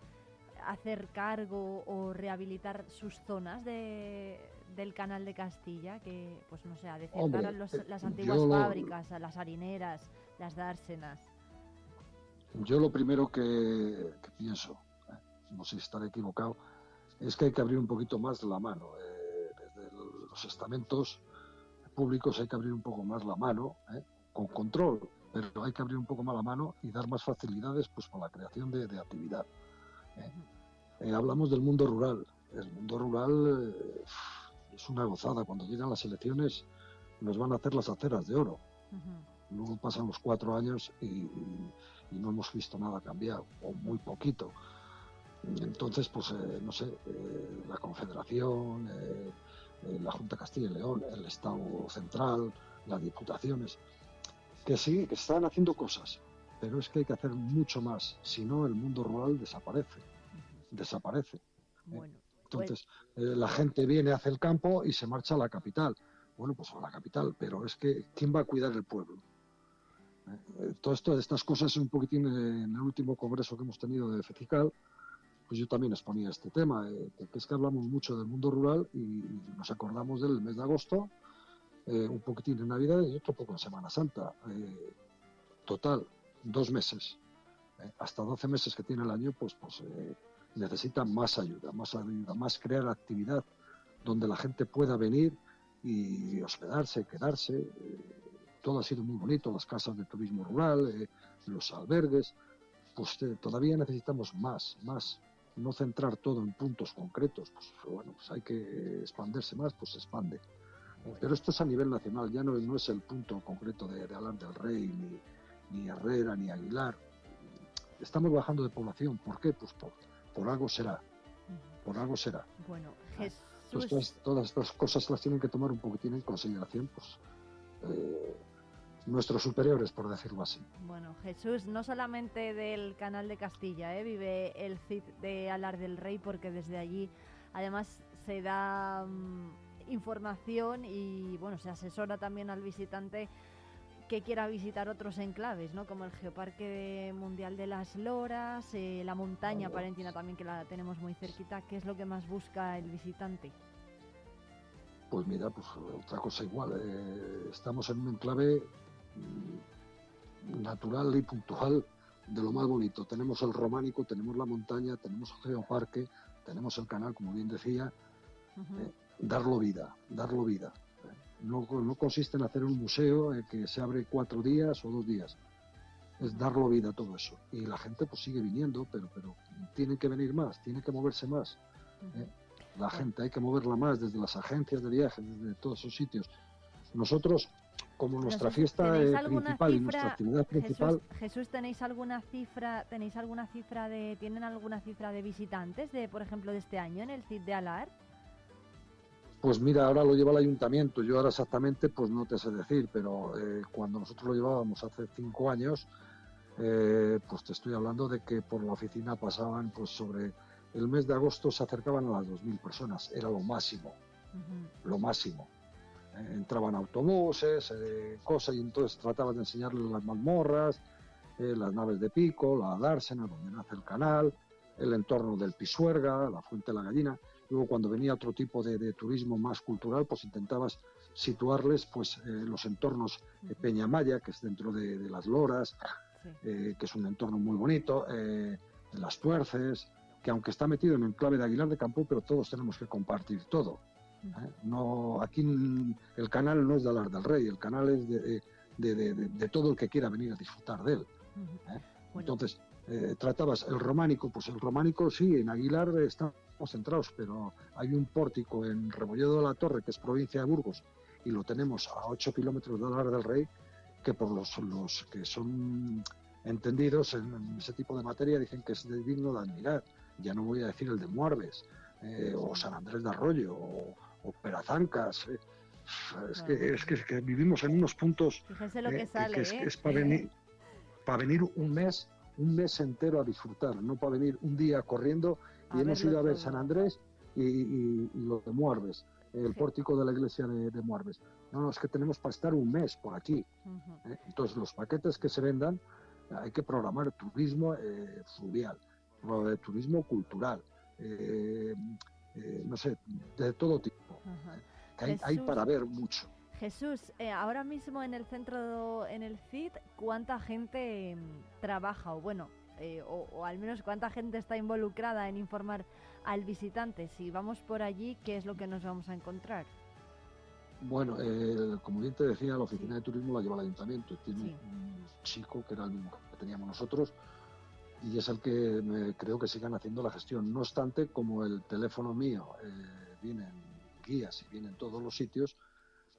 hacer cargo o rehabilitar sus zonas de, del canal de Castilla, que, pues no sé, a Hombre, los- eh, las antiguas lo- fábricas, a las harineras, las dársenas. Yo lo primero que, que pienso, eh, no sé si estaré equivocado, es que hay que abrir un poquito más la mano. eh, desde los estamentos públicos hay que abrir un poco más la mano, eh, con control, pero hay que abrir un poco más la mano y dar más facilidades pues, para la creación de, de actividad. eh. Eh, hablamos del mundo rural. El mundo rural eh, es una gozada. Cuando llegan las elecciones nos van a hacer las aceras de oro. Luego pasan los cuatro años y, y- y no hemos visto nada cambiado, o muy poquito. Entonces, pues, no sé, la Confederación, la Junta Castilla y León, el Estado Central, las diputaciones, que sí, que están haciendo cosas, pero es que hay que hacer mucho más, si no el mundo rural desaparece, desaparece. Bueno, Entonces, eh, la gente viene, hace el campo y se marcha a la capital. Bueno, pues a la capital, pero es que ¿quién va a cuidar el pueblo? Eh, todo esto, estas cosas, un poquitín eh, en el último congreso que hemos tenido de FECICAL, pues yo también exponía este tema, eh, que es que hablamos mucho del mundo rural y, y nos acordamos del mes de agosto, eh, un poquitín en Navidad y otro poco en Semana Santa. Eh, total, dos meses, eh, hasta 12 meses que tiene el año, pues, pues eh, necesita más ayuda, más ayuda, más crear actividad donde la gente pueda venir y hospedarse, quedarse. eh, todo ha sido muy bonito, las casas de turismo rural, eh, los albergues, pues todavía necesitamos más, más, no centrar todo en puntos concretos, pues bueno, pues hay que expandirse más, pues se expande. Pero esto es a nivel nacional, ya no, no es el punto concreto de, de Alar del Rey, ni, ni Herrera, ni Aguilar. Estamos bajando de población, ¿por qué? Pues por, por algo será, por algo será. Bueno, Entonces, Jesús, todas, todas estas cosas las tienen que tomar un poquitín en consideración, pues, eh, nuestros superiores, por decirlo así. bueno, Jesús, no solamente del canal de Castilla, ¿eh? vive el CID de Alar del Rey, porque desde allí además se da mm, información y bueno, se asesora también al visitante que quiera visitar otros enclaves, ¿no? Como el Geoparque Mundial de las Loras, eh, la montaña palentina también que la tenemos muy cerquita. ¿Qué es lo que más busca el visitante? Pues mira, pues otra cosa igual. eh, estamos en un enclave mm, natural y puntual de lo más bonito. Tenemos el románico, tenemos la montaña, tenemos el geoparque, tenemos el canal, como bien decía. eh, darlo vida, darlo vida. No, no consiste en hacer un museo eh, que se abre cuatro días o dos días. Es darlo vida a todo eso. Y la gente pues sigue viniendo, pero, pero tiene que venir más, tiene que moverse más. eh. La gente hay que moverla más desde las agencias de viajes, desde todos esos sitios. Nosotros, como nuestra fiesta ¿tenéis eh, principal y nuestra actividad principal, Jesús, Jesús, ¿tenéis alguna cifra, tenéis alguna cifra de, tienen alguna cifra de visitantes de, por ejemplo, de este año en el CID de Alar? Pues mira, ahora lo lleva el ayuntamiento. Yo ahora exactamente, pues no te sé decir, pero eh, cuando nosotros lo llevábamos hace cinco años, eh, pues te estoy hablando de que por la oficina pasaban, pues sobre el mes de agosto se acercaban a las 2.000 personas. Era lo máximo, lo máximo. Eh, entraban autobuses, cosas, y entonces tratabas de enseñarles las mazmorras, las naves de pico, la dársena, donde nace el canal, el entorno del Pisuerga, la fuente de la gallina. Luego cuando venía otro tipo de, de turismo más cultural, pues intentabas situarles pues eh, los entornos de Peñamaya, que es dentro de, de las Loras, eh, que es un entorno muy bonito, eh, en las Tuerces, que aunque está metido en el enclave de Aguilar de Campo, pero todos tenemos que compartir todo. ¿eh? No, aquí el canal no es de Alar del Rey, el canal es de, de- de- de- de todo el que quiera venir a disfrutar de él. ¿eh? Entonces, eh, tratabas el románico, pues el románico sí, en Aguilar estamos centrados, pero hay un pórtico en Rebolledo de la Torre, que es provincia de Burgos, y lo tenemos a 8 kilómetros de Alar del Rey, que por los, los que son entendidos en, en ese tipo de materia dicen que es de- digno de admirar. Ya no voy a decir el de Muarbes, eh, o San Andrés de Arroyo, o, o Perazancas. eh. Es, que, es, que, es que vivimos en unos puntos Fíjense lo eh, que es, es para venir, para venir un mes, un mes entero a disfrutar, no para venir un día corriendo. Y hemos ido a ver. San Andrés y, y- y lo de Muarbes. el pórtico de la iglesia de, de Muarbes. No, no, es que tenemos para estar un mes por aquí. ¿eh? Entonces, los paquetes que se vendan, hay que programar turismo eh, fluvial, turismo cultural, eh, eh, no sé, de todo tipo. Que hay, para ver mucho. Jesús, eh, ahora mismo en el centro, en el CID, ¿cuánta gente mm, trabaja? O bueno, eh, o, o al menos cuánta gente está involucrada en informar al visitante. Si vamos por allí, ¿qué es lo que nos vamos a encontrar? Bueno, eh, como bien te decía, la oficina de turismo la lleva el ayuntamiento. Tiene un chico que era el mismo que teníamos nosotros y es el que me, creo que sigan haciendo la gestión. No obstante, como el teléfono mío eh, vienen guías y vienen todos los sitios,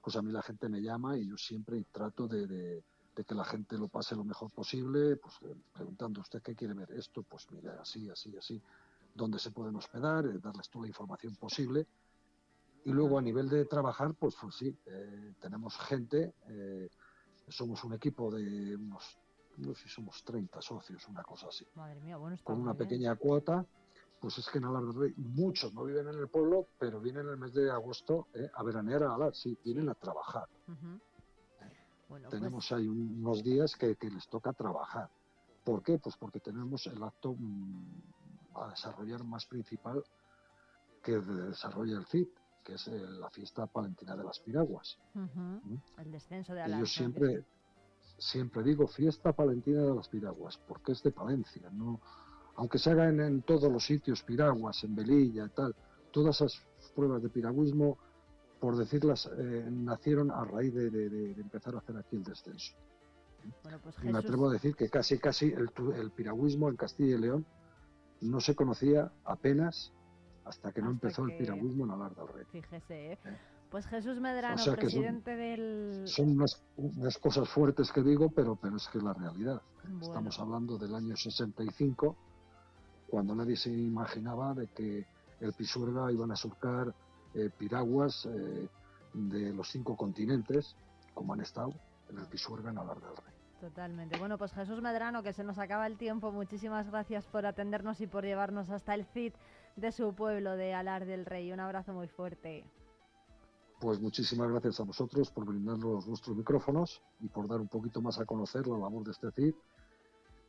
pues a mí la gente me llama y yo siempre trato de, de- de que la gente lo pase lo mejor posible, pues eh, preguntando usted qué quiere ver esto, pues mira, así, así, así, dónde se pueden hospedar, eh, darles toda la información posible. Y luego a nivel de trabajar, pues, pues sí, eh, tenemos gente, eh, somos un equipo de unos, no sé si somos 30 socios, una cosa así, Madre mía, bueno, está con una bien. pequeña cuota. Pues es que en Alar del Rey muchos no viven en el pueblo, pero vienen el mes de agosto eh, a veranear a Alar, sí, vienen a trabajar. Ujú. Bueno, pues, Tenemos ahí un- unos días que, que les toca trabajar. ¿Por qué? Pues porque tenemos el acto mm, a desarrollar más principal que de- desarrolla el CID, que es eh, la fiesta palentina de las piraguas. ujú, el descenso de Alarma. yo siempre, siempre digo fiesta palentina de las piraguas, porque es de Palencia, no, aunque se haga en, en todos los sitios, piraguas, en Velilla y tal, todas esas pruebas de piragüismo, por decirlas, eh, nacieron a raíz de, de- de- empezar a hacer aquí el descenso. Bueno, pues Y me Jesús, atrevo a decir que casi, casi el, el piragüismo en Castilla y León no se conocía apenas hasta que no Hasta empezó que- el piragüismo en Alar del Rey. fíjese, ¿eh? Pues Jesús Medrano, O sea que son- presidente del... Son unas, unas cosas fuertes que digo, pero, pero es que es la realidad. Bueno. Estamos hablando del año 65, cuando nadie se imaginaba de que el Pisuerga iban a surcar eh, piraguas eh, de los cinco continentes, como han estado en el Pisuerga en Alar del Rey. Totalmente. Bueno, pues Jesús Medrano, que se nos acaba el tiempo, muchísimas gracias por atendernos y por llevarnos hasta el CID de su pueblo de Alar del Rey. Un abrazo muy fuerte. Pues muchísimas gracias a vosotros por brindarnos vuestros micrófonos y por dar un poquito más a conocer la labor de este CID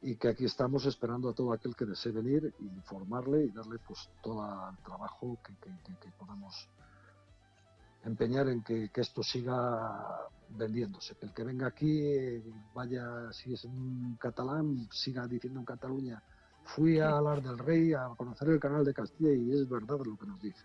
y que aquí estamos esperando a todo aquel que desee venir e informarle y darle pues todo el trabajo que, que- que- podemos empeñar en que, esto siga vendiéndose, que el que venga aquí vaya, si es un catalán, siga diciendo en Cataluña, fui a hablar del rey a conocer el canal de Castilla y es verdad lo que nos dice.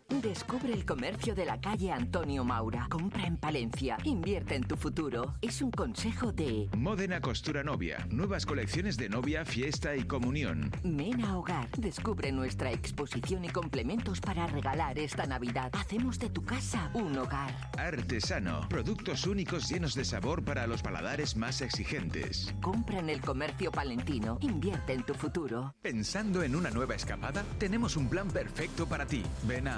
Descubre el comercio de la calle Antonio Maura. Compra en Palencia. Invierte en tu futuro. Es un consejo de Modena Costura Novia. Nuevas colecciones de novia, fiesta y comunión. Mena Hogar. Descubre nuestra exposición y complementos para regalar esta Navidad. Hacemos de tu casa un hogar. Artesano. Productos únicos llenos de sabor para los paladares más exigentes. Compra en el comercio palentino. Invierte en tu futuro. Pensando en una nueva escapada, tenemos un plan perfecto para ti. Ven a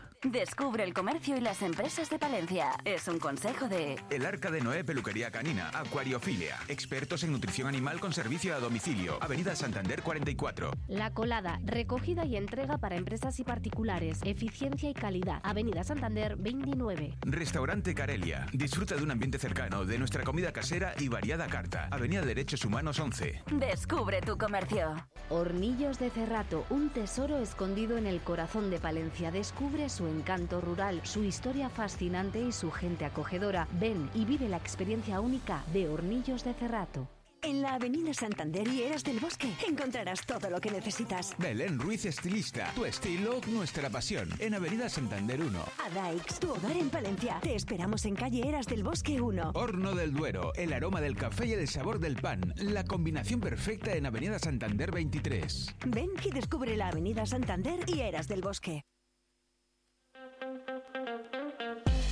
Descubre el comercio y las empresas de Palencia. Es un consejo de El Arca de Noé Peluquería Canina, Acuariofilia, expertos en nutrición animal con servicio a domicilio, Avenida Santander 44. La Colada, recogida y entrega para empresas y particulares, eficiencia y calidad. Avenida Santander 29. Restaurante Carelia. Disfruta de un ambiente cercano, de nuestra comida casera y variada carta. Avenida Derechos Humanos 11. Descubre tu comercio. Hornillos de Cerrato, un tesoro escondido en el corazón de Palencia. Descubre su encanto rural, su historia fascinante y su gente acogedora. Ven y vive la experiencia única de Hornillos de Cerrato. En la Avenida Santander y Eras del Bosque encontrarás todo lo que necesitas. Belén Ruiz Estilista. Tu estilo, nuestra pasión. En Avenida Santander 1. Adaix, tu hogar en Palencia. Te esperamos en calle Eras del Bosque 1. Horno del Duero. El aroma del café y el sabor del pan. La combinación perfecta en Avenida Santander 23. Ven y descubre la Avenida Santander y Eras del Bosque.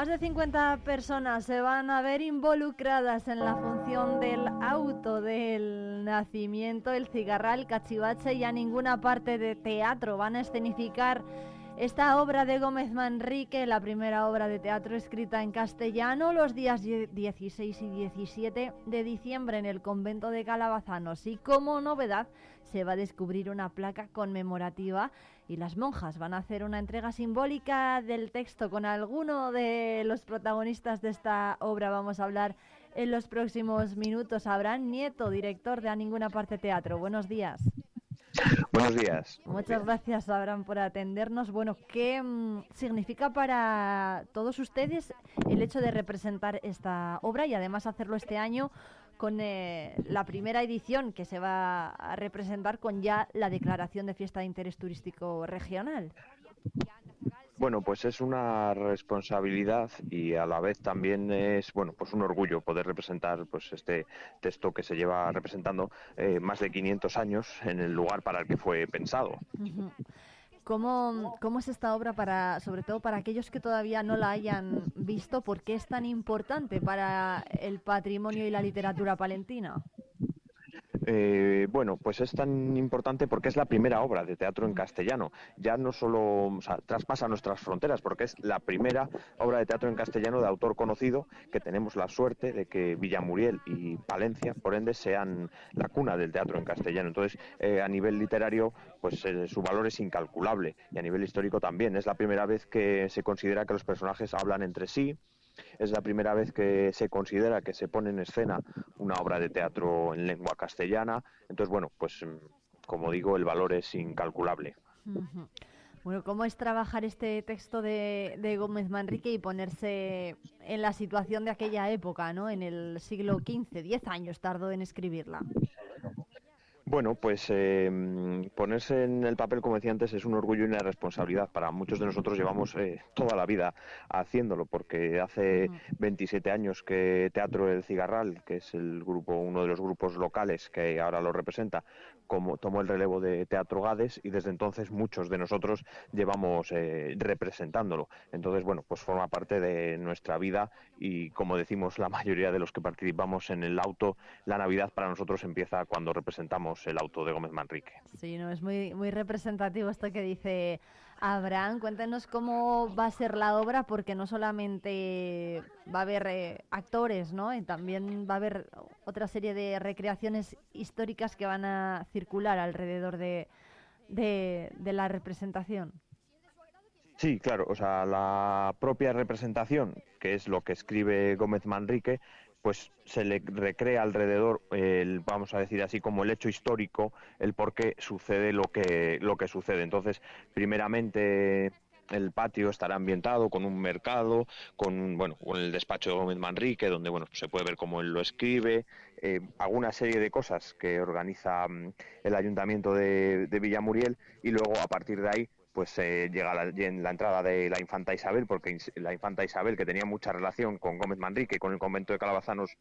Más de 50 personas se van a ver involucradas en la función del auto del nacimiento, el cigarral, cachivache y a ninguna parte de teatro. Van a escenificar esta obra de Gómez Manrique, la primera obra de teatro escrita en castellano, los días 16 y 17 de diciembre en el convento de Calabazanos. Y como novedad, se va a descubrir una placa conmemorativa y las monjas van a hacer una entrega simbólica del texto con alguno de los protagonistas de esta obra. Vamos a hablar en los próximos minutos. Abraham Nieto, director de A Ninguna Parte Teatro. Buenos días. Buenos días. Muchas gracias, Abraham, por atendernos. Bueno, ¿qué mm, significa para todos ustedes el hecho de representar esta obra y además hacerlo este año con eh, la primera edición que se va a representar con ya la declaración de fiesta de interés turístico regional. Bueno, pues es una responsabilidad y a la vez también es, bueno, pues un orgullo poder representar pues este texto que se lleva representando eh, más de 500 años en el lugar para el que fue pensado. ¿Cómo, ¿Cómo es esta obra para, sobre todo para aquellos que todavía no la hayan visto? ¿Por qué es tan importante para el patrimonio y la literatura palentina? Eh, bueno, pues es tan importante porque es la primera obra de teatro en castellano. Ya no solo o sea, traspasa nuestras fronteras, porque es la primera obra de teatro en castellano de autor conocido, que tenemos la suerte de que Villamuriel y Palencia, por ende, sean la cuna del teatro en castellano. Entonces, eh, a nivel literario, pues eh, su valor es incalculable y a nivel histórico también. Es la primera vez que se considera que los personajes hablan entre sí, es la primera vez que se considera que se pone en escena una obra de teatro en lengua castellana. Entonces, bueno, pues mm, como digo, el valor es incalculable. Bueno, ¿cómo es trabajar este texto de, de, Gómez Manrique y ponerse en la situación de aquella época, ¿no? En el siglo XV, diez años tardó en escribirla. Bueno, pues eh, ponerse en el papel, como decía antes, es un orgullo y una responsabilidad. Para muchos de nosotros llevamos eh, toda la vida haciéndolo, porque hace 27 años que Teatro El Cigarral, que es el grupo, uno de los grupos locales que ahora lo representa, como tomó el relevo de Teatro Gades y desde entonces muchos de nosotros llevamos eh, representándolo. Entonces, bueno, pues forma parte de nuestra vida y como decimos la mayoría de los que participamos en el auto, la Navidad para nosotros empieza cuando representamos el auto de Gómez Manrique. Sí, no, es muy, muy representativo esto que dice Abraham. Cuéntenos cómo va a ser la obra, porque no solamente va a haber eh, actores, ¿no? Y también va a haber otra serie de recreaciones históricas que van a circular alrededor de, de, de la representación. Sí, claro, o sea, la propia representación, que es lo que escribe Gómez Manrique, pues se le recrea alrededor, el, vamos a decir así, como el hecho histórico, el por qué sucede lo que, lo que sucede. Entonces, primeramente el patio estará ambientado con un mercado, con bueno, con el despacho de Gómez Manrique, donde bueno, se puede ver cómo él lo escribe, eh, alguna serie de cosas que organiza mm, el ayuntamiento de, de Villamuriel y luego a partir de ahí pues eh, llega la, la, entrada de la infanta Isabel, porque la infanta Isabel, que tenía mucha relación con Gómez Manrique y con el convento de Calabazanos,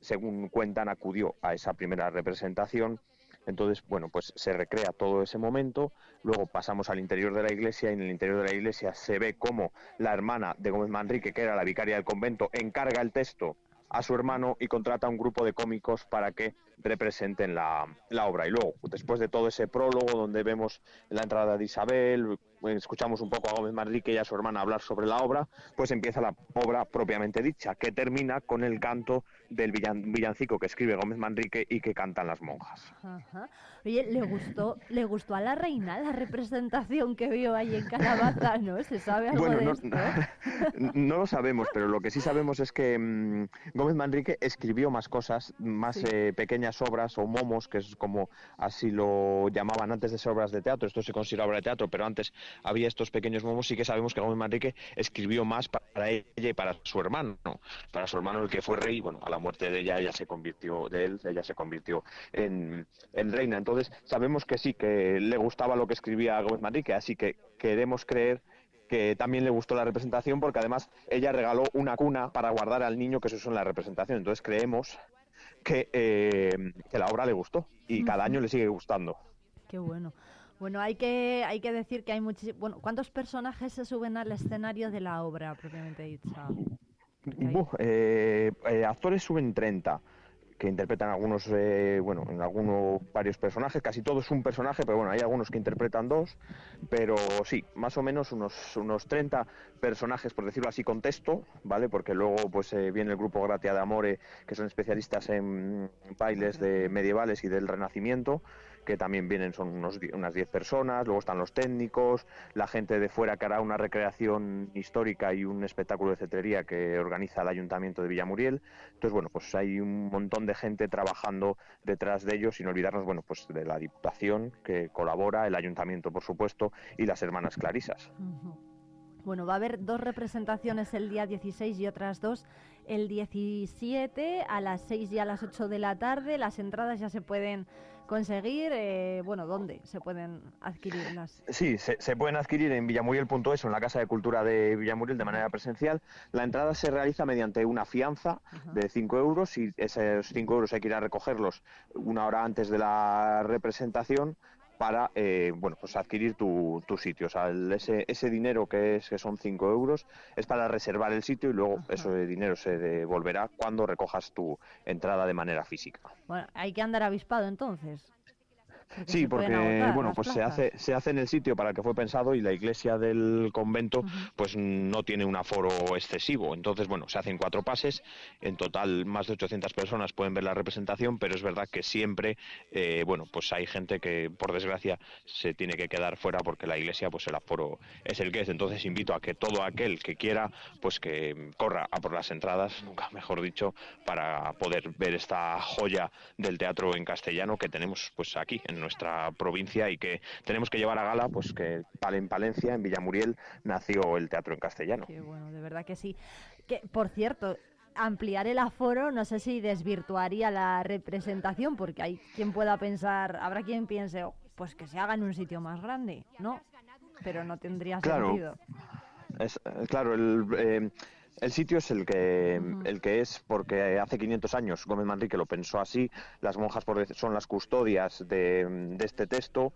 según cuentan, acudió a esa primera representación. Entonces, bueno, pues se recrea todo ese momento, luego pasamos al interior de la iglesia y en el interior de la iglesia se ve cómo la hermana de Gómez Manrique, que era la vicaria del convento, encarga el texto a su hermano y contrata a un grupo de cómicos para que representen la, obra. Y luego, después de todo ese prólogo donde vemos la entrada de Isabel, escuchamos un poco a Gómez Manrique y a su hermana hablar sobre la obra, pues empieza la obra propiamente dicha, que termina con el canto del villancico que escribe Gómez Manrique y que cantan las monjas. Ajá. Oye, ¿le gustó, ¿le gustó a la reina la representación que vio ahí en Calabaza? ¿No? ¿Se sabe algo bueno, de no, esto? (laughs) no lo sabemos, pero lo que sí sabemos es que mmm, Gómez Manrique escribió más cosas, más Sí. eh, pequeñas obras o momos, que es como así lo llamaban antes de ser obras de teatro. Esto se considera obra de teatro, pero antes había estos pequeños momos. Sí que sabemos que Gómez Manrique escribió más para ella y para su hermano, para su hermano el que fue rey. Bueno, a la muerte de ella, ella se convirtió de él, ella se convirtió en, en reina. Entonces sabemos que sí, que le gustaba lo que escribía Gómez Manrique, así que queremos creer que también le gustó la representación porque además ella regaló una cuna para guardar al niño que se usó en la representación. Entonces creemos que, eh, que la obra le gustó y cada año le sigue gustando. Qué bueno. Bueno, hay que, hay que decir que hay muchísimos... Bueno, ¿cuántos personajes se suben al escenario de la obra propiamente dicha? Buh, eh, eh, actores suben 30 que interpretan algunos, eh, bueno, en algunos varios personajes, casi todo es un personaje, pero bueno, hay algunos que interpretan dos, pero sí, más o menos unos, unos 30 personajes, por decirlo así, con texto, ¿vale? Porque luego pues eh, viene el grupo Gratia de Amore, que son especialistas en bailes de medievales y del Renacimiento, que también vienen, son unos, unas 10 personas, luego están los técnicos, la gente de fuera que hará una recreación histórica y un espectáculo de cetrería que organiza el Ayuntamiento de Villamuriel. Entonces, bueno, pues hay un montón de gente trabajando detrás de ellos, sin olvidarnos, bueno, pues de la Diputación que colabora, el Ayuntamiento, por supuesto, y las hermanas Clarisas. Bueno, va a haber dos representaciones el día 16 y otras dos el 17 a las 6 y a las 8 de la tarde. Las entradas ya se pueden conseguir. eh, bueno, ¿dónde se pueden adquirirlas? Sí, se, se pueden adquirir en villamuriel.es en la Casa de Cultura de Villamuriel de manera presencial. La entrada se realiza mediante una fianza de 5 euros y esos 5 euros hay que ir a recogerlos una hora antes de la representación para eh, bueno pues adquirir tu, tu sitio. O sea, el- ese, ese dinero que es que son 5 euros es para reservar el sitio y luego ese dinero se devolverá cuando recojas tu entrada de manera física. Bueno, hay que andar avispado entonces. Sí, porque agotar bueno, pues se hace se hace en el sitio para el que fue pensado y la iglesia del convento pues no tiene un aforo excesivo. Entonces, bueno, se hacen cuatro pases, en total más de 800 personas pueden ver la representación, pero es verdad que siempre eh, bueno, pues hay gente que por desgracia se tiene que quedar fuera porque la iglesia pues el aforo es el que es. Entonces, invito a que todo aquel que quiera pues que corra a por las entradas, nunca mejor dicho, para poder ver esta joya del teatro en castellano que tenemos pues aquí en nuestra provincia y que tenemos que llevar a gala pues que en Palencia, en Villamuriel, nació el teatro en castellano. Qué bueno, de verdad que sí. Que, por cierto, ampliar el aforo no sé si desvirtuaría la representación, porque hay quien pueda pensar, habrá quien piense, "Oh, pues que se haga en un sitio más grande, ¿no? Pero no tendría Claro. sentido. Es, claro, el, eh, el sitio es el que, el que es porque hace 500 años Gómez Manrique lo pensó así, las monjas son las custodias de, de este texto,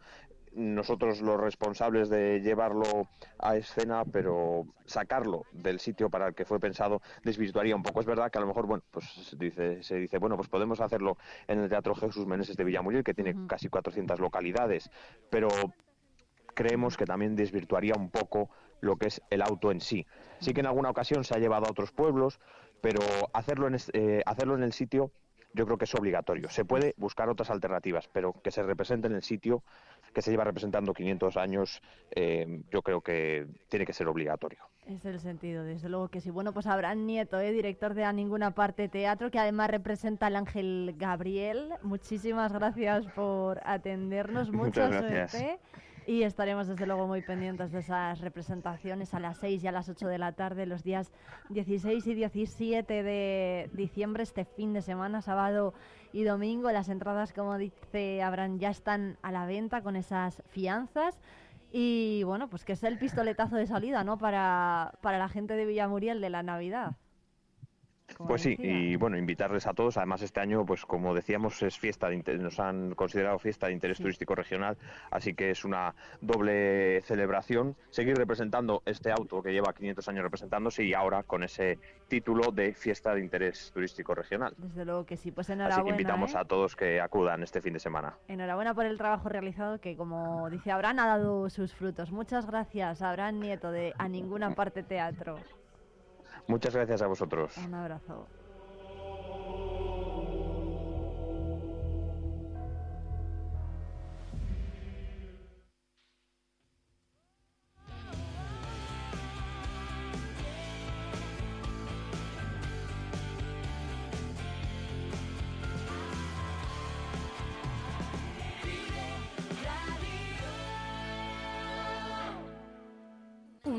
nosotros los responsables de llevarlo a escena, pero sacarlo del sitio para el que fue pensado desvirtuaría un poco. Es verdad que a lo mejor, bueno, pues se dice, se dice bueno, pues podemos hacerlo en el Teatro Jesús Meneses de Villamuriel, que tiene casi 400 localidades, pero creemos que también desvirtuaría un poco lo que es el auto en sí. Sí que en alguna ocasión se ha llevado a otros pueblos, pero hacerlo en, eh, hacerlo en el sitio yo creo que es obligatorio. Se puede buscar otras alternativas, pero que se represente en el sitio que se lleva representando 500 años, eh, yo creo que tiene que ser obligatorio. Es el sentido, desde luego que sí. Bueno, pues Abraham Nieto, ¿eh? director de A Ninguna Parte Teatro, que además representa al Ángel Gabriel. Muchísimas gracias por atendernos. (laughs) Mucha Muchas gracias. suerte. Y estaremos desde luego muy pendientes de esas representaciones a las 6 y a las 8 de la tarde, los días 16 y 17 de diciembre, este fin de semana, sábado y domingo. Las entradas, como dice Abraham, ya están a la venta con esas fianzas. Y bueno, pues que es el pistoletazo de salida, ¿no? Para, para la gente de Villamuriel de la Navidad. Pues sí, y bueno, invitarles a todos. Además, este año, pues como decíamos, es fiesta, de nos han considerado fiesta de interés turístico regional, así que es una doble celebración. Seguir representando este auto que lleva 500 años representándose y ahora con ese título de fiesta de interés turístico regional. Desde luego que sí, pues enhorabuena. Así que invitamos ¿eh? a todos que acudan este fin de semana. Enhorabuena por el trabajo realizado que, como dice Abraham, ha dado sus frutos. Muchas gracias, Abraham Nieto de A Ninguna Parte Teatro. Muchas gracias a vosotros. Un abrazo.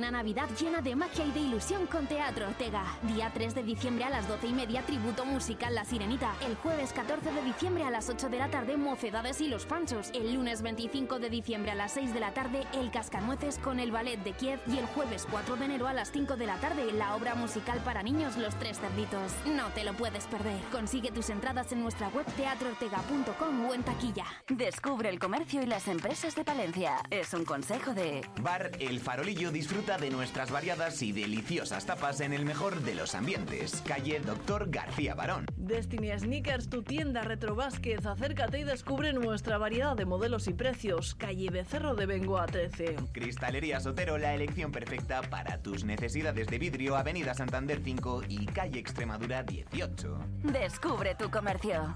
Una Navidad llena de magia y de ilusión con Teatro Ortega. Día 3 de diciembre a las 12 y media, tributo musical La Sirenita. El jueves 14 de diciembre a las 8 de la tarde, Mocedades y los Panchos. El lunes 25 de diciembre a las 6 de la tarde, El Cascanueces con el Ballet de Kiev. Y el jueves 4 de enero a las 5 de la tarde, la obra musical para niños Los Tres Cerditos. No te lo puedes perder. Consigue tus entradas en nuestra web teatroortega.com o en taquilla. Descubre el comercio y las empresas de Palencia. Es un consejo de... Bar El Farolillo disfruta de nuestras variadas y deliciosas tapas en el mejor de los ambientes. Calle Doctor García Barón. Destiny Sneakers, tu tienda Retro Vázquez. Acércate y descubre nuestra variedad de modelos y precios. Calle Becerro de Bengoa 13. Cristalería Sotero, la elección perfecta para tus necesidades de vidrio. Avenida Santander 5 y Calle Extremadura 18. Descubre tu comercio.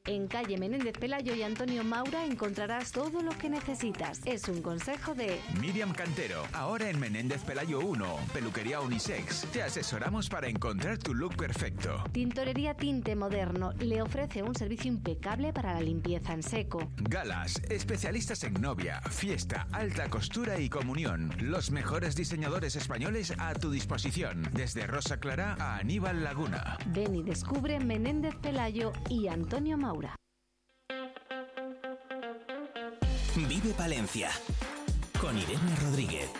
En calle Menéndez Pelayo y Antonio Maura encontrarás todo lo que necesitas. Es un consejo de Miriam Cantero, ahora en Menéndez Pelayo 1, peluquería unisex. Te asesoramos para encontrar tu look perfecto. Tintorería Tinte Moderno le ofrece un servicio impecable para la limpieza en seco. Galas, especialistas en novia, fiesta, alta costura y comunión. Los mejores diseñadores españoles a tu disposición, desde Rosa Clara a Aníbal Laguna. Ven y descubre Menéndez Pelayo y Antonio Maura. Vive Palencia con Irene Rodríguez.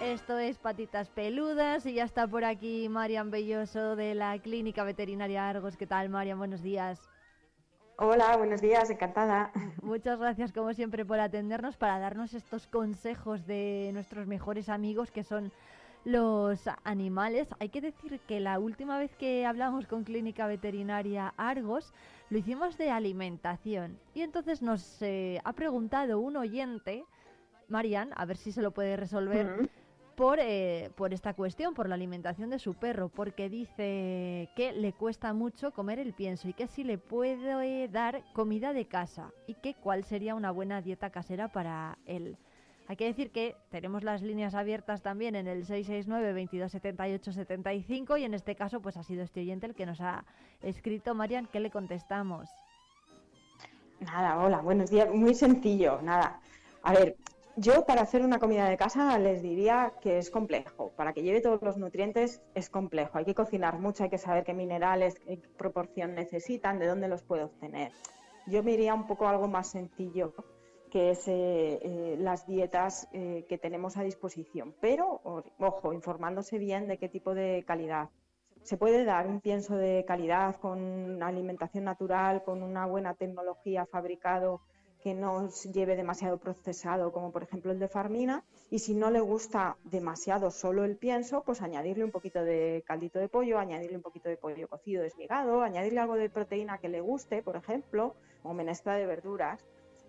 Esto es Patitas Peludas y ya está por aquí Marian Belloso de la Clínica Veterinaria Argos. ¿Qué tal, Marian? Buenos días. Hola, buenos días, encantada. (laughs) Muchas gracias como siempre por atendernos para darnos estos consejos de nuestros mejores amigos que son los animales. Hay que decir que la última vez que hablamos con Clínica Veterinaria Argos lo hicimos de alimentación y entonces nos eh, ha preguntado un oyente, Marian, a ver si se lo puede resolver. Por, eh, por esta cuestión, por la alimentación de su perro, porque dice que le cuesta mucho comer el pienso y que si le puede dar comida de casa y que cuál sería una buena dieta casera para él. Hay que decir que tenemos las líneas abiertas también en el 669 2278 75 y en este caso pues ha sido este oyente el que nos ha escrito. Marian, ¿qué le contestamos? Nada, hola, buenos días. Muy sencillo, nada. A ver, yo para hacer una comida de casa les diría que es complejo. Para que lleve todos los nutrientes es complejo. Hay que cocinar mucho, hay que saber qué minerales, qué proporción necesitan, de dónde los puede obtener. Yo me iría un poco algo más sencillo, que es eh, eh, las dietas eh, que tenemos a disposición. Pero, ojo, informándose bien de qué tipo de calidad. Se puede dar un pienso de calidad con alimentación natural, con una buena tecnología fabricado que no lleve demasiado procesado, como por ejemplo el de Farmina, y si no le gusta demasiado solo el pienso, pues añadirle un poquito de caldito de pollo, añadirle un poquito de pollo cocido desmigado, añadirle algo de proteína que le guste, por ejemplo, o menestra de verduras.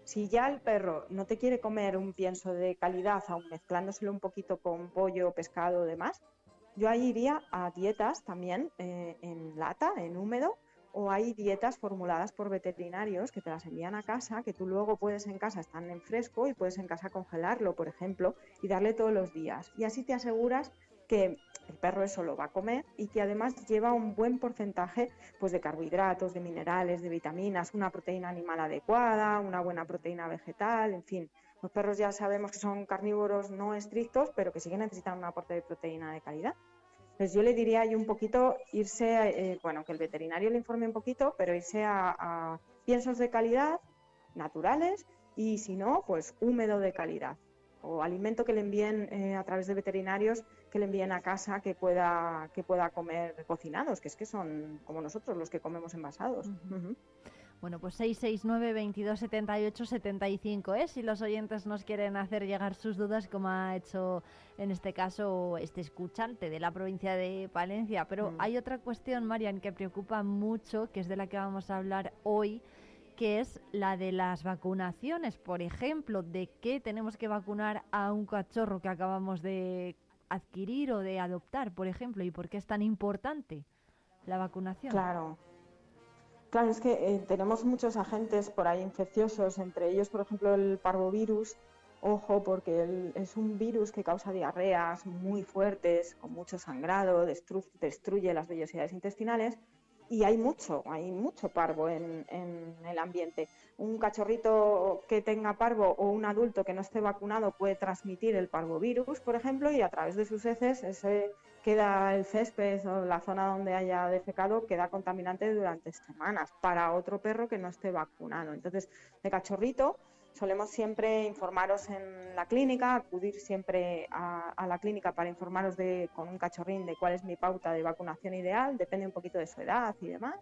Si ya el perro no te quiere comer un pienso de calidad, aun mezclándoselo un poquito con pollo, pescado o demás, yo ahí iría a dietas también eh, en lata, en húmedo, o hay dietas formuladas por veterinarios que te las envían a casa, que tú luego puedes en casa, están en fresco y puedes en casa congelarlo, por ejemplo, y darle todos los días. Y así te aseguras que el perro eso lo va a comer y que además lleva un buen porcentaje pues, de carbohidratos, de minerales, de vitaminas, una proteína animal adecuada, una buena proteína vegetal, en fin. Los perros ya sabemos que son carnívoros no estrictos, pero que sí que necesitan un aporte de proteína de calidad. Pues yo le diría ahí un poquito irse, eh, bueno, que el veterinario le informe un poquito, pero irse a, a piensos de calidad, naturales, y si no, pues húmedo de calidad o alimento que le envíen eh, a través de veterinarios que le envíen a casa que pueda que pueda comer cocinados, que es que son como nosotros los que comemos envasados. Ujú. Bueno, 669 22 78 75, ¿eh? Si los oyentes nos quieren hacer llegar sus dudas, como ha hecho en este caso este escuchante de la provincia de Palencia. Pero Mm. hay otra cuestión, Marian, que preocupa mucho, que es de la que vamos a hablar hoy, que es la de las vacunaciones. Por ejemplo, de qué tenemos que vacunar a un cachorro que acabamos de adquirir o de adoptar, por ejemplo, y por qué es tan importante la vacunación. Claro. Claro, es que eh, tenemos muchos agentes por ahí infecciosos, entre ellos, por ejemplo, el parvovirus. Ojo, porque el- es un virus que causa diarreas muy fuertes, con mucho sangrado, destru- destruye las vellosidades intestinales y hay mucho, hay mucho parvo en, en el ambiente. Un cachorrito que tenga parvo o un adulto que no esté vacunado puede transmitir el parvovirus, por ejemplo, y a través de sus heces ese queda el césped o la zona donde haya defecado queda contaminante durante semanas para otro perro que no esté vacunado. Entonces, de cachorrito solemos siempre informaros en la clínica, acudir siempre a, a la clínica para informaros de, con un cachorrín de cuál es mi pauta de vacunación ideal, depende un poquito de su edad y demás.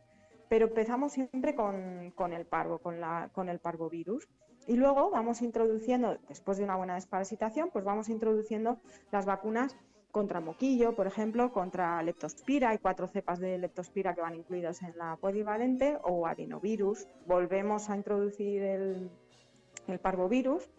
Pero empezamos siempre con, con el parvo, con, la, con el parvovirus. Y luego vamos introduciendo, después de una buena desparasitación, pues vamos introduciendo las vacunas contra moquillo, por ejemplo, contra leptospira. Hay cuatro cepas de leptospira que van incluidas en la polivalente o adenovirus. Volvemos a introducir el, parvovirus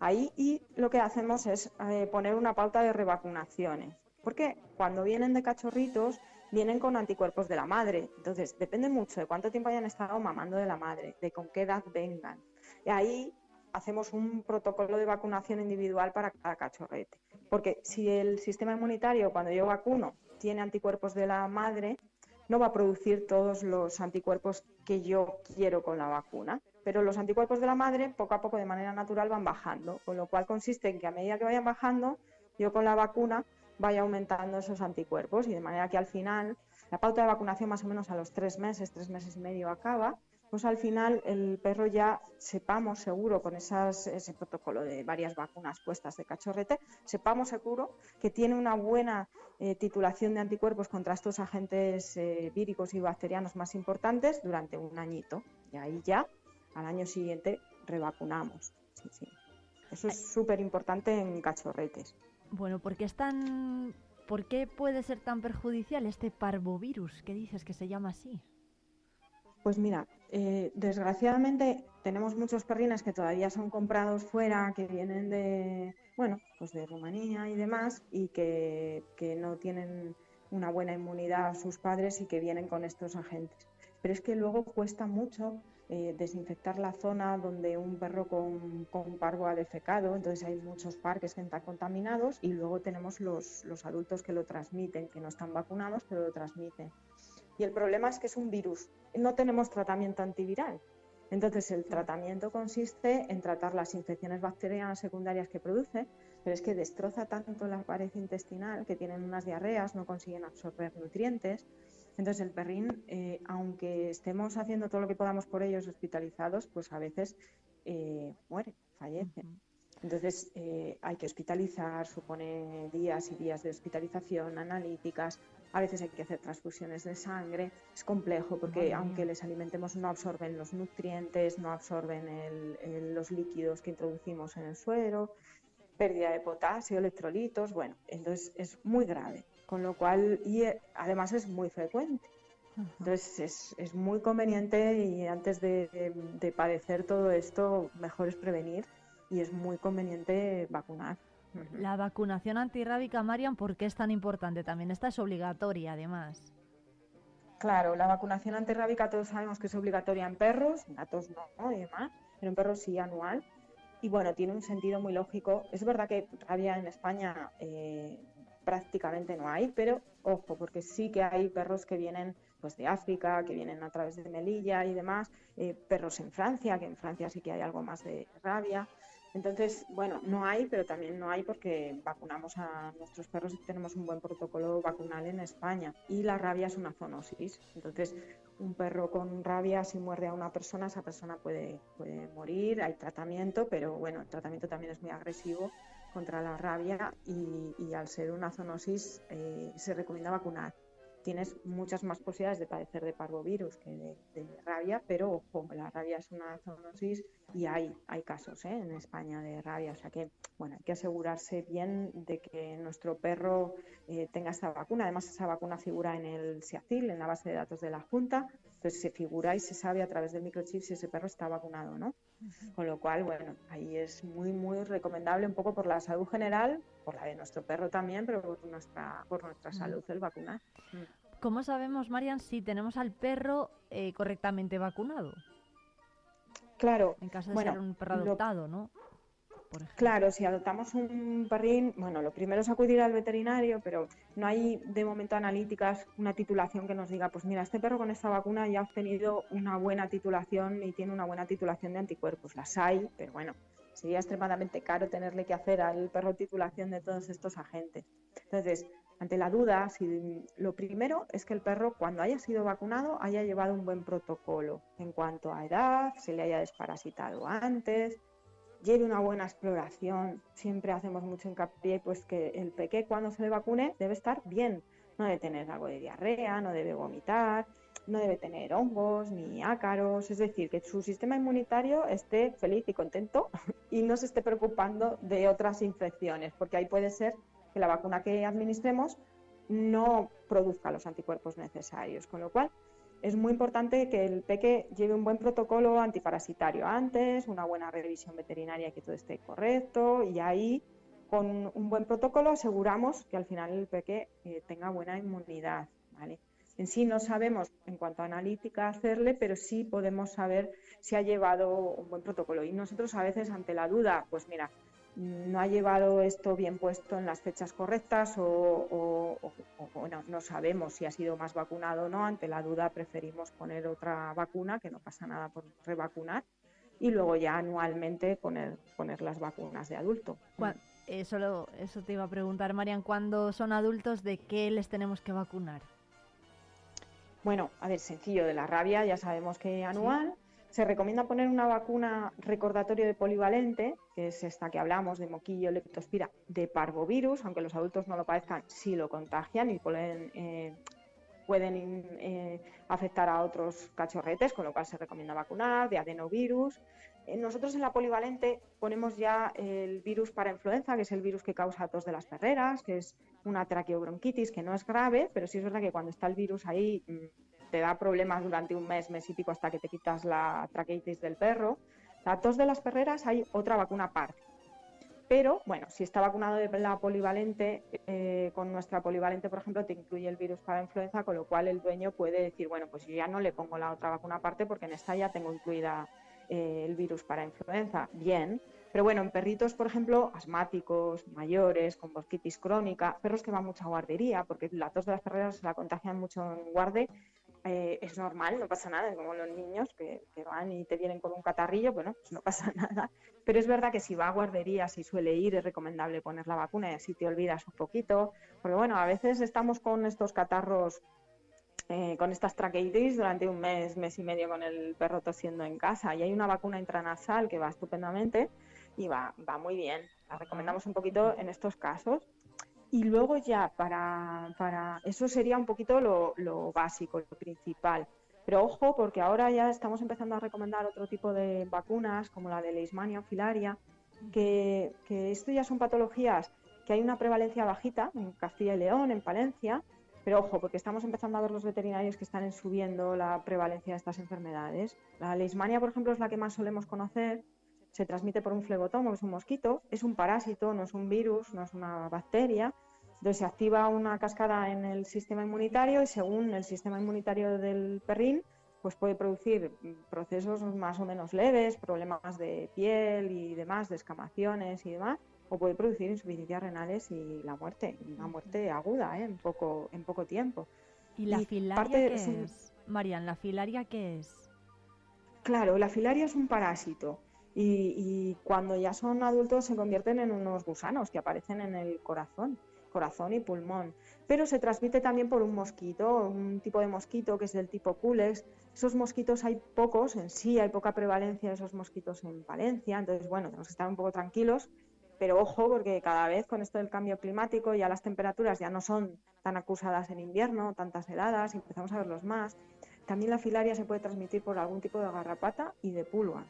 ahí y lo que hacemos es eh, poner una pauta de revacunaciones. Porque cuando vienen de cachorritos vienen con anticuerpos de la madre. Entonces, depende mucho de cuánto tiempo hayan estado mamando de la madre, de con qué edad vengan. Y ahí hacemos un protocolo de vacunación individual para cada cachorrete. Porque si el sistema inmunitario, cuando yo vacuno, tiene anticuerpos de la madre, no va a producir todos los anticuerpos que yo quiero con la vacuna. Pero los anticuerpos de la madre, poco a poco, de manera natural, van bajando. Con lo cual consiste en que a medida que vayan bajando, yo con la vacuna vaya aumentando esos anticuerpos y de manera que al final la pauta de vacunación más o menos a los tres meses, tres meses y medio acaba, pues al final el perro ya sepamos seguro con esas, ese protocolo de varias vacunas puestas de cachorrete, sepamos seguro que tiene una buena eh, titulación de anticuerpos contra estos agentes eh, víricos y bacterianos más importantes durante un añito. Y ahí ya, al año siguiente, revacunamos. Sí, sí. Eso es súper importante en cachorretes. Bueno, ¿por qué es tan... ¿Por qué puede ser tan perjudicial este parvovirus que dices que se llama así? Pues mira, eh, desgraciadamente tenemos muchos perrines que todavía son comprados fuera, que vienen de, bueno, pues de Rumanía y demás, y que, no tienen una buena inmunidad a sus padres y que vienen con estos agentes. Pero es que luego cuesta mucho eh, desinfectar la zona donde un perro con, con parvo ha defecado, entonces hay muchos parques que están contaminados y luego tenemos los, los adultos que lo transmiten, que no están vacunados, pero lo transmiten. Y el problema es que es un virus. No tenemos tratamiento antiviral. Entonces, el tratamiento consiste en tratar las infecciones bacterianas secundarias que produce, pero es que destroza tanto la pared intestinal que tienen unas diarreas, no consiguen absorber nutrientes. Entonces, el perrín, eh, aunque estemos haciendo todo lo que podamos por ellos hospitalizados, pues a veces eh, mueren, fallecen. Entonces, eh, hay que hospitalizar, supone días y días de hospitalización, analíticas, a veces hay que hacer transfusiones de sangre. Es complejo porque aunque les alimentemos no absorben los nutrientes, no absorben el- el- los líquidos que introducimos en el suero, pérdida de potasio, electrolitos, bueno, entonces es muy grave. Con lo cual, y eh, además es muy frecuente. Entonces es, es muy conveniente y antes de, de- de padecer todo esto, mejor es prevenir y es muy conveniente vacunar. La vacunación antirrábica, Marian, ¿por qué es tan importante? También esta es obligatoria, además. Claro, la vacunación antirrábica todos sabemos que es obligatoria en perros, en gatos no, y demás, pero en perros sí anual. Y bueno, tiene un sentido muy lógico. Es verdad que rabia en España eh, prácticamente no hay, pero ojo, porque sí que hay perros que vienen pues de África, que vienen a través de Melilla y demás, eh, perros en Francia, que en Francia sí que hay algo más de rabia. Entonces, bueno, no hay, pero también no hay porque vacunamos a nuestros perros y tenemos un buen protocolo vacunal en España. Y la rabia es una zoonosis. Entonces, un perro con rabia, si muerde a una persona, esa persona puede, puede morir. Hay tratamiento, pero bueno, el tratamiento también es muy agresivo contra la rabia y, y al ser una zoonosis eh, se recomienda vacunar tienes muchas más posibilidades de padecer de parvovirus que de, rabia, pero ojo, la rabia es una zoonosis y hay, hay casos ¿eh? en España de rabia, o sea que bueno, hay que asegurarse bien de que nuestro perro eh, tenga esta vacuna. Además, esa vacuna figura en el SIACIL, en la base de datos de la Junta, entonces se figura y se sabe a través del microchip si ese perro está vacunado o no. Con lo cual, bueno, ahí es muy, muy recomendable un poco por la salud general, por la de nuestro perro también, pero por nuestra, por nuestra salud el vacunar. ¿Cómo sabemos, Marian, si tenemos al perro eh, correctamente vacunado? Claro. En caso de ser un perro adoptado, ¿no? Claro, si adoptamos un perrín, bueno, lo primero es acudir al veterinario, pero no hay de momento analíticas, una titulación que nos diga, pues mira, este perro con esta vacuna ya ha obtenido una buena titulación y tiene una buena titulación de anticuerpos. Las hay, pero bueno, sería extremadamente caro tenerle que hacer al perro titulación de todos estos agentes. Entonces, ante la duda, lo primero es que el perro, cuando haya sido vacunado, haya llevado un buen protocolo en cuanto a edad, se le haya desparasitado antes, lleve una buena exploración. Siempre hacemos mucho hincapié pues que el peque cuando se le vacune debe estar bien. No debe tener algo de diarrea, no debe vomitar, no debe tener hongos ni ácaros. Es decir, que su sistema inmunitario esté feliz y contento (laughs) y no se esté preocupando de otras infecciones, porque ahí puede ser que la vacuna que administremos no produzca los anticuerpos necesarios. Con lo cual, es muy importante que el peque lleve un buen protocolo antiparasitario antes, una buena revisión veterinaria que todo esté correcto y ahí con un buen protocolo aseguramos que al final el peque eh, tenga buena inmunidad. En sí no sabemos en cuanto a analítica hacerle, pero sí podemos saber si ha llevado un buen protocolo. Y nosotros a veces ante la duda, pues mira, no ha llevado esto bien puesto en las fechas correctas o, no sabemos si ha sido más vacunado o no. Ante la duda preferimos poner otra vacuna, que no pasa nada por revacunar, y luego ya anualmente poner, poner las vacunas de adulto. Eso, eso te iba a preguntar, Marian, ¿cuándo son adultos de qué les tenemos que vacunar? Bueno, a ver, sencillo, de la rabia ya sabemos que anual. Se recomienda poner una vacuna recordatorio de polivalente, que es esta que hablamos de moquillo, leptospira, de parvovirus, aunque los adultos no lo parezcan, sí lo contagian y pueden, eh, pueden eh, afectar a otros cachorretes, con lo cual se recomienda vacunar, de adenovirus. Eh, nosotros en la polivalente ponemos ya el virus para influenza, que es el virus que causa tos de las perreras, que es una traqueobronquitis que no es grave, pero sí es verdad que cuando está el virus ahí mm, te da problemas durante un mes, mes y pico hasta que te quitas la traqueitis del perro. La tos de las perreras hay otra vacuna aparte. Pero bueno, si está vacunado de la polivalente, eh, con nuestra polivalente, por ejemplo, te incluye el virus para influenza, con lo cual el dueño puede decir, bueno, pues yo ya no le pongo la otra vacuna aparte porque en esta ya tengo incluida eh, el virus para influenza. Bien, pero bueno, en perritos, por ejemplo, asmáticos, mayores, con bosquitis crónica, perros que van mucha guardería, porque la tos de las perreras se la contagian mucho en guarde, eh, es normal, no pasa nada, como los niños que, van y te vienen con un catarrillo, bueno, pues no pasa (laughs) nada. Pero es verdad que si va a guardería, si suele ir, es recomendable poner la vacuna y así te olvidas un poquito. Porque bueno, a veces estamos con estos catarros, eh, con estas traqueitis durante un mes, mes y medio con el perro tosiendo en casa y hay una vacuna intranasal que va estupendamente y va, va muy bien. La recomendamos un poquito en estos casos. Y luego ya para, para eso sería un poquito lo, lo, básico, lo principal. Pero ojo, porque ahora ya estamos empezando a recomendar otro tipo de vacunas, como la de Leishmania filaria, que, que esto ya son patologías que hay una prevalencia bajita en Castilla y León, en Palencia, pero ojo, porque estamos empezando a ver los veterinarios que están subiendo la prevalencia de estas enfermedades. La leishmania, por ejemplo, es la que más solemos conocer. Se transmite por un flebotomo, que es un mosquito. Es un parásito, no es un virus, no es una bacteria Entonces se activa una cascada en el sistema inmunitario y según el sistema inmunitario del perrín, pues puede producir procesos más o menos leves, problemas de piel y demás, descamaciones y demás, o puede producir insuficiencias renales y la muerte, una muerte aguda ¿eh? en, poco, en poco tiempo. ¿Y la filaria qué es? Marian, ¿la filaria qué es? Claro, la filaria es un parásito y, cuando ya son adultos se convierten en unos gusanos que aparecen en el corazón, corazón y pulmón. Pero se transmite también por un mosquito, un tipo de mosquito que es del tipo Culex. Esos mosquitos hay pocos en sí, hay poca prevalencia de esos mosquitos en Valencia, entonces bueno, tenemos que estar un poco tranquilos pero ojo, porque cada vez con esto del cambio climático ya las temperaturas ya no son tan acusadas en invierno, tantas heladas, y empezamos a verlos más. También la filaria se puede transmitir por algún tipo de garrapata y de pulga.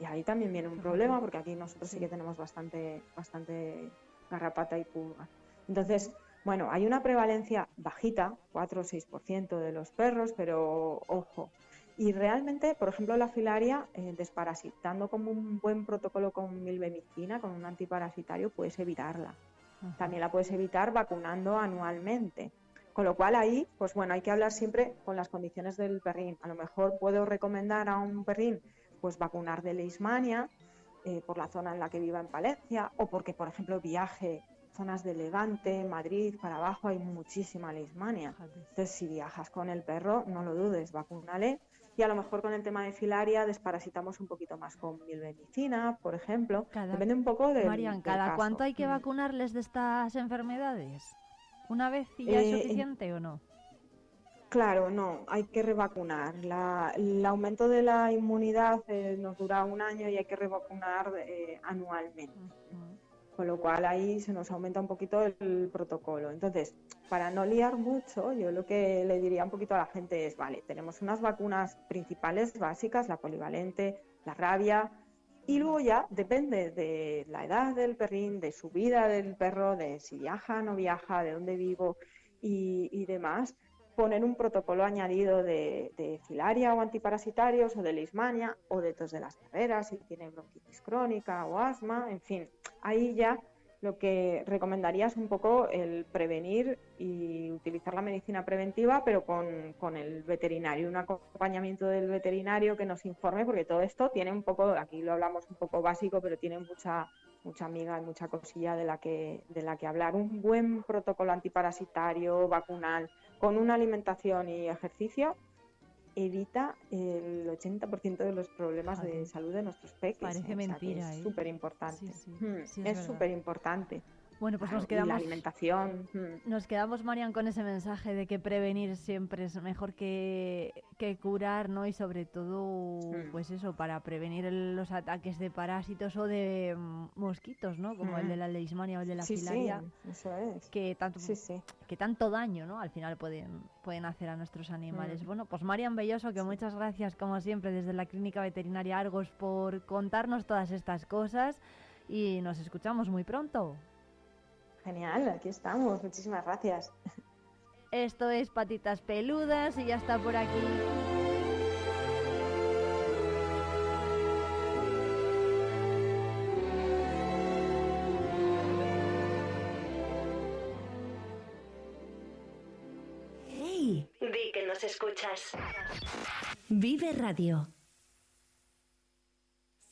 Y ahí también viene un problema, porque aquí nosotros sí que tenemos bastante, bastante garrapata y pulga. Entonces, bueno, hay una prevalencia bajita, 4 o 6% de los perros, pero ojo, y realmente, por ejemplo, la filaria, eh, desparasitando como un buen protocolo con milbemicina, con un antiparasitario, puedes evitarla. También la puedes evitar vacunando anualmente. Con lo cual ahí, pues bueno, hay que hablar siempre con las condiciones del perrín. A lo mejor puedo recomendar a un perrín pues vacunar de leishmania eh, por la zona en la que viva en Palencia o porque, por ejemplo, viaje zonas de Levante, Madrid, para abajo hay muchísima leishmania. Entonces, si viajas con el perro, no lo dudes, vacúnale y a lo mejor con el tema de filaria desparasitamos un poquito más con milbenicina, por ejemplo. Depende un poco de. Marian, ¿cada cuánto hay que mm. vacunarles de estas enfermedades? ¿Una vez y ya es eh, suficiente o no? Claro, no, hay que revacunar. el aumento de la inmunidad eh, nos dura un año y hay que revacunar eh, anualmente con lo cual ahí se nos aumenta un poquito el, protocolo. Entonces, para no liar mucho, yo lo que le diría un poquito a la gente es, vale, tenemos unas vacunas principales básicas, la polivalente, la rabia, y luego ya depende de la edad del perrín, de su vida del perro, de si viaja, no viaja, de dónde vivo y, y demás, poner un protocolo añadido de, filaria o antiparasitarios o de leishmania o de tos de las carreras si tiene bronquitis crónica o asma, en fin, ahí ya lo que recomendaría es un poco el prevenir y utilizar la medicina preventiva, pero con, con, el veterinario, un acompañamiento del veterinario que nos informe, porque todo esto tiene un poco, aquí lo hablamos un poco básico, pero tiene mucha mucha amiga y mucha cosilla de la que de la que hablar. Un buen protocolo antiparasitario, vacunal, con una alimentación y ejercicio evita el 80% de los problemas de salud de nuestros peques. Parece mentira. es súper importante. es súper importante. Bueno, pues nos quedamos. la alimentación. Hmm. Nos quedamos, Marian, con ese mensaje de que prevenir siempre es mejor que, que curar, ¿no? Y sobre todo, hmm. pues eso, para prevenir los ataques de parásitos o de mm, mosquitos, ¿no? Como el de la leishmania o el de la filaria. eso es. Que tanto, que tanto daño, ¿no? Al final pueden, pueden hacer a nuestros animales. Bueno, pues Marian Belloso, que muchas gracias, como siempre, desde la Clínica Veterinaria Argos por contarnos todas estas cosas y nos escuchamos muy pronto. Genial, aquí estamos. Muchísimas gracias. Esto es Patitas Peludas y ya está por aquí. ¡Hey! Di que nos escuchas. Vive Radio.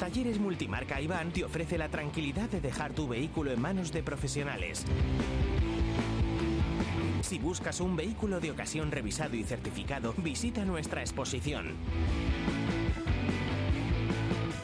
Talleres Multimarca Iván te ofrece la tranquilidad de dejar tu vehículo en manos de profesionales. Si buscas un vehículo de ocasión revisado y certificado, visita nuestra exposición.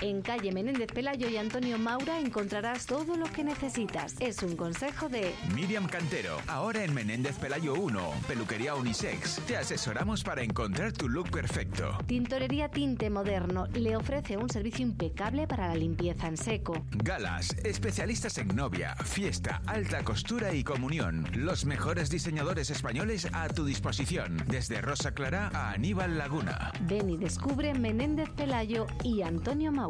En calle Menéndez Pelayo y Antonio Maura encontrarás todo lo que necesitas. Es un consejo de Miriam Cantero, ahora en Menéndez Pelayo 1, peluquería unisex. Te asesoramos para encontrar tu look perfecto. Tintorería Tinte Moderno le ofrece un servicio impecable para la limpieza en seco. Galas, especialistas en novia, fiesta, alta costura y comunión. Los mejores diseñadores españoles a tu disposición, desde Rosa Clara a Aníbal Laguna. Ven y descubre Menéndez Pelayo y Antonio Maura.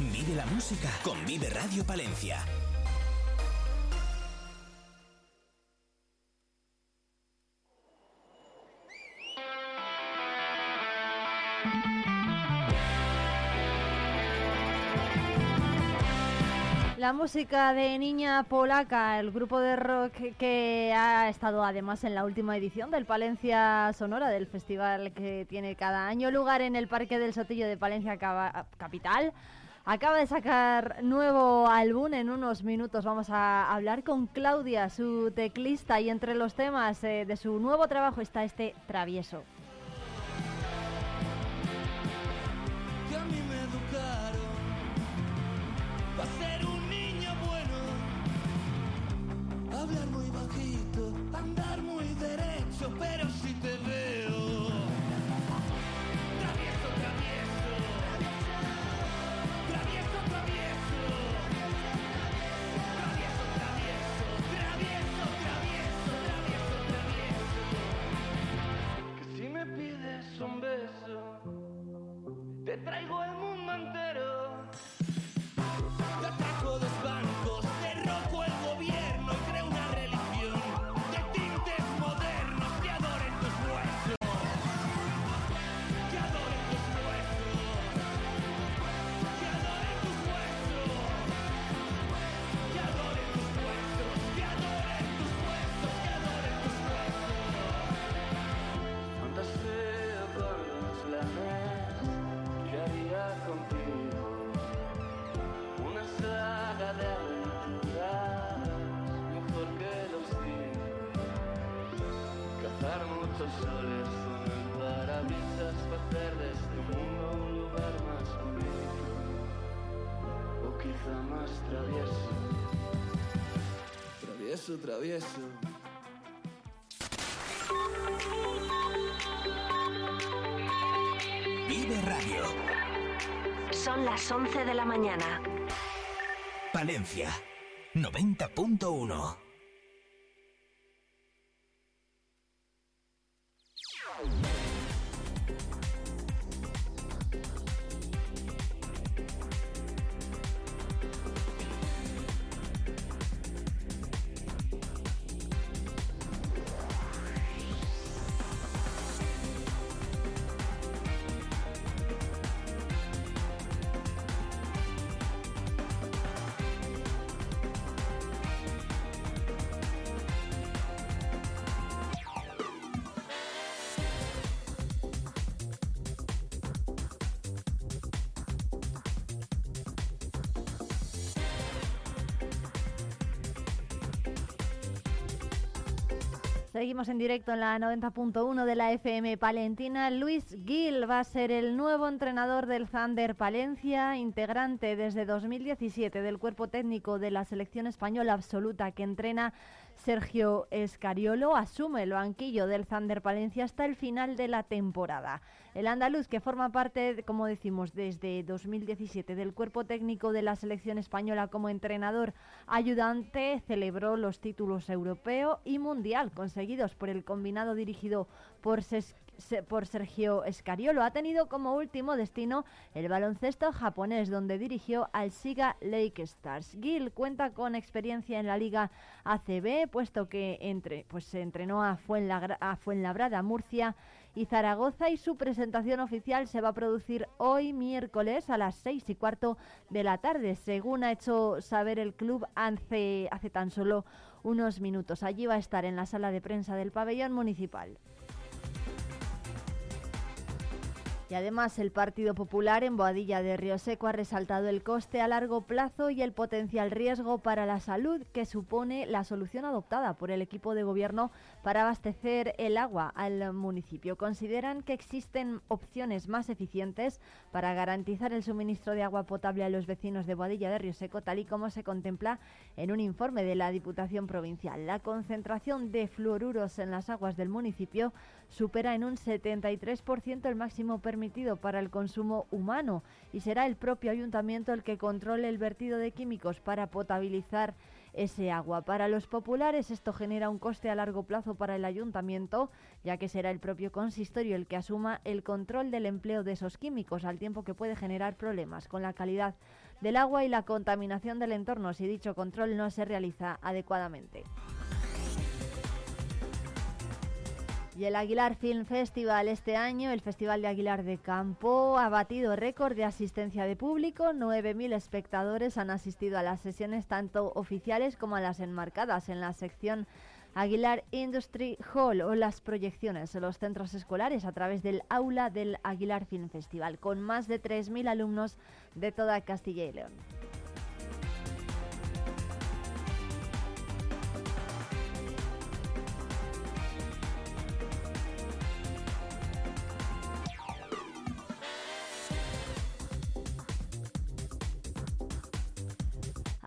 Vive la música con Vive Radio Palencia. La música de Niña Polaca, el grupo de rock que ha estado además en la última edición del Palencia Sonora, del festival que tiene cada año lugar en el Parque del Sotillo de Palencia Capital. Acaba de sacar nuevo álbum, en unos minutos vamos a hablar con Claudia, su teclista, y entre los temas eh, de su nuevo trabajo está este Travieso. Hablar travieso travieso Vive Radio. Son las 11 de la mañana. Palencia 90.1. En directo en la 90.1 de la FM Palentina. Luis Gil va a ser el nuevo entrenador del Thunder Palencia, integrante desde 2017 del cuerpo técnico de la selección española absoluta que entrena Sergio Escariolo asume el banquillo del Thunder Palencia hasta el final de la temporada. El andaluz, que forma parte, como decimos, desde 2017 del cuerpo técnico de la selección española como entrenador ayudante, celebró los títulos europeo y mundial conseguidos por el combinado dirigido por por Sergio Escariolo. Ha tenido como último destino el baloncesto japonés, donde dirigió al Siga Lake Stars. Gil cuenta con experiencia en la Liga ACB, puesto que entre, pues, se entrenó a, a Fuenlabrada, Murcia y Zaragoza y su presentación oficial se va a producir hoy miércoles a las seis y cuarto de la tarde, según ha hecho saber el club hace, hace tan solo unos minutos. Allí va a estar en la sala de prensa del pabellón municipal. Y además el Partido Popular en Boadilla de Río Seco ha resaltado el coste a largo plazo y el potencial riesgo para la salud que supone la solución adoptada por el equipo de gobierno para abastecer el agua al municipio. Consideran que existen opciones más eficientes para garantizar el suministro de agua potable a los vecinos de Boadilla de Río Seco, tal y como se contempla en un informe de la Diputación Provincial. La concentración de fluoruros en las aguas del municipio supera en un 73% el máximo permitido para el consumo humano y será el propio ayuntamiento el que controle el vertido de químicos para potabilizar ese agua. Para los populares esto genera un coste a largo plazo para el ayuntamiento, ya que será el propio consistorio el que asuma el control del empleo de esos químicos, al tiempo que puede generar problemas con la calidad del agua y la contaminación del entorno si dicho control no se realiza adecuadamente. Y el Aguilar Film Festival este año, el Festival de Aguilar de Campo, ha batido récord de asistencia de público. 9.000 espectadores han asistido a las sesiones tanto oficiales como a las enmarcadas en la sección Aguilar Industry Hall o las proyecciones en los centros escolares a través del aula del Aguilar Film Festival, con más de 3.000 alumnos de toda Castilla y León.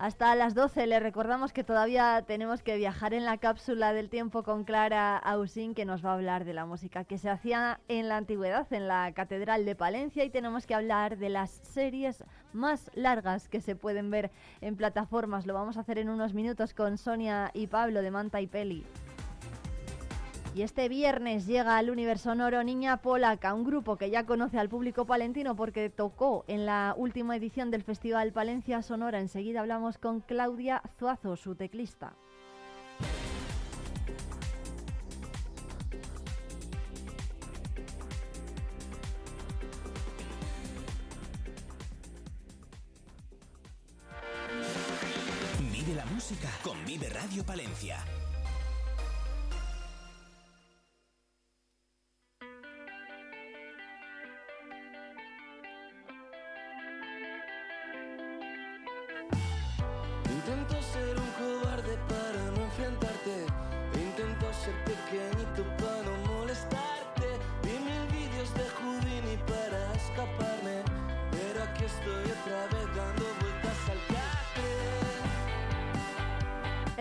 Hasta las 12 le recordamos que todavía tenemos que viajar en la cápsula del tiempo con Clara Ausín, que nos va a hablar de la música que se hacía en la antigüedad en la Catedral de Palencia y tenemos que hablar de las series más largas que se pueden ver en plataformas. Lo vamos a hacer en unos minutos con Sonia y Pablo de Manta y Peli. Y este viernes llega al Universo Sonoro Niña Polaca, un grupo que ya conoce al público palentino porque tocó en la última edición del Festival Palencia Sonora. Enseguida hablamos con Claudia Zuazo, su teclista. Vive la música con Vive Radio Palencia.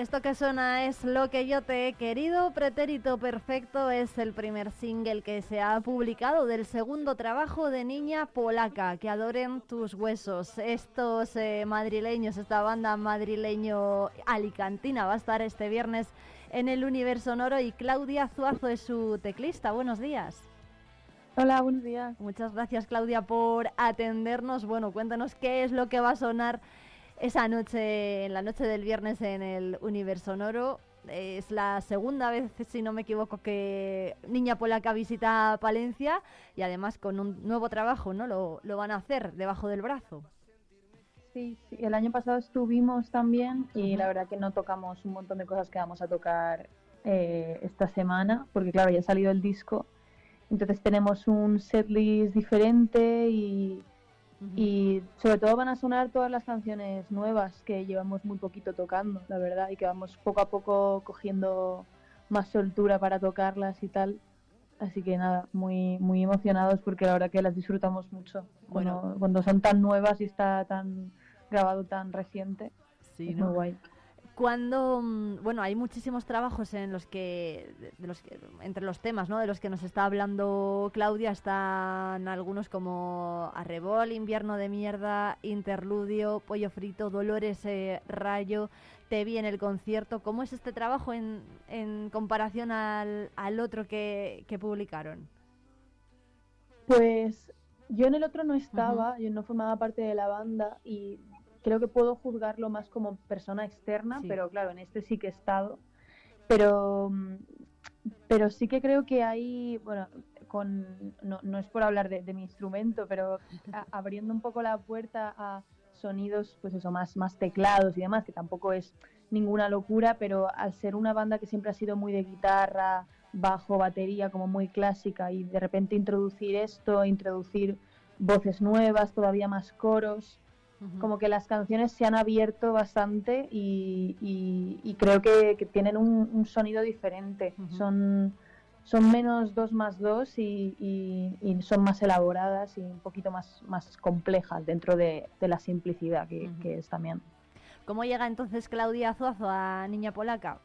Esto que suena es Lo que yo te he querido. Pretérito Perfecto es el primer single que se ha publicado del segundo trabajo de Niña Polaca, que adoren tus huesos. Estos eh, madrileños, esta banda madrileño alicantina va a estar este viernes en el Universo Noro y Claudia Zuazo es su teclista. Buenos días. Hola, buenos días. Muchas gracias Claudia por atendernos. Bueno, cuéntanos qué es lo que va a sonar esa noche, en la noche del viernes en el Universo Sonoro. Es la segunda vez, si no me equivoco, que Niña Polaca visita Palencia y además con un nuevo trabajo, ¿no? Lo, lo van a hacer debajo del brazo. Sí, sí, el año pasado estuvimos también y la verdad que no tocamos un montón de cosas que vamos a tocar eh, esta semana, porque claro, ya ha salido el disco, entonces tenemos un setlist diferente y y sobre todo van a sonar todas las canciones nuevas que llevamos muy poquito tocando, la verdad, y que vamos poco a poco cogiendo más soltura para tocarlas y tal. Así que nada, muy muy emocionados porque la verdad que las disfrutamos mucho. Bueno, cuando, son tan nuevas y está tan grabado tan reciente, sí, es muy guay. Cuando mm, bueno hay muchísimos trabajos en los que, de los que entre los temas ¿no? de los que nos está hablando Claudia están algunos como Arrebol invierno de mierda interludio pollo frito Dolores eh, Rayo te vi en el concierto. Cómo es este trabajo en, en comparación al, al otro que, que publicaron pues yo en el otro no estaba, yo no formaba parte de la banda y creo que puedo juzgarlo más como persona externa, pero claro, en este sí que he estado. Pero, mm, pero sí que creo que hay, bueno, con, no, no es por hablar de, mi instrumento, pero (laughs) abriendo un poco la puerta a sonidos, pues eso, más, más teclados y demás, que tampoco es ninguna locura, pero al ser una banda que siempre ha sido muy de guitarra, bajo, batería, como muy clásica, y de repente introducir esto, introducir voces nuevas, todavía más coros, como que las canciones se han abierto bastante y, creo que, tienen un, sonido diferente. Son son menos dos más dos y, son más elaboradas y un poquito más, más complejas dentro de, la simplicidad que, es también. ¿Cómo llega entonces Claudia Zuazo a Niña Polaca?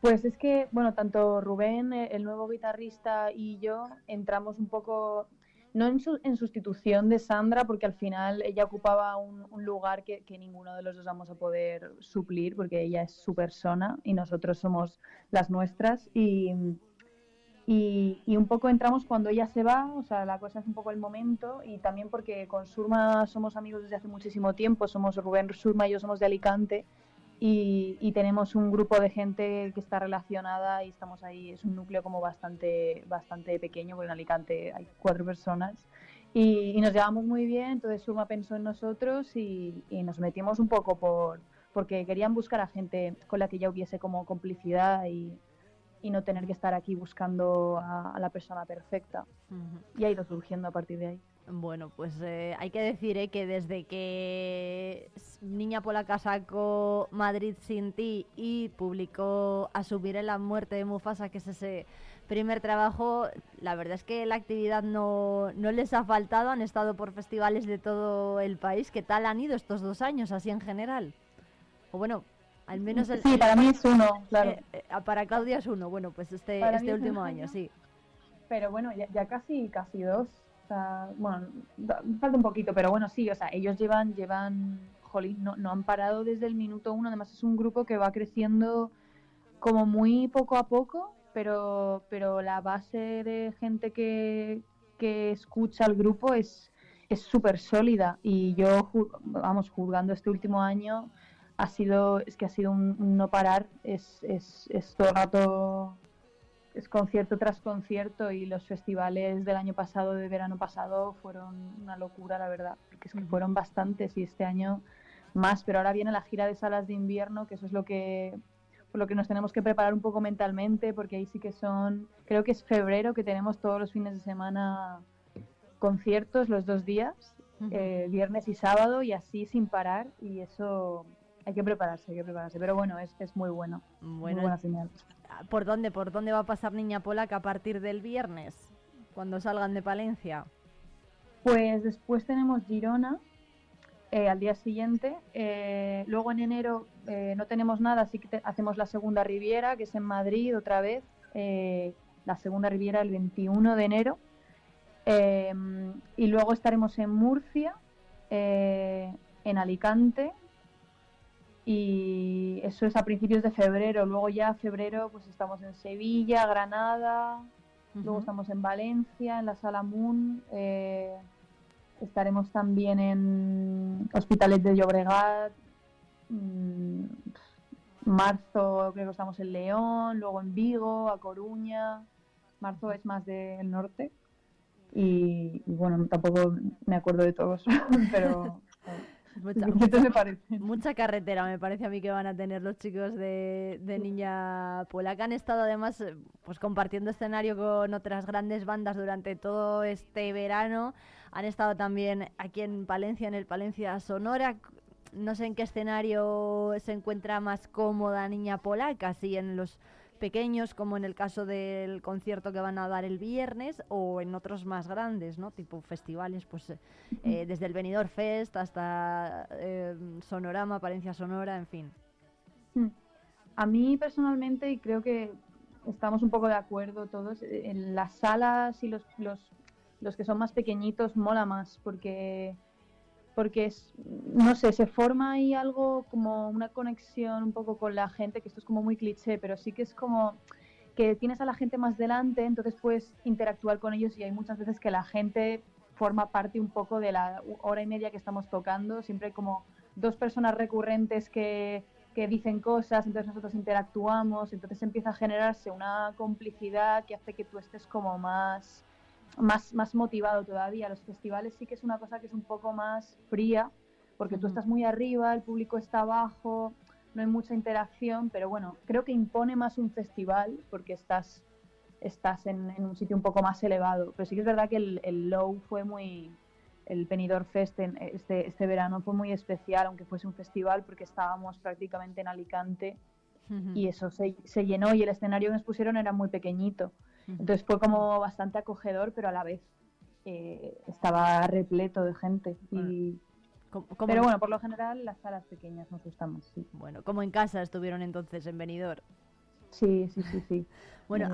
Pues es que, bueno, tanto Rubén, el nuevo guitarrista, y yo entramos un poco no en, sustitución de Sandra, porque al final ella ocupaba un, lugar que, ninguno de los dos vamos a poder suplir, porque ella es su persona y nosotros somos las nuestras. Y, y, un poco entramos cuando ella se va, o sea, la cosa es un poco el momento, y también porque con Surma somos amigos desde hace muchísimo tiempo, somos Rubén Surma y yo somos de Alicante, y, tenemos un grupo de gente que está relacionada y estamos ahí, es un núcleo como bastante, bastante pequeño, porque en Alicante hay cuatro personas y, nos llevamos muy bien, entonces Suma pensó en nosotros y, nos metimos un poco por porque querían buscar a gente con la que ya hubiese como complicidad y, no tener que estar aquí buscando a, la persona perfecta. Y ha ido surgiendo a partir de ahí. Bueno, pues eh, hay que decir eh, que desde que Niña Polaca sacó Madrid sin ti y publicó Asumir en la muerte de Mufasa, que es ese primer trabajo, la verdad es que la actividad no, no les ha faltado, han estado por festivales de todo el país. ¿Qué tal han ido estos dos años, así en general? O bueno, al menos el, sí, para mí es uno, claro. Eh, para Claudia es uno, bueno, pues este, este último año, sí. Pero bueno, ya, ya casi, casi dos bueno, falta un poquito, pero bueno, sí, o sea, ellos llevan, llevan, jolín, no, no han parado desde el minuto uno, además es un grupo que va creciendo como muy poco a poco, pero, pero la base de gente que, que escucha al grupo es es súper sólida y yo, vamos, juzgando este último año, ha sido, es que ha sido un, no parar, es, es, es todo el rato es concierto tras concierto y los festivales del año pasado, de verano pasado, fueron una locura, la verdad, porque es que fueron bastantes y este año más, pero ahora viene la gira de salas de invierno, que eso es lo que por lo que nos tenemos que preparar un poco mentalmente, porque ahí sí que son, creo que es febrero que tenemos todos los fines de semana conciertos los dos días, eh, viernes y sábado, y así sin parar, y eso hay que prepararse, hay que prepararse, pero bueno, es, es muy bueno, muy buena señal. ¿Por dónde? ¿Por dónde va a pasar Niña Polaca a partir del viernes? Cuando salgan de Palencia. Pues después tenemos Girona eh, al día siguiente. Eh, luego en enero eh, no tenemos nada, así que hacemos la segunda Riviera, que es en Madrid otra vez. la segunda Riviera el 21 de enero. y luego estaremos en Murcia, en Alicante, y eso es a principios de febrero. Luego ya febrero pues estamos en Sevilla, Granada, luego estamos en Valencia, en la Sala Moon, eh, estaremos también en Hospitales de Llobregat, mm, marzo creo que estamos en León, luego en Vigo, A Coruña, marzo es más del norte y, y bueno, tampoco me acuerdo de todos, (laughs) pero... (laughs) (laughs) Mucha, carretera me parece a mí que van a tener los chicos de, Niña Polaca. Han estado además eh, pues compartiendo escenario con otras grandes bandas durante todo este verano. Han estado también aquí en Palencia, en el Palencia Sonora. No sé en qué escenario se encuentra más cómoda Niña Polaca, si en los pequeños, como en el caso del concierto que van a dar el viernes, o en otros más grandes, ¿no? Tipo festivales, pues eh, desde el Benidorm Fest hasta eh, Sonorama, Palencia Sonora, en fin. Hmm. A mí personalmente, y creo que estamos un poco de acuerdo todos, eh, en las salas y los, los, los que son más pequeñitos mola más, porque porque es, no sé, se forma ahí algo como una conexión un poco con la gente, que esto es como muy cliché, pero sí que es como que tienes a la gente más delante, entonces puedes interactuar con ellos y hay muchas veces que la gente forma parte un poco de la hora y media que estamos tocando, siempre hay como dos personas recurrentes que, que dicen cosas, entonces nosotros interactuamos, entonces empieza a generarse una complicidad que hace que tú estés como más más, más motivado todavía. Los festivales sí que es una cosa que es un poco más fría, porque tú estás muy arriba, el público está abajo, no hay mucha interacción, pero bueno, creo que impone más un festival porque estás, estás en, un sitio un poco más elevado. Pero sí que es verdad que el, el Low fue muy, el Benidorm Fest en este, este verano fue muy especial, aunque fuese un festival, porque estábamos prácticamente en Alicante y eso se, se, llenó y el escenario que nos pusieron era muy pequeñito. Entonces fue como bastante acogedor, pero a la vez eh, estaba repleto de gente. Y... Pero bueno, por lo general las salas pequeñas nos gustan más. Sí. Bueno, como en casa estuvieron entonces en Benidorm. Sí, sí, sí, sí. (laughs) Bueno,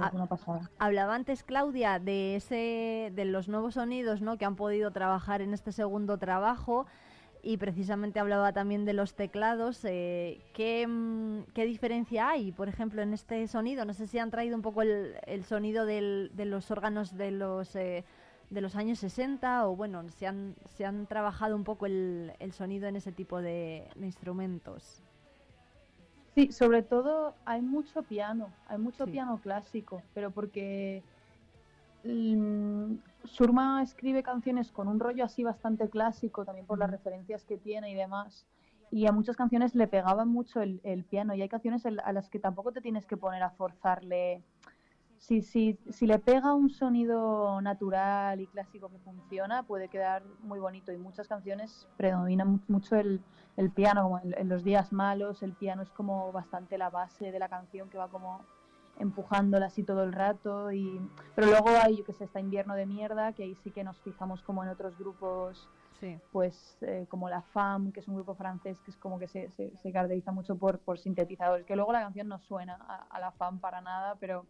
hablaba antes Claudia de ese, de los nuevos sonidos, ¿no? Que han podido trabajar en este segundo trabajo y precisamente hablaba también de los teclados. Eh, mm, ¿qué, diferencia hay, por ejemplo, en este sonido? No sé si han traído un poco el, sonido de los órganos de los, eh, de los años 60 o, bueno, se han, se han trabajado un poco el, sonido en ese tipo de, instrumentos. Sí, sobre todo hay mucho piano, hay mucho piano clásico, pero porque Surma escribe canciones con un rollo así bastante clásico, también por las referencias que tiene y demás. Y a muchas canciones le pegaban mucho el, piano. Y hay canciones a las que tampoco te tienes que poner a forzarle. Si, si, si le pega un sonido natural y clásico que funciona, puede quedar muy bonito. Y muchas canciones predominan mucho el, piano, como en los días malos, el piano es como bastante la base de la canción que va como empujándola así todo el rato y pero luego hay yo que sé está invierno de mierda que ahí sí que nos fijamos como en otros grupos pues eh, como la FAM que es un grupo francés que es como que se, se, caracteriza mucho por, por sintetizadores que luego la canción no suena a, la FAM para nada pero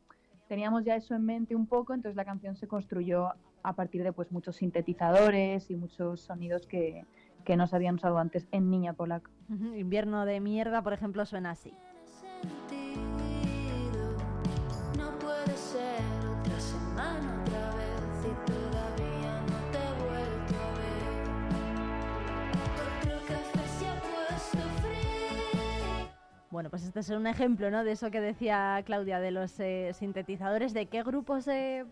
teníamos ya eso en mente un poco entonces la canción se construyó a partir de pues muchos sintetizadores y muchos sonidos que, que no se habían usado antes en Niña Polaca invierno de mierda por ejemplo suena así Bueno, pues este es un ejemplo ¿no? de eso que decía Claudia, de los eh, sintetizadores, de qué grupos se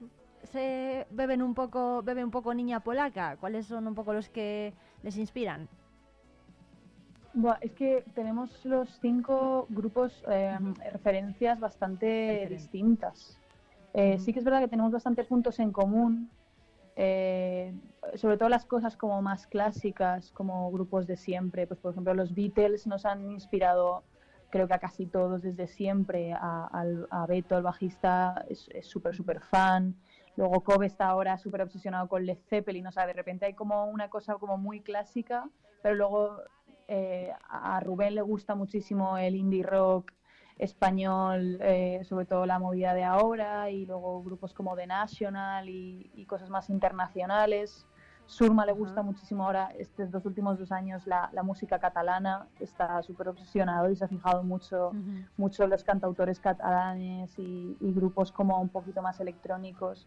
beben un poco, bebe un poco niña polaca, cuáles son un poco los que les inspiran. es que tenemos los cinco grupos eh, referencias bastante distintas. Eh, sí que es verdad que tenemos bastantes puntos en común, sobre todo las cosas como más clásicas, como grupos de siempre. Pues por ejemplo los Beatles nos han inspirado creo que a casi todos desde siempre, a, Beto, el bajista, es súper, súper fan. Luego Kobe está ahora súper obsesionado con Led Zeppelin, o sea, de repente hay como una cosa como muy clásica, pero luego eh, a Rubén le gusta muchísimo el indie rock español, eh, sobre todo la movida de ahora, y luego grupos como The National y cosas más internacionales. Surma le gusta muchísimo ahora, estos dos últimos dos años, la, música catalana, está súper obsesionado y se ha fijado mucho, mucho en los cantautores catalanes y, grupos como un poquito más electrónicos.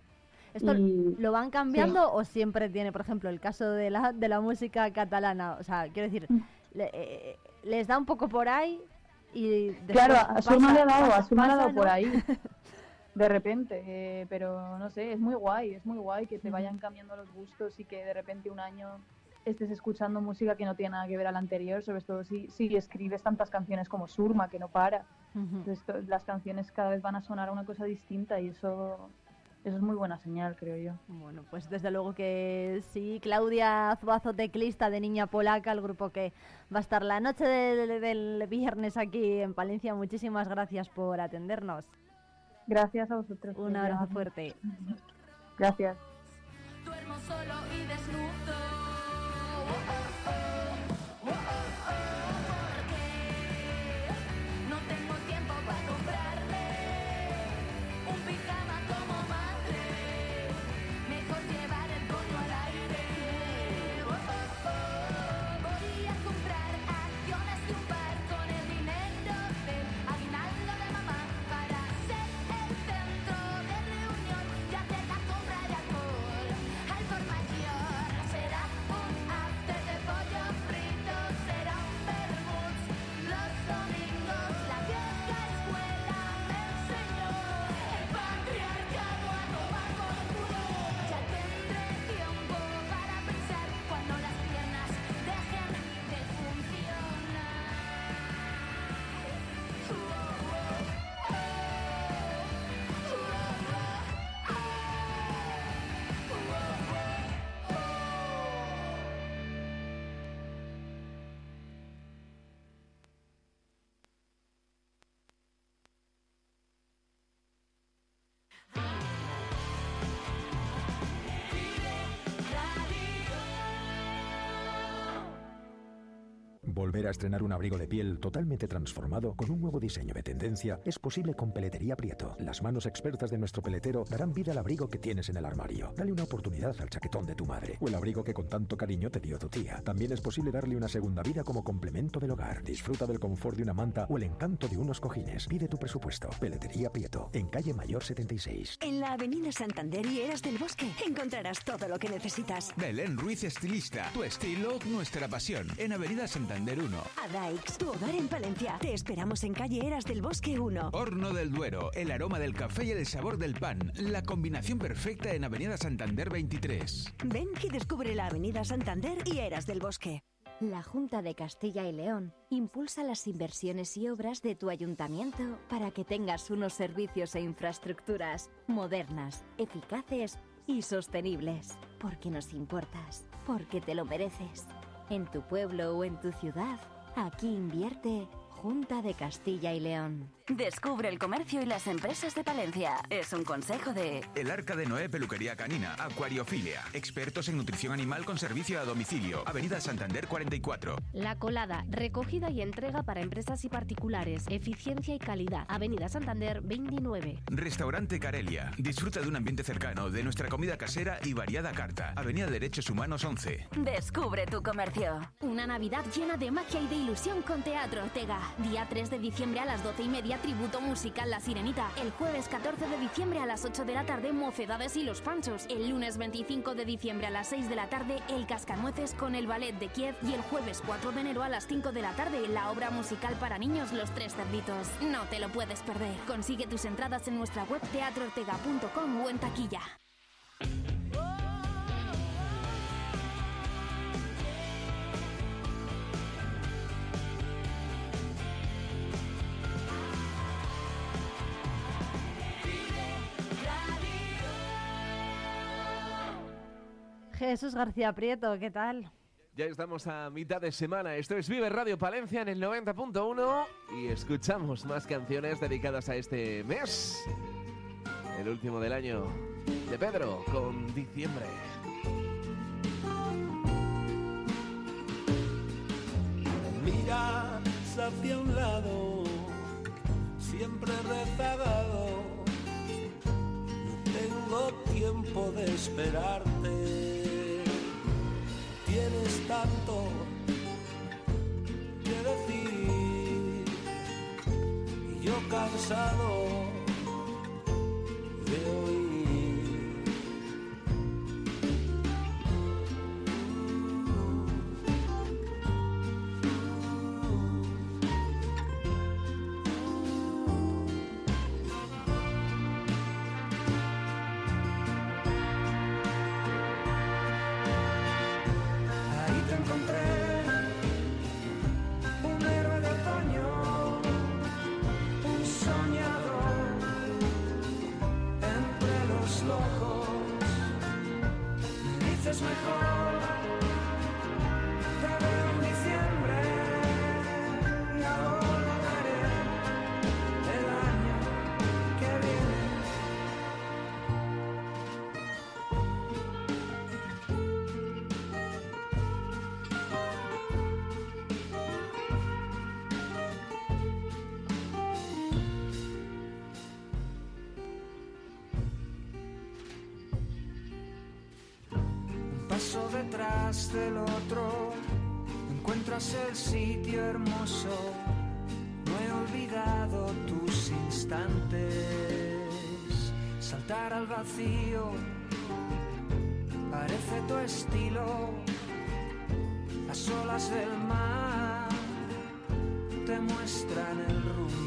¿Esto lo van cambiando o siempre tiene, por ejemplo, el caso de la, de la música catalana? O sea, quiero decir, mm. eh, les da un poco por ahí y... Claro, a Surma le ha dado, a Surma le ha dado por ahí. (laughs) de repente, eh, pero no sé, es muy guay, es muy guay que te vayan cambiando los gustos y que de repente un año estés escuchando música que no tiene nada que ver a la anterior, sobre todo si, si escribes tantas canciones como Surma, que no para. Entonces, las canciones cada vez van a sonar a una cosa distinta y eso, eso es muy buena señal, creo yo. Bueno, pues desde luego que sí. Claudia Zuazo, teclista de Niña Polaca, el grupo que va a estar la noche del, del viernes aquí en Palencia. Muchísimas gracias por atendernos. Gracias a vosotros. Un abrazo fuerte. Gracias. Duermo solo y desnudo. Volver a estrenar un abrigo de piel totalmente transformado con un nuevo diseño de tendencia es posible con Peletería Prieto. Las manos expertas de nuestro peletero darán vida al abrigo que tienes en el armario. Dale una oportunidad al chaquetón de tu madre o el abrigo que con tanto cariño te dio tu tía. También es posible darle una segunda vida como complemento del hogar. Disfruta del confort de una manta o el encanto de unos cojines. Pide tu presupuesto. Peletería Prieto, en calle Mayor 76. En la avenida Santander y Eras del Bosque encontrarás todo lo que necesitas. Belén Ruiz Estilista. Tu estilo, nuestra pasión. En Avenida Santander 1. Adaix, tu hogar en Palencia. Te esperamos en calle Eras del Bosque 1. Horno del Duero. El aroma del café y el sabor del pan. La combinación perfecta en Avenida Santander 23. Ven y descubre la avenida Santander y Eras del Bosque. La Junta de Castilla y León impulsa las inversiones y obras de tu ayuntamiento para que tengas unos servicios e infraestructuras modernas, eficaces y sostenibles. Porque nos importas, porque te lo mereces. En tu pueblo o en tu ciudad, aquí invierte Junta de Castilla y León. Descubre el comercio y las empresas de Palencia. Es un consejo de... El Arca de Noé Peluquería Canina, Acuariofilia. Expertos en nutrición animal con servicio a domicilio. Avenida Santander 44. La Colada, recogida y entrega para empresas y particulares. Eficiencia y calidad. Avenida Santander 29. Restaurante Carelia. Disfruta de un ambiente cercano, de nuestra comida casera y variada carta. Avenida Derechos Humanos 11. Descubre tu comercio. Una Navidad llena de magia y de ilusión con Teatro Ortega. Día 3 de diciembre a las 12 y media, tributo musical La Sirenita. El jueves 14 de diciembre a las 8 de la tarde, Mocedades y los Panchos. El lunes 25 de diciembre a las 6 de la tarde, El Cascanueces con el Ballet de Kiev. Y el jueves 4 de enero a las 5 de la tarde, la obra musical para niños Los Tres Cerditos. No te lo puedes perder. Consigue tus entradas en nuestra web teatroortega.com o en taquilla. Jesús García Prieto, ¿qué tal? Ya estamos a mitad de semana. Esto es Vive Radio Palencia en el 90.1 y escuchamos más canciones dedicadas a este mes, el último del año, de Pedro con diciembre. Miras hacia un lado, siempre rezagado. No tengo tiempo de esperarte. Tienes tanto que decir y yo cansado de oír. Paso detrás del otro, encuentras el sitio hermoso. No he olvidado tus instantes. Saltar al vacío parece tu estilo. Las olas del mar te muestran el rumbo.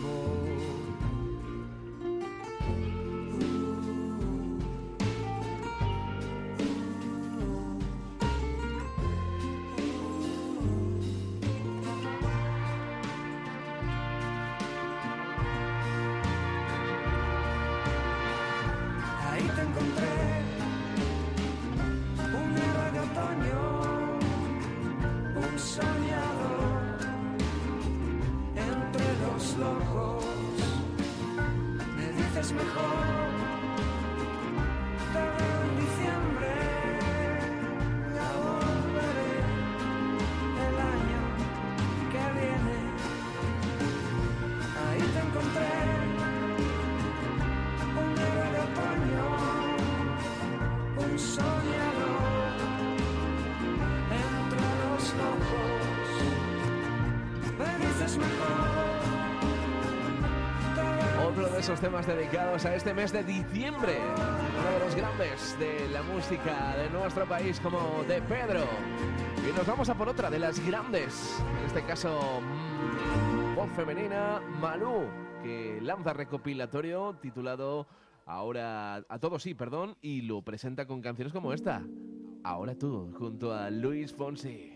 Esos temas dedicados a este mes de diciembre. Uno de los grandes de la música de nuestro país como de Pedro. Y nos vamos a por otra de las grandes. En este caso, mm, voz femenina, Malú, que lanza recopilatorio titulado Ahora a todos sí, perdón, y lo presenta con canciones como esta. Ahora tú, junto a Luis Fonsi.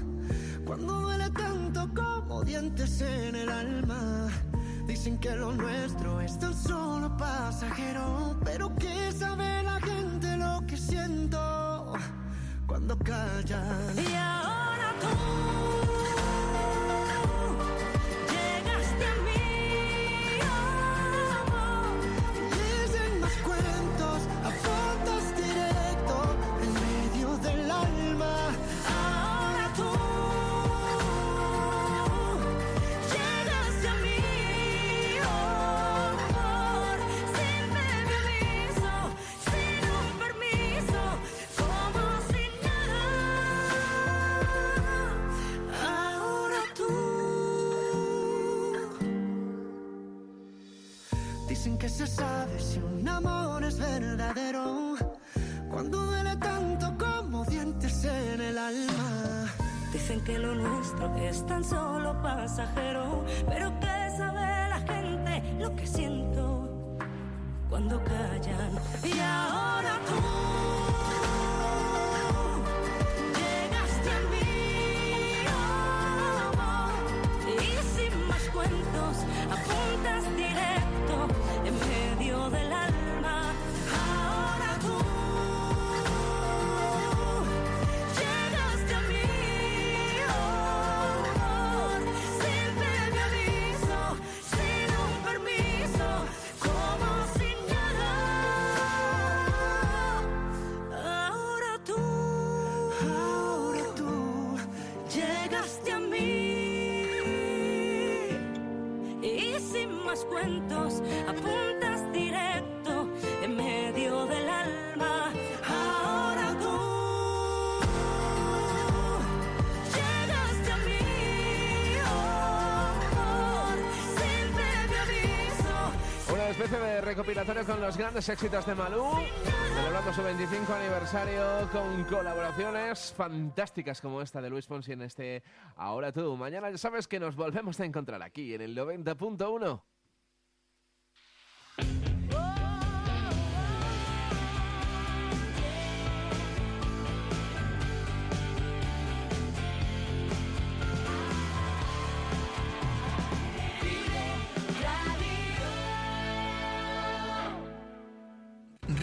cuando duele tanto como dientes en el alma. Dicen que lo nuestro es tan solo pasajero, pero que sabe la gente lo que siento cuando callan. Y ahora tú se sabe si un amor es verdadero cuando duele tanto como dientes en el alma. Dicen que lo nuestro es tan solo pasajero, pero que sabe la gente lo que siento cuando callan. Y ahora tú llegaste a mí, y sin más cuentos apuntas directo en medio del recopilatorio con los grandes éxitos de Malú, celebrando su 25 aniversario con colaboraciones fantásticas como esta de Luis Fonsi en este Ahora tú. Mañana ya sabes que nos volvemos a encontrar aquí en el 90.1.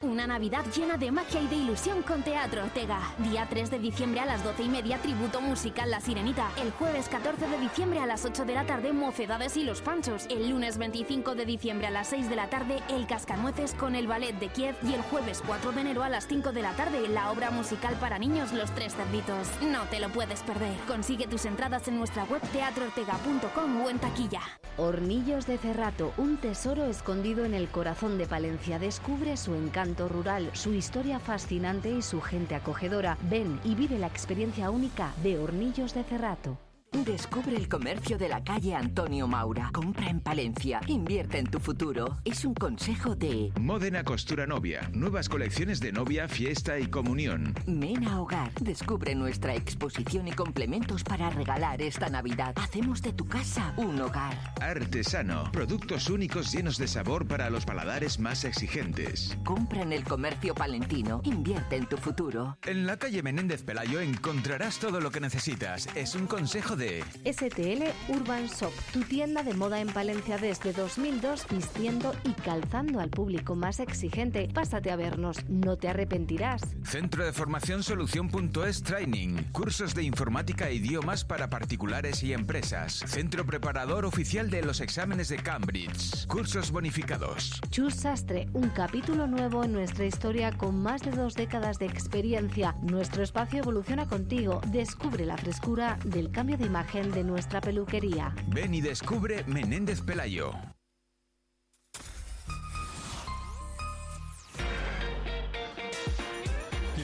Una Navidad llena de magia y de ilusión con Teatro Ortega. Día 3 de diciembre a las 12 y media, tributo musical La Sirenita. El jueves 14 de diciembre a las 8 de la tarde, Mocedades y los Panchos. El lunes 25 de diciembre a las 6 de la tarde, El Cascanueces con el Ballet de Kiev. Y el jueves 4 de enero a las 5 de la tarde, la obra musical para niños Los Tres Cerditos. No te lo puedes perder. Consigue tus entradas en nuestra web teatroortega.com o en taquilla. Hornillos de Cerrato, un tesoro escondido en el corazón de Palencia. Descubre su encanto rural, su historia fascinante y su gente acogedora. Ven y vive la experiencia única de Hornillos de Cerrato. Descubre el comercio de la calle Antonio Maura. Compra en Palencia. Invierte en tu futuro. Es un consejo de Módena Costura Novia. Nuevas colecciones de novia, fiesta y comunión. Mena Hogar. Descubre nuestra exposición y complementos para regalar esta Navidad. Hacemos de tu casa un hogar. Artesano. Productos únicos llenos de sabor para los paladares más exigentes. Compra en el comercio palentino. Invierte en tu futuro. En la calle Menéndez Pelayo encontrarás todo lo que necesitas. Es un consejo de de STL Urban Shop, tu tienda de moda en Palencia desde 2002, vistiendo y calzando al público más exigente. Pásate a vernos, no te arrepentirás. Centro de Formación Solución.es Training. Cursos de informática e idiomas para particulares y empresas. Centro preparador oficial de los exámenes de Cambridge. Cursos bonificados. Chus Sastre, un capítulo nuevo en nuestra historia con más de dos décadas de experiencia. Nuestro espacio evoluciona contigo. Descubre la frescura del cambio de imagen de nuestra peluquería. Ven y descubre Menéndez Pelayo.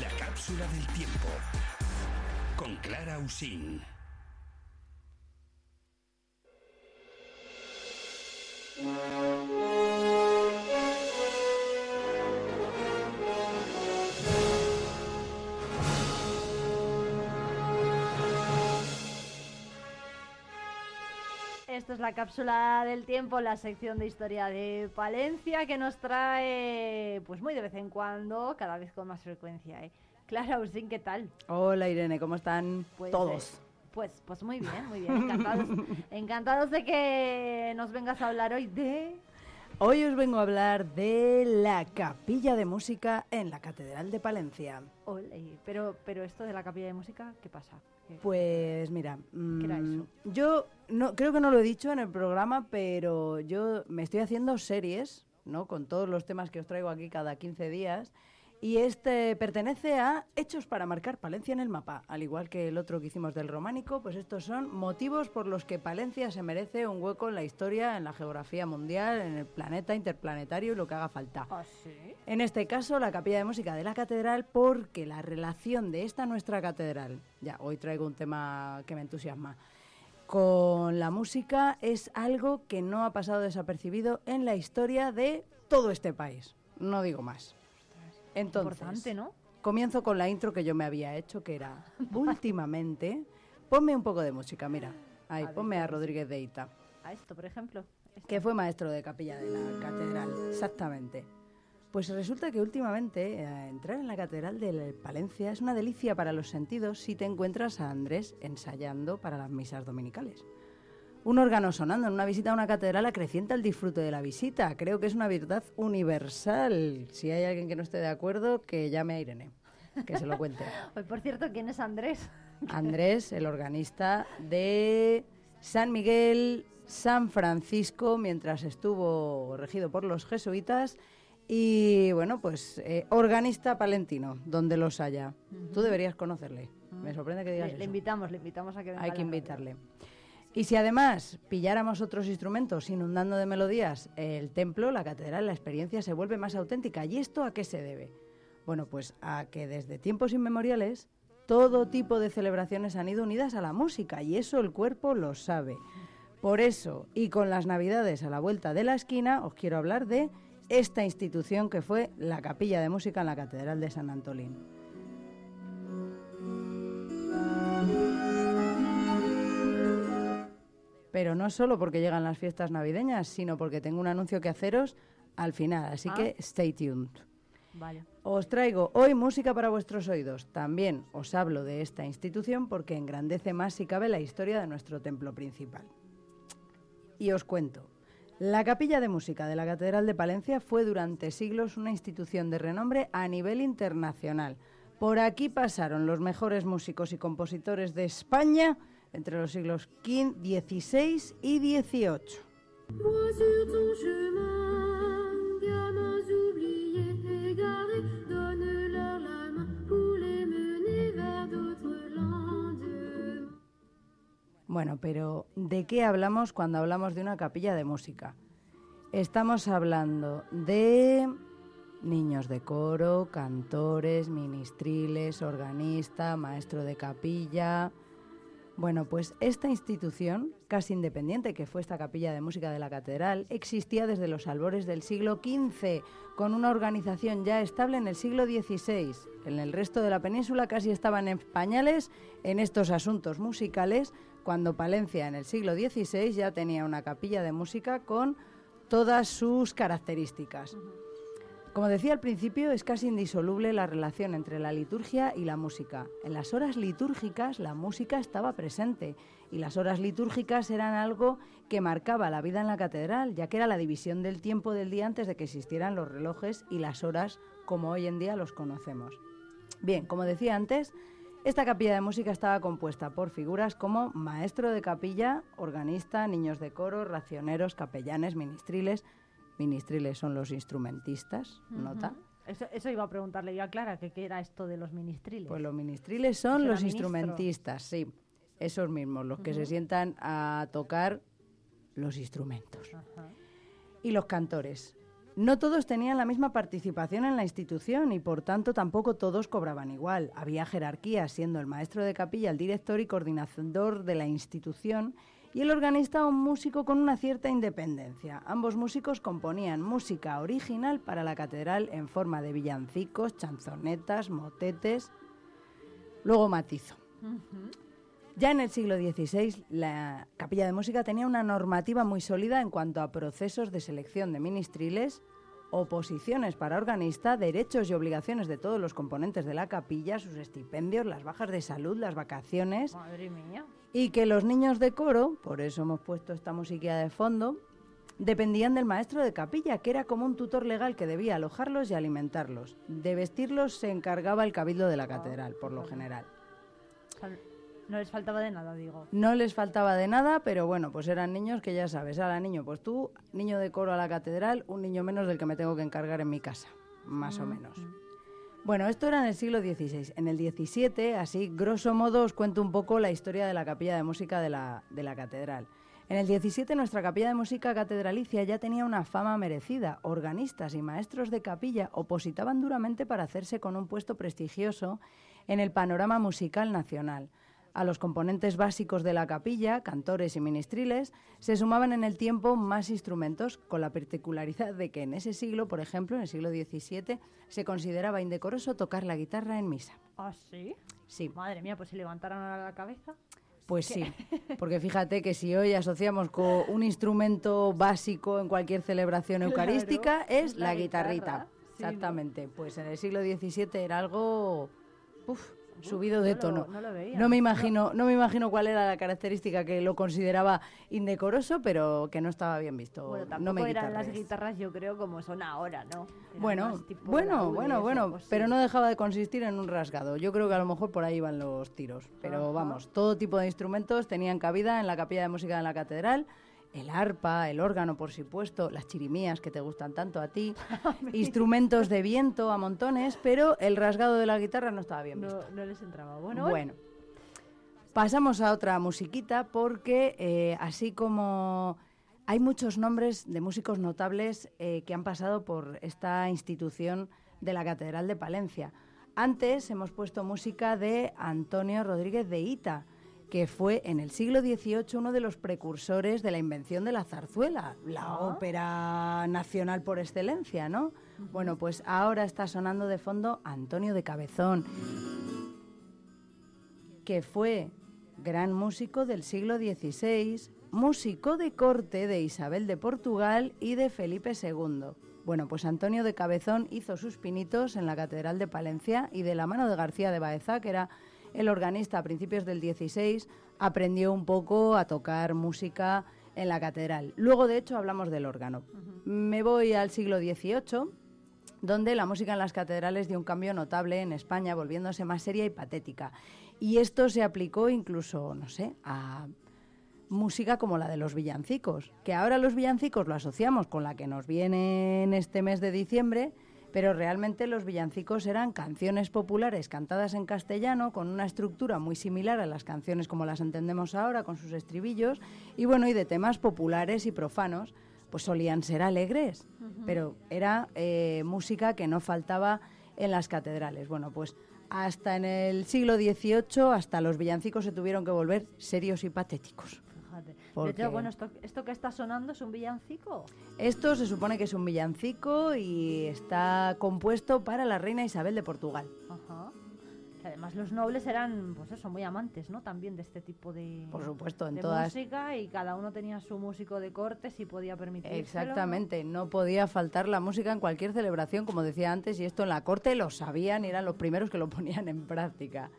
La cápsula del tiempo. Con Clara Usín. Esto es la cápsula del tiempo, la sección de historia de Palencia que nos trae, pues muy de vez en cuando, cada vez con más frecuencia. ¿eh? Clara Usín, ¿qué tal? Hola Irene, ¿cómo están Pues, todos? eh, pues, pues muy bien, muy bien. Encantados, (laughs) encantados de que nos vengas a hablar hoy de... Hoy os vengo a hablar de la capilla de música en la Catedral de Palencia. Ole, pero, pero esto de la capilla de música, ¿qué pasa? ¿Qué- Pues mira, ¿Qué era mm, eso? yo no, creo que no lo he dicho en el programa, pero yo me estoy haciendo series, ¿no? Con todos los temas que os traigo aquí cada 15 días. Y este pertenece a Hechos para marcar Palencia en el mapa. Al igual que el otro que hicimos del románico, pues estos son motivos por los que Palencia se merece un hueco en la historia, en la geografía mundial, en el planeta interplanetario y lo que haga falta. ¿Ah, sí? En este caso, la capilla de música de la catedral, porque la relación de esta nuestra catedral, ya hoy traigo un tema que me entusiasma, con la música es algo que no ha pasado desapercibido en la historia de todo este país. No digo más. Entonces, Importante, ¿no? comienzo con la intro que yo me había hecho, que era (laughs) últimamente, ponme un poco de música, mira. Ahí, A ponme ¿qué a? Rodríguez de Ita A esto, por ejemplo. Esto. que fue maestro de capilla de la catedral, exactamente. Pues resulta que últimamente eh, entrar en la catedral de Palencia es una delicia para los sentidos si te encuentras a Andrés ensayando para las misas dominicales. Un órgano sonando en una visita a una catedral acrecienta el disfrute de la visita. Creo que es una verdad universal. Si hay alguien que no esté de acuerdo, que llame a Irene, que se lo cuente. (laughs) Hoy, por cierto, ¿quién es Andrés? (laughs) Andrés, el organista de San Miguel, San Francisco, mientras estuvo regido por los jesuitas. Y bueno, pues eh, organista palentino, donde los haya. Tú deberías conocerle. Me sorprende que digas Le, le eso. invitamos, le invitamos a que venga. Hay que radio. Y si además pilláramos otros instrumentos inundando de melodías el templo, la catedral, la experiencia se vuelve más auténtica. ¿Y esto a qué se debe? Bueno, pues a que desde tiempos inmemoriales todo tipo de celebraciones han ido unidas a la música y eso el cuerpo lo sabe. Por eso, y con las navidades a la vuelta de la esquina, os quiero hablar de esta institución que fue la Capilla de Música en la Catedral de San Antolín. Pero no solo porque llegan las fiestas navideñas, sino porque tengo un anuncio que haceros al final, así Ah. que stay tuned. Vale. Os traigo hoy música para vuestros oídos. También os hablo de esta institución porque engrandece más si cabe la historia de nuestro templo principal. Y os cuento. La capilla de música de la Catedral de Palencia fue durante siglos una institución de renombre a nivel internacional. Por aquí pasaron los mejores músicos y compositores de España entre los siglos XV, XVI y XVIII. Bueno, pero ¿de qué hablamos cuando hablamos de una capilla de música? Estamos hablando de niños de coro, cantores, ministriles, organista, maestro de capilla. Bueno, pues esta institución, casi independiente que fue esta capilla de música de la catedral, existía desde los albores del siglo XV, con una organización ya estable en el siglo XVI. En el resto de la península casi estaban en pañales en estos asuntos musicales, cuando Palencia en el siglo XVI ya tenía una capilla de música con todas sus características. Como decía al principio, es casi indisoluble la relación entre la liturgia y la música. En las horas litúrgicas la música estaba presente y las horas litúrgicas eran algo que marcaba la vida en la catedral, ya que era la división del tiempo del día antes de que existieran los relojes y las horas como hoy en día los conocemos. Bien, como decía antes, esta capilla de música estaba compuesta por figuras como maestro de capilla, organista, niños de coro, racioneros, capellanes, ministriles. Ministriles son los instrumentistas, nota. Eso, eso iba a preguntarle yo a Clara, que qué era esto de los ministriles. Pues los ministriles son ¿Será los ministro? instrumentistas, sí, esos mismos, los que se sientan a tocar los instrumentos. Y los cantores. No todos tenían la misma participación en la institución y por tanto tampoco todos cobraban igual. Había jerarquía, siendo el maestro de capilla el director y coordinador de la institución y el organista un músico con una cierta independencia. Ambos músicos componían música original para la catedral en forma de villancicos, chanzonetas, motetes. Luego matizo. Ya en el siglo XVI, la capilla de música tenía una normativa muy sólida en cuanto a procesos de selección de ministriles, oposiciones para organista, derechos y obligaciones de todos los componentes de la capilla, sus estipendios, las bajas de salud, las vacaciones, Madre mía. Y que los niños de coro, por eso hemos puesto esta musiquilla de fondo, dependían del maestro de capilla, que era como un tutor legal que debía alojarlos y alimentarlos. De vestirlos se encargaba el cabildo de la catedral, por lo general. No les faltaba de nada, digo. No les faltaba de nada, pero bueno, pues eran niños que ya sabes, ahora niño, pues tú, niño de coro a la catedral, un niño menos del que me tengo que encargar en mi casa, más o menos. Bueno, esto era en el siglo XVI. En el XVII, así, grosso modo, os cuento un poco la historia de la capilla de música de la, de la catedral. En el XVII nuestra capilla de música catedralicia ya tenía una fama merecida. Organistas y maestros de capilla opositaban duramente para hacerse con un puesto prestigioso en el panorama musical nacional. A los componentes básicos de la capilla, cantores y ministriles, se sumaban en el tiempo más instrumentos, con la particularidad de que en ese siglo, por ejemplo, en el siglo XVII, se consideraba indecoroso tocar la guitarra en misa. ¿Ah, sí? Sí. Madre mía, pues si levantaran ahora la cabeza. Pues ¿Qué? sí, (laughs) porque fíjate que si hoy asociamos con un instrumento básico en cualquier celebración Claro, eucarística es la la, guitarrita. guitarra, sí, Exactamente. Pues en el siglo XVII era algo uf, subido de no lo- tono. no lo veía. me No. imagino, no me imagino cuál era la característica que lo consideraba indecoroso, pero que no estaba bien visto. Bueno, no tampoco me eran las guitarras, yo creo, como son ahora, ¿no? Eran Bueno, bueno, bueno, bueno, cosas pero no dejaba de consistir en un rasgado. Yo creo que a lo mejor por ahí van los tiros. Pero Ajá. vamos, todo tipo de instrumentos tenían cabida en la capilla de música de la catedral. El arpa, el órgano, por supuesto, las chirimías que te gustan tanto a ti, (laughs) instrumentos de viento a montones, pero el rasgado de la guitarra no estaba bien visto. No, no les entraba. Bueno, Bueno, pasamos a otra musiquita porque eh, así como hay muchos nombres de músicos notables eh, que han pasado por esta institución de la Catedral de Palencia. Antes hemos puesto música de Antonio Rodríguez de Ita, que fue en el siglo XVIII uno de los precursores de la invención de la zarzuela, la ópera nacional por excelencia, ¿no? Bueno, pues ahora está sonando de fondo Antonio de Cabezón, que fue gran músico del siglo XVI, músico de corte de Isabel de Portugal y de Felipe II. Bueno, pues Antonio de Cabezón hizo sus pinitos en la Catedral de Palencia y de la mano de García de Baeza, que era el organista a principios del XVI, aprendió un poco a tocar música en la catedral. Luego, de hecho, hablamos del órgano. Me voy al siglo XVIII, donde la música en las catedrales dio un cambio notable en España, volviéndose más seria y patética. Y esto se aplicó incluso, no sé, a música como la de los villancicos, que ahora los villancicos lo asociamos con la que nos viene en este mes de diciembre, pero realmente los villancicos eran canciones populares cantadas en castellano con una estructura muy similar a las canciones como las entendemos ahora, con sus estribillos, y bueno, y de temas populares y profanos, pues solían ser alegres, pero era eh, música que no faltaba en las catedrales. Bueno, pues hasta en el siglo XVIII, hasta los villancicos se tuvieron que volver serios y patéticos. Porque- De hecho, bueno, esto, esto que está sonando es un villancico. Esto se supone que es un villancico y está compuesto para la reina Isabel de Portugal. Ajá. Que además los nobles eran, pues eso, muy amantes, ¿no? También de este tipo de, Por supuesto, en de todas- música y cada uno tenía su músico de corte si podía permitirlo. Exactamente, no podía faltar la música en cualquier celebración, como decía antes, y esto en la corte lo sabían y eran los primeros que lo ponían en práctica.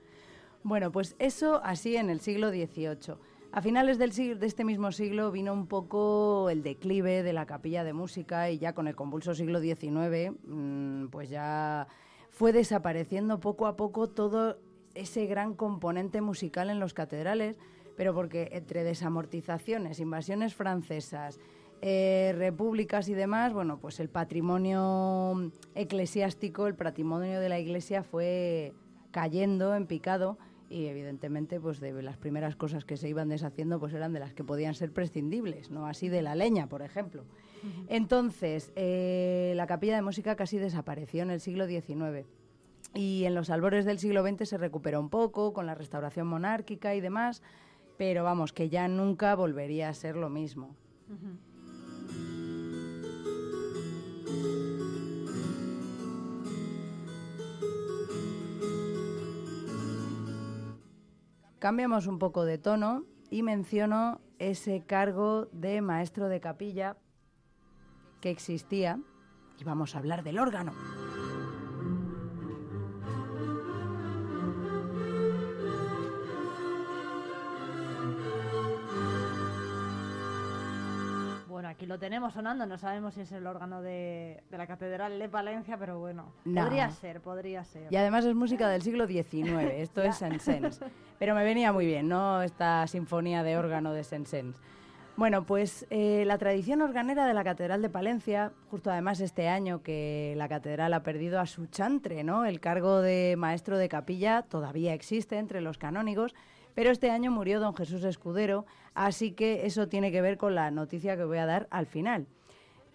Bueno, pues eso así en el siglo XVIII. A finales del de este mismo siglo vino un poco el declive de la capilla de música y ya con el convulso siglo XIX, mm, pues ya fue desapareciendo poco a poco todo ese gran componente musical en los catedrales, pero porque entre desamortizaciones, invasiones francesas, eh, repúblicas y demás, bueno, pues el patrimonio eclesiástico, el patrimonio de la iglesia fue cayendo en picado y evidentemente pues de las primeras cosas que se iban deshaciendo pues eran de las que podían ser prescindibles, no así de la leña, por ejemplo. Entonces, eh, la capilla de música casi desapareció en el siglo XIX. Y en los albores del siglo XX se recuperó un poco con la restauración monárquica y demás, pero vamos, que ya nunca volvería a ser lo mismo. Cambiamos un poco de tono y menciono ese cargo de maestro de capilla que existía y vamos a hablar del órgano. Aquí lo tenemos sonando, no sabemos si es el órgano de, de la Catedral de Palencia, pero bueno, No. podría ser, podría ser. Y además es música del siglo XIX, esto es Saint-Saëns. Pero me venía muy bien, ¿no? Esta sinfonía de órgano de Saint-Saëns. Bueno, pues eh, la tradición organera de la Catedral de Palencia, justo además este año que la catedral ha perdido a su chantre, ¿no? El cargo de maestro de capilla todavía existe entre los canónigos, pero este año murió don Jesús Escudero, así que eso tiene que ver con la noticia que voy a dar al final.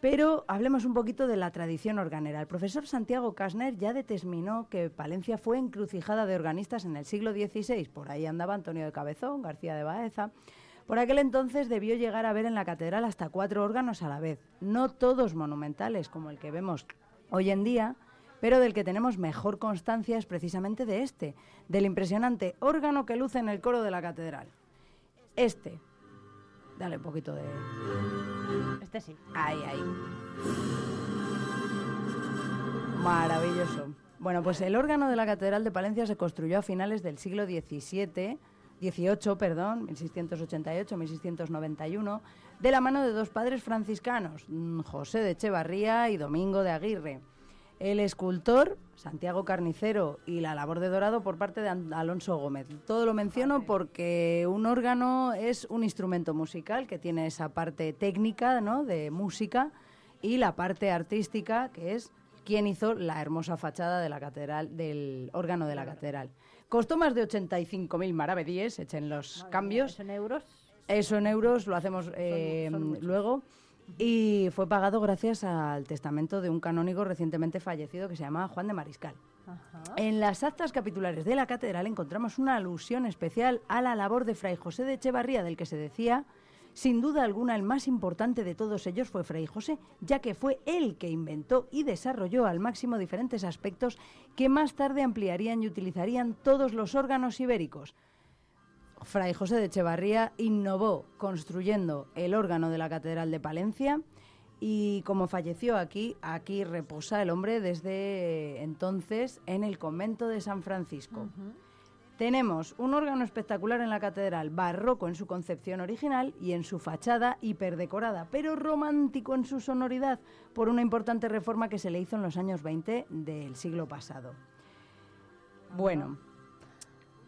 Pero hablemos un poquito de la tradición organera. El profesor Santiago Casner ya determinó que Palencia fue encrucijada de organistas en el siglo XVI. Por ahí andaba Antonio de Cabezón, García de Baeza. Por aquel entonces debió llegar a ver en la catedral hasta cuatro órganos a la vez, no todos monumentales como el que vemos hoy en día, pero del que tenemos mejor constancia es precisamente de este, del impresionante órgano que luce en el coro de la catedral. Este. Dale un poquito de... Este sí. Ahí, ahí. Maravilloso. Bueno, pues el órgano de la Catedral de Palencia se construyó a finales del siglo XVII, 18, perdón, 1688-1691, de la mano de dos padres franciscanos, mm, José de Echevarría y Domingo de Aguirre. El escultor, Santiago Carnicero, y la labor de dorado por parte de Alonso Gómez. Todo lo menciono porque un órgano es un instrumento musical que tiene esa parte técnica, ¿no?, de música, y la parte artística, que es quien hizo la hermosa fachada de la catedral, del órgano de la catedral. Costó más de 85.000 maravedíes, echen los cambios. ¿Eso en euros? Eso en euros lo hacemos eh, luego. Y fue pagado gracias al testamento de un canónigo recientemente fallecido que se llamaba Juan de Mariscal. En las actas capitulares de la catedral encontramos una alusión especial a la labor de Fray José de Echevarría, del que se decía, sin duda alguna, el más importante de todos ellos fue Fray José, ya que fue él que inventó y desarrolló al máximo diferentes aspectos que más tarde ampliarían y utilizarían todos los órganos ibéricos. Fray José de Echevarría innovó construyendo el órgano de la Catedral de Palencia y como falleció aquí, aquí reposa el hombre desde entonces en el convento de San Francisco. Tenemos un órgano espectacular en la catedral, barroco en su concepción original y en su fachada hiperdecorada, pero romántico en su sonoridad por una importante reforma que se le hizo en los años 20 del siglo pasado. Bueno,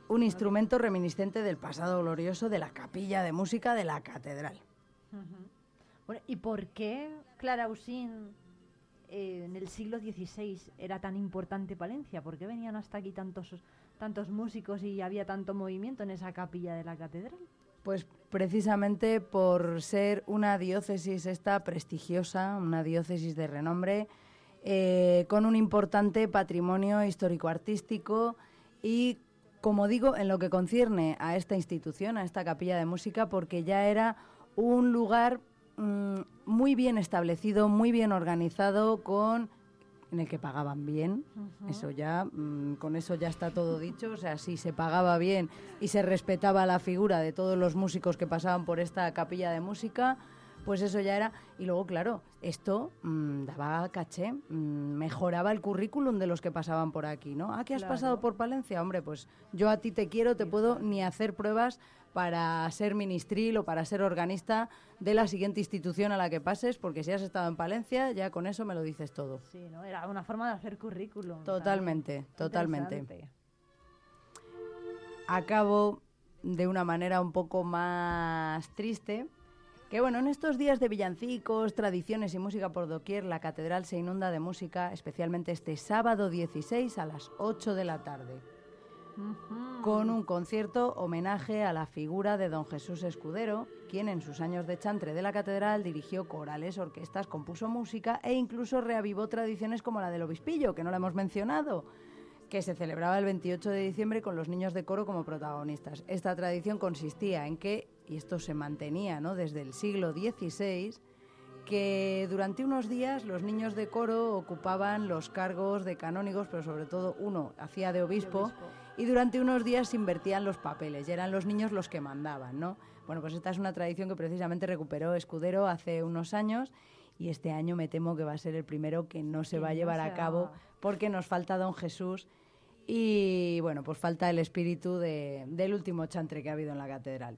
un instrumento reminiscente del pasado glorioso de la capilla de música de la catedral. Bueno, ¿y por qué Clara Usín eh, en el siglo XVI era tan importante Palencia? ¿Por qué venían hasta aquí tantos, tantos músicos y había tanto movimiento en esa capilla de la catedral? Pues precisamente por ser una diócesis esta prestigiosa, una diócesis de renombre, eh, con un importante patrimonio histórico-artístico y, como digo, en lo que concierne a esta institución, a esta capilla de música, porque ya era un lugar mm, muy bien establecido, muy bien organizado, con en el que pagaban bien. Eso ya, mm, con eso ya está todo dicho. O sea, si se pagaba bien y se respetaba la figura de todos los músicos que pasaban por esta capilla de música, pues eso ya era. Y luego, claro, esto mm, daba caché, mm, mejoraba el currículum de los que pasaban por aquí, ¿no? Ah, que has Claro. pasado por Palencia, hombre, pues yo a ti te quiero, te puedo ni hacer pruebas para ser ministril o para ser organista de la siguiente institución a la que pases, porque si has estado en Palencia, ya con eso me lo dices todo. Sí, ¿no? Era una forma de hacer currículum. Totalmente, totalmente. Acabo de una manera un poco más triste. Que bueno, en estos días de villancicos, tradiciones y música por doquier, la catedral se inunda de música, especialmente este sábado 16 a las 8 de la tarde, con un concierto homenaje a la figura de don Jesús Escudero, quien en sus años de chantre de la catedral dirigió corales, orquestas, compuso música e incluso reavivó tradiciones como la del obispillo, que no la hemos mencionado que se celebraba el 28 de diciembre con los niños de coro como protagonistas. Esta tradición consistía en que, y esto se mantenía ¿no? desde el siglo XVI, que durante unos días los niños de coro ocupaban los cargos de canónigos, pero sobre todo uno hacía de obispo, y durante unos días se invertían los papeles, y eran los niños los que mandaban, ¿no? Bueno, pues esta es una tradición que precisamente recuperó Escudero hace unos años, y este año me temo que va a ser el primero que no se Que va a no llevar a cabo porque nos falta don Jesús y bueno, pues falta el espíritu de- del último chantre que ha habido en la catedral.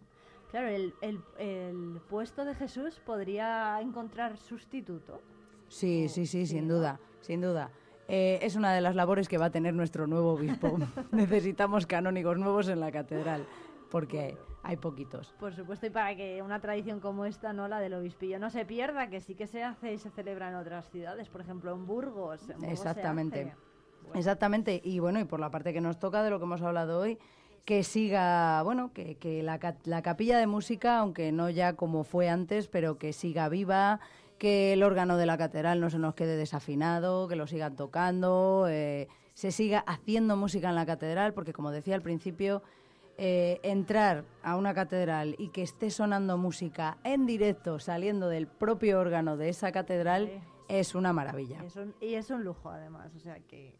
Claro, el, el- el puesto de Jesús podría encontrar sustituto. Sí, sí, sí, sin duda, sin duda. Eh, es una de las labores que va a tener nuestro nuevo obispo. (laughs) (laughs) Necesitamos canónigos nuevos en la catedral, porque hay poquitos. Por supuesto, y para que una tradición como esta, no la del obispillo, no se pierda, que sí que se hace y se celebra en otras ciudades, por ejemplo en Burgos. en Burgos Exactamente. Exactamente. Y bueno, y por la parte que nos toca de lo que hemos hablado hoy, que siga, bueno, que, que la, la capilla de música, aunque no ya como fue antes, pero que siga viva, que el órgano de la catedral no se nos quede desafinado, que lo sigan tocando, eh, se siga haciendo música en la catedral, porque como decía al principio, eh, entrar a una catedral y que esté sonando música en directo, saliendo del propio órgano de esa catedral, es una maravilla. Es un- y es un lujo, además, o sea que...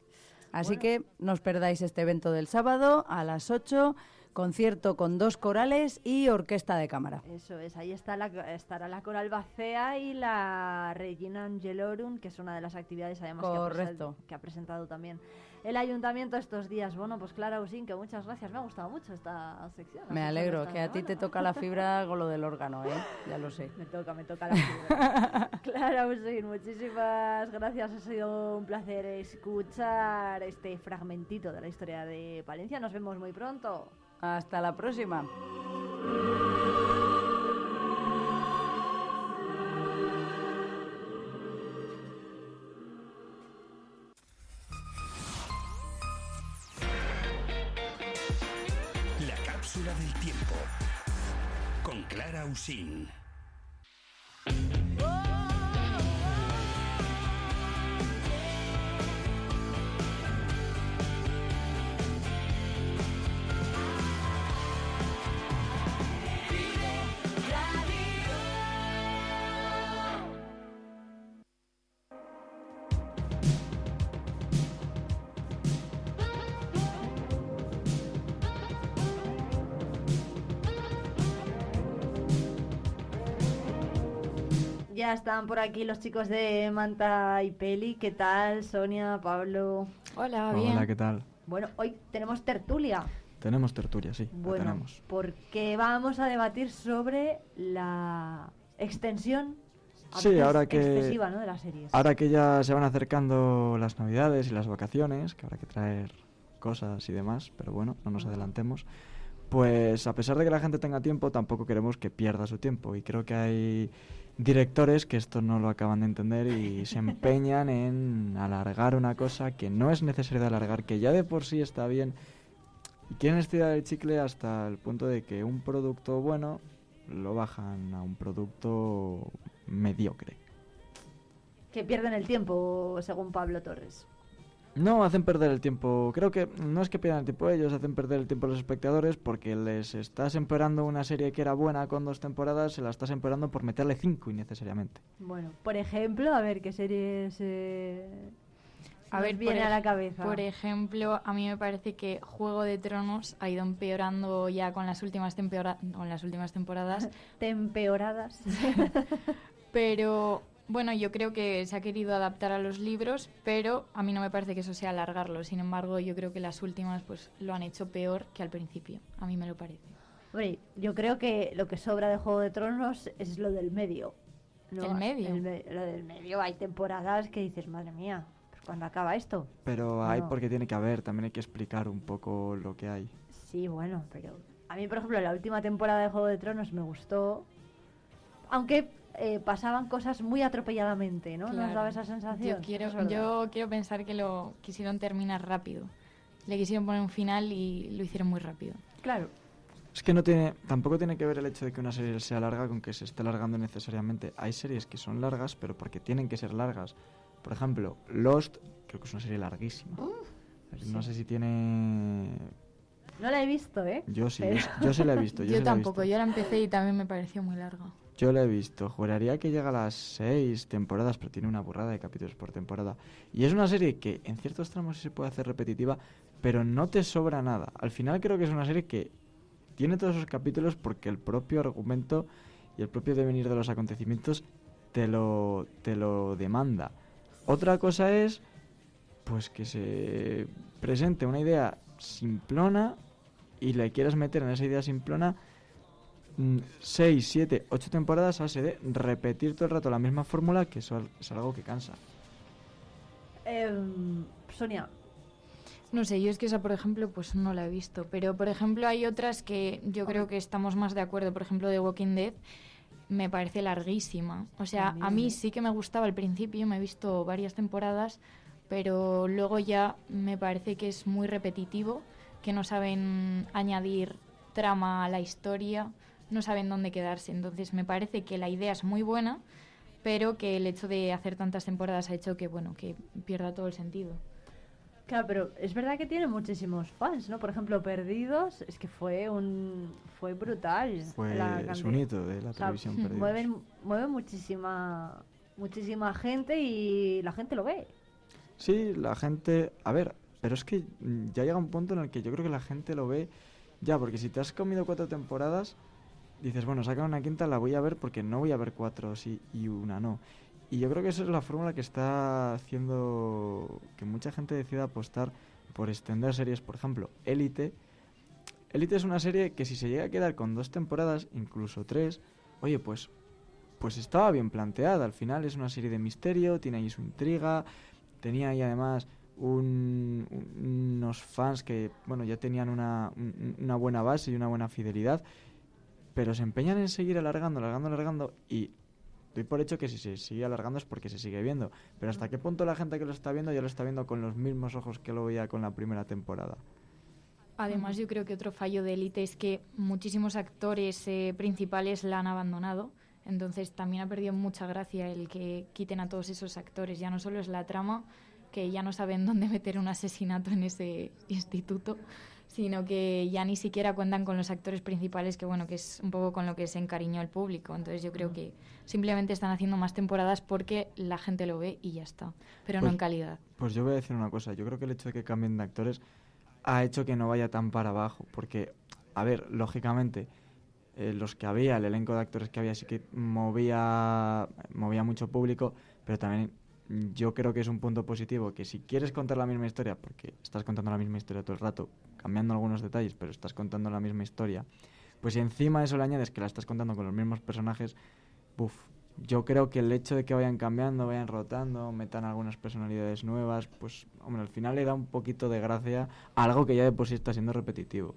Así Bueno. que no os perdáis este evento del sábado a las 8, concierto con dos corales y orquesta de cámara. Eso es, ahí está la, estará la Coral Bacea y la Regina Angelorum, que es una de las actividades además ha, que ha presentado también el ayuntamiento estos días. Bueno, pues Clara Usín, que muchas gracias, me ha gustado mucho esta sección. Me alegro, que a ti te toca la fibra (laughs) con lo del órgano, ¿eh? Ya lo sé. Me toca, me toca la fibra. (laughs) Clara Usín, muchísimas gracias, ha sido un placer escuchar este fragmentito de la historia de Palencia. Nos vemos muy pronto. Hasta la próxima. Con Ya están por aquí los chicos de Manta y Peli. ¿Qué tal, Sonia, Pablo? Hola, Hola, ¿qué tal? Bueno, hoy tenemos tertulia. Tenemos tertulia, sí, la Bueno, tenemos. porque vamos a debatir sobre la extensión a Sí, ahora que, excesiva ¿no? de las series. ahora que ya se van acercando las navidades y las vacaciones, que habrá que traer cosas y demás, pero bueno, no nos adelantemos. Pues a pesar de que la gente tenga tiempo, tampoco queremos que pierda su tiempo. Y creo que hay directores que esto no lo acaban de entender y se empeñan en alargar una cosa que no es necesario de alargar, que ya de por sí está bien. Y quieren estirar el chicle hasta el punto de que un producto bueno lo bajan a un producto mediocre. Que pierden el tiempo, según Pablo Torres. No, hacen perder el tiempo. Creo que no es que pierdan el tiempo ellos, hacen perder el tiempo a los espectadores porque les estás empeorando una serie que era buena con dos temporadas, se la estás empeorando por meterle cinco innecesariamente. Bueno, por ejemplo, a ver qué series. eh, A ver, viene a la cabeza. Por ejemplo, a mí me parece que Juego de Tronos ha ido empeorando ya con las últimas, tempora- con las últimas temporadas. (laughs) Tempeoradas. (laughs) pero bueno, yo creo que se ha querido adaptar a los libros, pero a mí no me parece que eso sea alargarlo. Sin embargo, yo creo que las últimas pues lo han hecho peor que al principio. A mí me lo parece. Hombre, yo creo que lo que sobra de Juego de Tronos es lo del medio. ¿no? ¿El medio? El me- lo del medio. Hay temporadas que dices, madre mía, pues ¿cuándo acaba esto? Pero hay No. porque tiene que haber, también hay que explicar un poco lo que hay. Sí, bueno, pero a mí, por ejemplo, la última temporada de Juego de Tronos me gustó, aunque eh, pasaban cosas muy atropelladamente, ¿no? ¿Nos Claro. daba esa sensación? Yo quiero, yo quiero pensar que lo quisieron terminar rápido. Le quisieron poner un final y lo hicieron muy rápido. Claro. Es que no tiene, tampoco tiene que ver el hecho de que una serie sea larga con que se esté alargando necesariamente. Hay series que son largas, pero porque tienen que ser largas. Por ejemplo, Lost, creo que es una serie larguísima. No sé si tiene... No la he visto, ¿eh? Yo sí, Pero- yo, yo sí la he visto. (laughs) Yo, Yo, sí la he tampoco, visto. yo la empecé y también me pareció muy larga. Yo la he visto. Juraría que llega a las seis temporadas, pero tiene una burrada de capítulos por temporada. Y es una serie que en ciertos tramos se puede hacer repetitiva, pero no te sobra nada. Al final creo que es una serie que tiene todos esos capítulos porque el propio argumento y el propio devenir de los acontecimientos te lo, te lo demanda. Otra cosa es pues que se presente una idea simplona y le quieras meter en esa idea simplona 6, 7, 8 temporadas a base de repetir todo el rato la misma fórmula, que eso es algo que cansa. Em, Sonia, No sé, yo es que esa, por ejemplo, pues no la he visto. Pero, por ejemplo, hay otras que yo creo que estamos más de acuerdo. Por ejemplo, The Walking Dead me parece larguísima. O sea, a mí sí que me gustaba al principio, me he visto varias temporadas, pero luego ya me parece que es muy repetitivo, que no saben añadir trama a la historia, no saben dónde quedarse. Entonces, me parece que la idea es muy buena, pero que el hecho de hacer tantas temporadas ha hecho que, bueno, que pierda todo el sentido. Claro, pero es verdad que tiene muchísimos fans, ¿no? Por ejemplo, Perdidos, es que fue un fue brutal. Fue- la es un hito de la televisión, (laughs) Perdidos. Mueven, mueven muchísima muchísima gente y la gente lo ve. Sí, la gente... A ver, pero es que ya llega un punto en el que yo creo que la gente lo ve ya, porque si te has comido cuatro temporadas, dices, bueno, saca una quinta, la voy a ver porque no voy a ver cuatro sí y una no. Y yo creo que esa es la fórmula que está haciendo que mucha gente decida apostar por extender series. Por ejemplo, Élite. Élite es una serie que si se llega a quedar con dos temporadas, incluso tres, oye, pues, pues estaba bien planteada. Al final es una serie de misterio, tiene ahí su intriga, tenía ahí además un- un- unos fans que, bueno, ya tenían una, un- una buena base y una buena fidelidad, pero se empeñan en seguir alargando, alargando, alargando y doy por hecho que si se sigue alargando es porque se sigue viendo. Pero hasta qué punto la gente que lo está viendo ya lo está viendo con los mismos ojos que lo veía con la primera temporada. Además, yo creo que otro fallo de élite es que muchísimos actores eh, principales la han abandonado. Entonces también ha perdido mucha gracia el que quiten a todos esos actores. Ya no solo es la trama, que ya no saben (laughs) dónde meter un asesinato en ese instituto, sino que ya ni siquiera cuentan con los actores principales, que bueno, que es un poco con lo que se encariñó el público. Entonces yo creo que simplemente están haciendo más temporadas porque la gente lo ve y ya está, pero no Pues- en calidad. Pues yo voy a decir una cosa, yo creo que el hecho de que cambien de actores ha hecho que no vaya tan para abajo, porque, a ver, lógicamente, eh, los que había, el elenco de actores que había sí que movía, movía mucho público, pero también mm, yo creo que es un punto positivo, que si quieres contar la misma historia, porque estás contando la misma historia todo el rato, cambiando algunos detalles, pero estás contando la misma historia, pues si encima de eso le añades que la estás contando con los mismos personajes, buf, yo creo que el hecho de que vayan cambiando, vayan rotando, metan algunas personalidades nuevas, pues, hombre, al final le da un poquito de gracia a algo que ya de por sí está siendo repetitivo.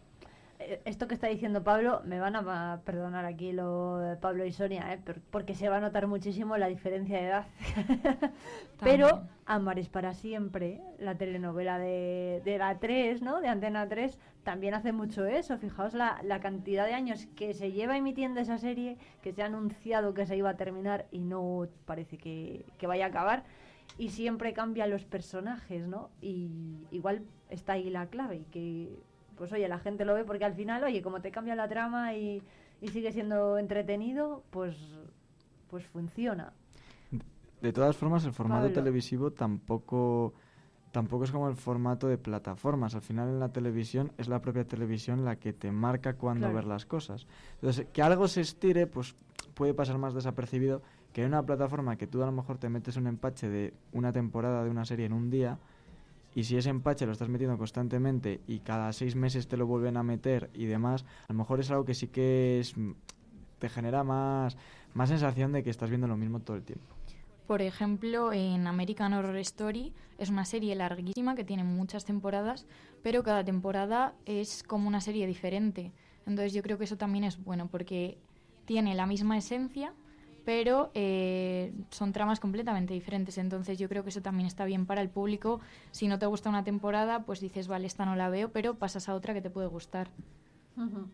Esto que está diciendo Pablo, me van a perdonar aquí lo de Pablo y Sonia, ¿eh? Porque se va a notar muchísimo la diferencia de edad. (laughs) Pero Amar es para siempre, la telenovela de, de la 3, ¿no? De Antena 3, también hace mucho eso. Fijaos la, la cantidad de años que se lleva emitiendo esa serie, que se ha anunciado que se iba a terminar y no parece que, que vaya a acabar. Y siempre cambian los personajes, ¿no? Y igual está ahí la clave y que pues oye, la gente lo ve porque al final, oye, como te cambia la trama y, y sigue siendo entretenido, pues, pues funciona. De todas formas, el formato Pablo. televisivo tampoco tampoco es como el formato de plataformas. Al final en la televisión es la propia televisión la que te marca cuándo Claro. ver las cosas. Entonces, que algo se estire, pues puede pasar más desapercibido que en una plataforma que tú a lo mejor te metes un empache de una temporada de una serie en un día y si ese empache lo estás metiendo constantemente y cada seis meses te lo vuelven a meter y demás, a lo mejor es algo que sí que mm, te genera más, más sensación de que estás viendo lo mismo todo el tiempo. Por ejemplo, en American Horror Story es una serie larguísima que tiene muchas temporadas, pero cada temporada es como una serie diferente. Entonces yo creo que eso también es bueno porque tiene la misma esencia, pero eh, son tramas completamente diferentes. Entonces yo creo que eso también está bien para el público. Si no te gusta una temporada, pues dices, vale, esta no la veo, pero pasas a otra que te puede gustar. Ujú.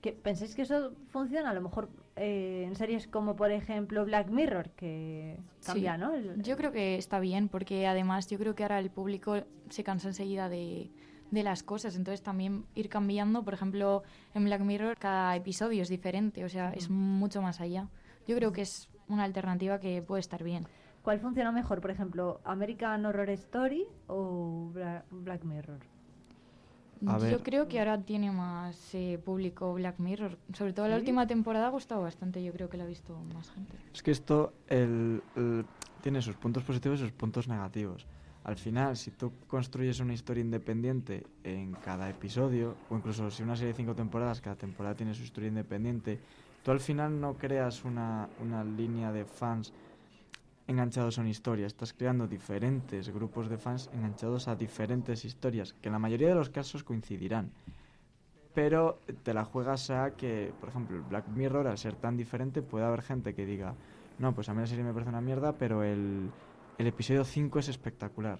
¿Que ¿Pensáis que eso funciona? A lo mejor eh, en series como, por ejemplo, Black Mirror, que cambia, Sí. ¿no? El- Yo creo que está bien, porque además yo creo que ahora el público se cansa enseguida de, de las cosas, entonces también ir cambiando, por ejemplo, en Black Mirror cada episodio es diferente, o sea, es mucho más allá. Yo creo que es una alternativa que puede estar bien. ¿Cuál funciona mejor? Por ejemplo, American Horror Story o Bla- Black Mirror. A Yo ver. creo que ahora tiene más eh, público Black Mirror, sobre todo la ¿Sí? última temporada ha gustado bastante, yo creo que la ha visto más gente. Es que esto el- el- tiene sus puntos positivos y sus puntos negativos. Al final, si tú construyes una historia independiente en cada episodio, o incluso si una serie de cinco temporadas, cada temporada tiene su historia independiente, tú al final no creas una, una línea de fans enganchados a una historia. Estás creando diferentes grupos de fans enganchados a diferentes historias, que en la mayoría de los casos coincidirán. Pero te la juegas a que, por ejemplo, el Black Mirror, al ser tan diferente, puede haber gente que diga, no, pues a mí la serie me parece una mierda, pero el, el episodio 5 es espectacular.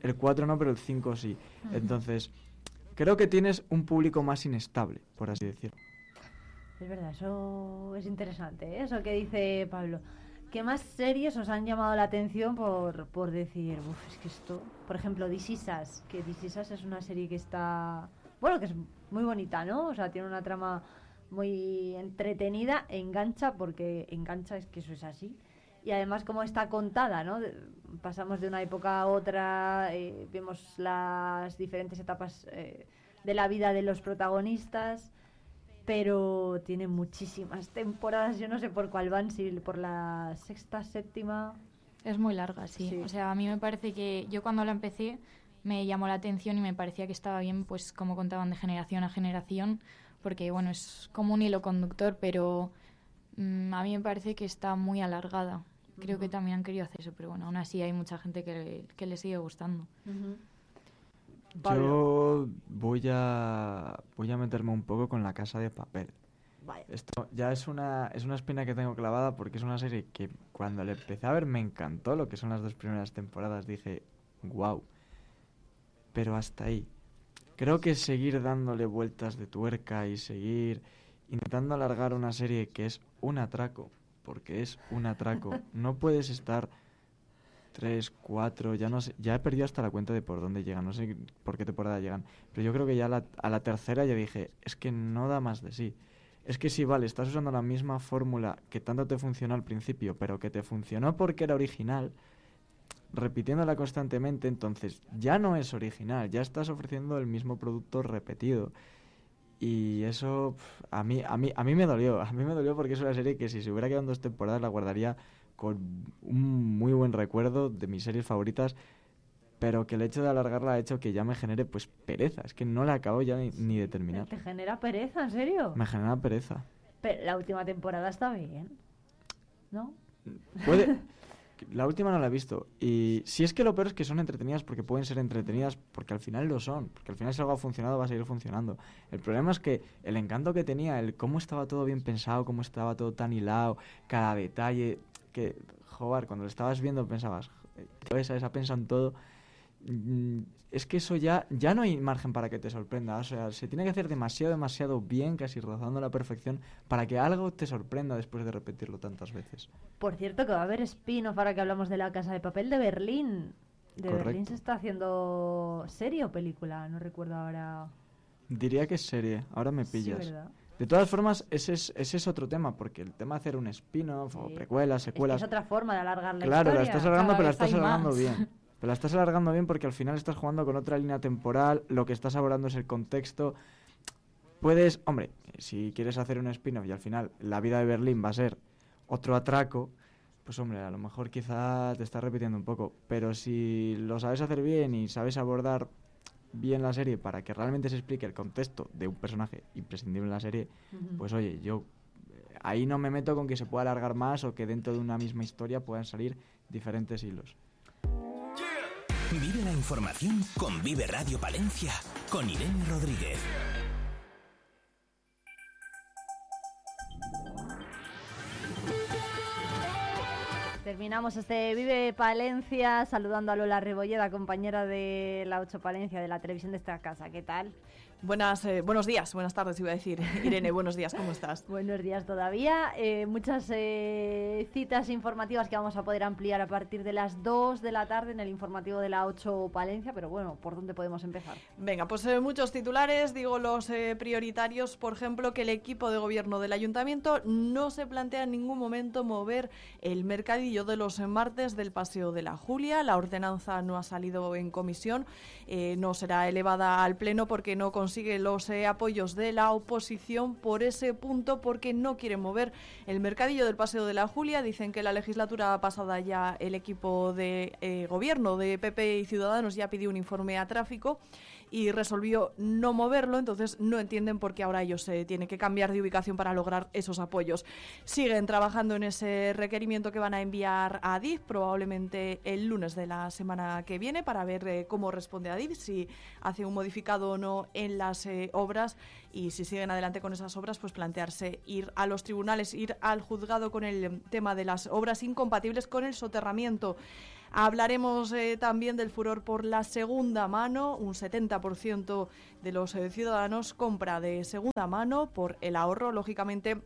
El 4 no, pero el 5 sí. Entonces, creo que tienes un público más inestable, por así decirlo. Es verdad, eso es interesante, ¿eh? eso que dice Pablo. ¿Qué más series os han llamado la atención por, por decir, uff, es que esto, por ejemplo, This Is Us, que This Is Us es una serie que está, bueno, que es muy bonita, ¿no? O sea, tiene una trama muy entretenida, engancha, porque engancha es que eso es así. Y además como está contada, ¿no? Pasamos de una época a otra, eh, vemos las diferentes etapas eh, de la vida de los protagonistas pero tiene muchísimas temporadas. Yo no sé por cuál van, si por la sexta, séptima. Es muy larga, sí. Sí. O sea, a mí me parece que yo cuando la empecé me llamó la atención y me parecía que estaba bien, pues como contaban de generación a generación, porque bueno, es como un hilo conductor, pero mm, a mí me parece que está muy alargada. Creo que también han querido hacer eso, pero bueno, aún así hay mucha gente que, que le sigue gustando. Yo voy a, voy a meterme un poco con la casa de papel. Vaya. Esto ya es una, es una espina que tengo clavada porque es una serie que cuando la empecé a ver me encantó lo que son las dos primeras temporadas. Dije, wow. Pero hasta ahí. Creo que seguir dándole vueltas de tuerca y seguir intentando alargar una serie que es un atraco, porque es un atraco. (laughs) No puedes estar tres, cuatro, ya no sé, ya he perdido hasta la cuenta de por dónde llegan, no sé por qué temporada llegan, pero yo creo que ya a la tercera ya dije, es que no da más de sí. Es que si vale, estás usando la misma fórmula que tanto te funcionó al principio, pero que te funcionó porque era original, repitiéndola constantemente, entonces ya no es original, ya estás ofreciendo el mismo producto repetido. Y eso a mí, a mí, a mí me dolió, a mí me dolió porque es una serie que si se hubiera quedado dos temporadas la guardaría con un muy buen recuerdo de mis series favoritas, pero que el hecho de alargarla ha hecho que ya me genere pues pereza, es que no la acabo ya ni, ni de terminar. ¿Te genera pereza, en serio? Me genera pereza. Pero la última temporada está bien. ¿No? Puede... (laughs) La última no la he visto. Y si es que lo peor es que son entretenidas porque pueden ser entretenidas porque al final lo son. Porque al final si algo ha funcionado va a seguir funcionando. El problema es que el encanto que tenía, el cómo estaba todo bien pensado, cómo estaba todo tan hilado, cada detalle, que, joder, cuando lo estabas viendo pensabas, "Joder, esa, esa pensa en todo. Mm, Es que eso ya, ya no hay margen para que te sorprenda. O sea, se tiene que hacer demasiado, demasiado bien, casi rozando la perfección, para que algo te sorprenda después de repetirlo tantas veces. Por cierto, que va a haber spin-off ahora que hablamos de la Casa de Papel de Berlín. De Berlín se está haciendo serie o película, no recuerdo ahora. Diría que es serie, ahora me Sí, pillas. ¿verdad? De todas formas, ese es, ese es otro tema, porque el tema de hacer un spin-off o precuelas, Es que secuelas... es otra forma de alargar la claro, historia. la estás alargando, Cada pero la estás alargando más. bien. (laughs) Pero la estás alargando bien porque al final estás jugando con otra línea temporal, lo que estás abordando es el contexto. Puedes, hombre, si quieres hacer un spin-off y al final la vida de Berlín va a ser otro atraco, pues hombre, a lo mejor quizá te estás repitiendo un poco. Pero si lo sabes hacer bien y sabes abordar bien la serie para que realmente se explique el contexto de un personaje imprescindible en la serie, pues oye, yo eh, ahí no me meto con que se pueda alargar más o que dentro de una misma historia puedan salir diferentes hilos. Vive la información con Vive Radio Palencia, con Irene Rodríguez. Terminamos este Vive Palencia saludando a Lola Rebolleda, compañera de la 8 Palencia de la televisión de esta casa. ¿Qué tal? Buenas, eh, buenos días, buenas tardes iba a decir. (laughs) Irene, buenos días, ¿cómo estás? Buenos días todavía. Eh, muchas eh, citas informativas que vamos a poder ampliar a partir de las 2 de la tarde en el informativo de la 8 Palencia, pero bueno, ¿por dónde podemos empezar? Venga, pues eh, muchos titulares, digo los eh, prioritarios, por ejemplo, que el equipo de gobierno del ayuntamiento no se plantea en ningún momento mover el mercadillo de los martes del Paseo de la Julia. La ordenanza no ha salido en comisión, eh, no será elevada al Pleno porque no consigue los eh, apoyos de la oposición por ese punto, porque no quieren mover el mercadillo del Paseo de la Julia. Dicen que la legislatura pasada ya el equipo de eh, gobierno de PP y Ciudadanos ya pidió un informe a tráfico y resolvió no moverlo, entonces no entienden por qué ahora ellos se tienen que cambiar de ubicación para lograr esos apoyos. Siguen trabajando en ese requerimiento que van a enviar a ADIF, probablemente el lunes de la semana que viene, para ver eh, cómo responde ADIF, si hace un modificado o no en las eh, obras y si siguen adelante con esas obras, pues plantearse ir a los tribunales, ir al juzgado con el tema de las obras incompatibles con el soterramiento. Hablaremos eh, también del furor por la segunda mano. Un 70% de los eh, ciudadanos compra de segunda mano por el ahorro, lógicamente.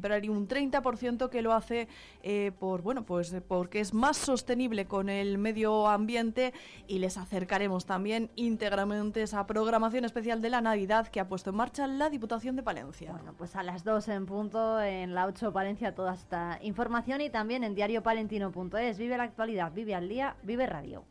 Pero hay un 30% que lo hace eh, por bueno pues porque es más sostenible con el medio ambiente y les acercaremos también íntegramente esa programación especial de la Navidad que ha puesto en marcha la Diputación de Palencia. Bueno, pues a las 2 en punto en la 8 Palencia toda esta información y también en diariopalentino.es. Vive la actualidad, vive al día, vive radio.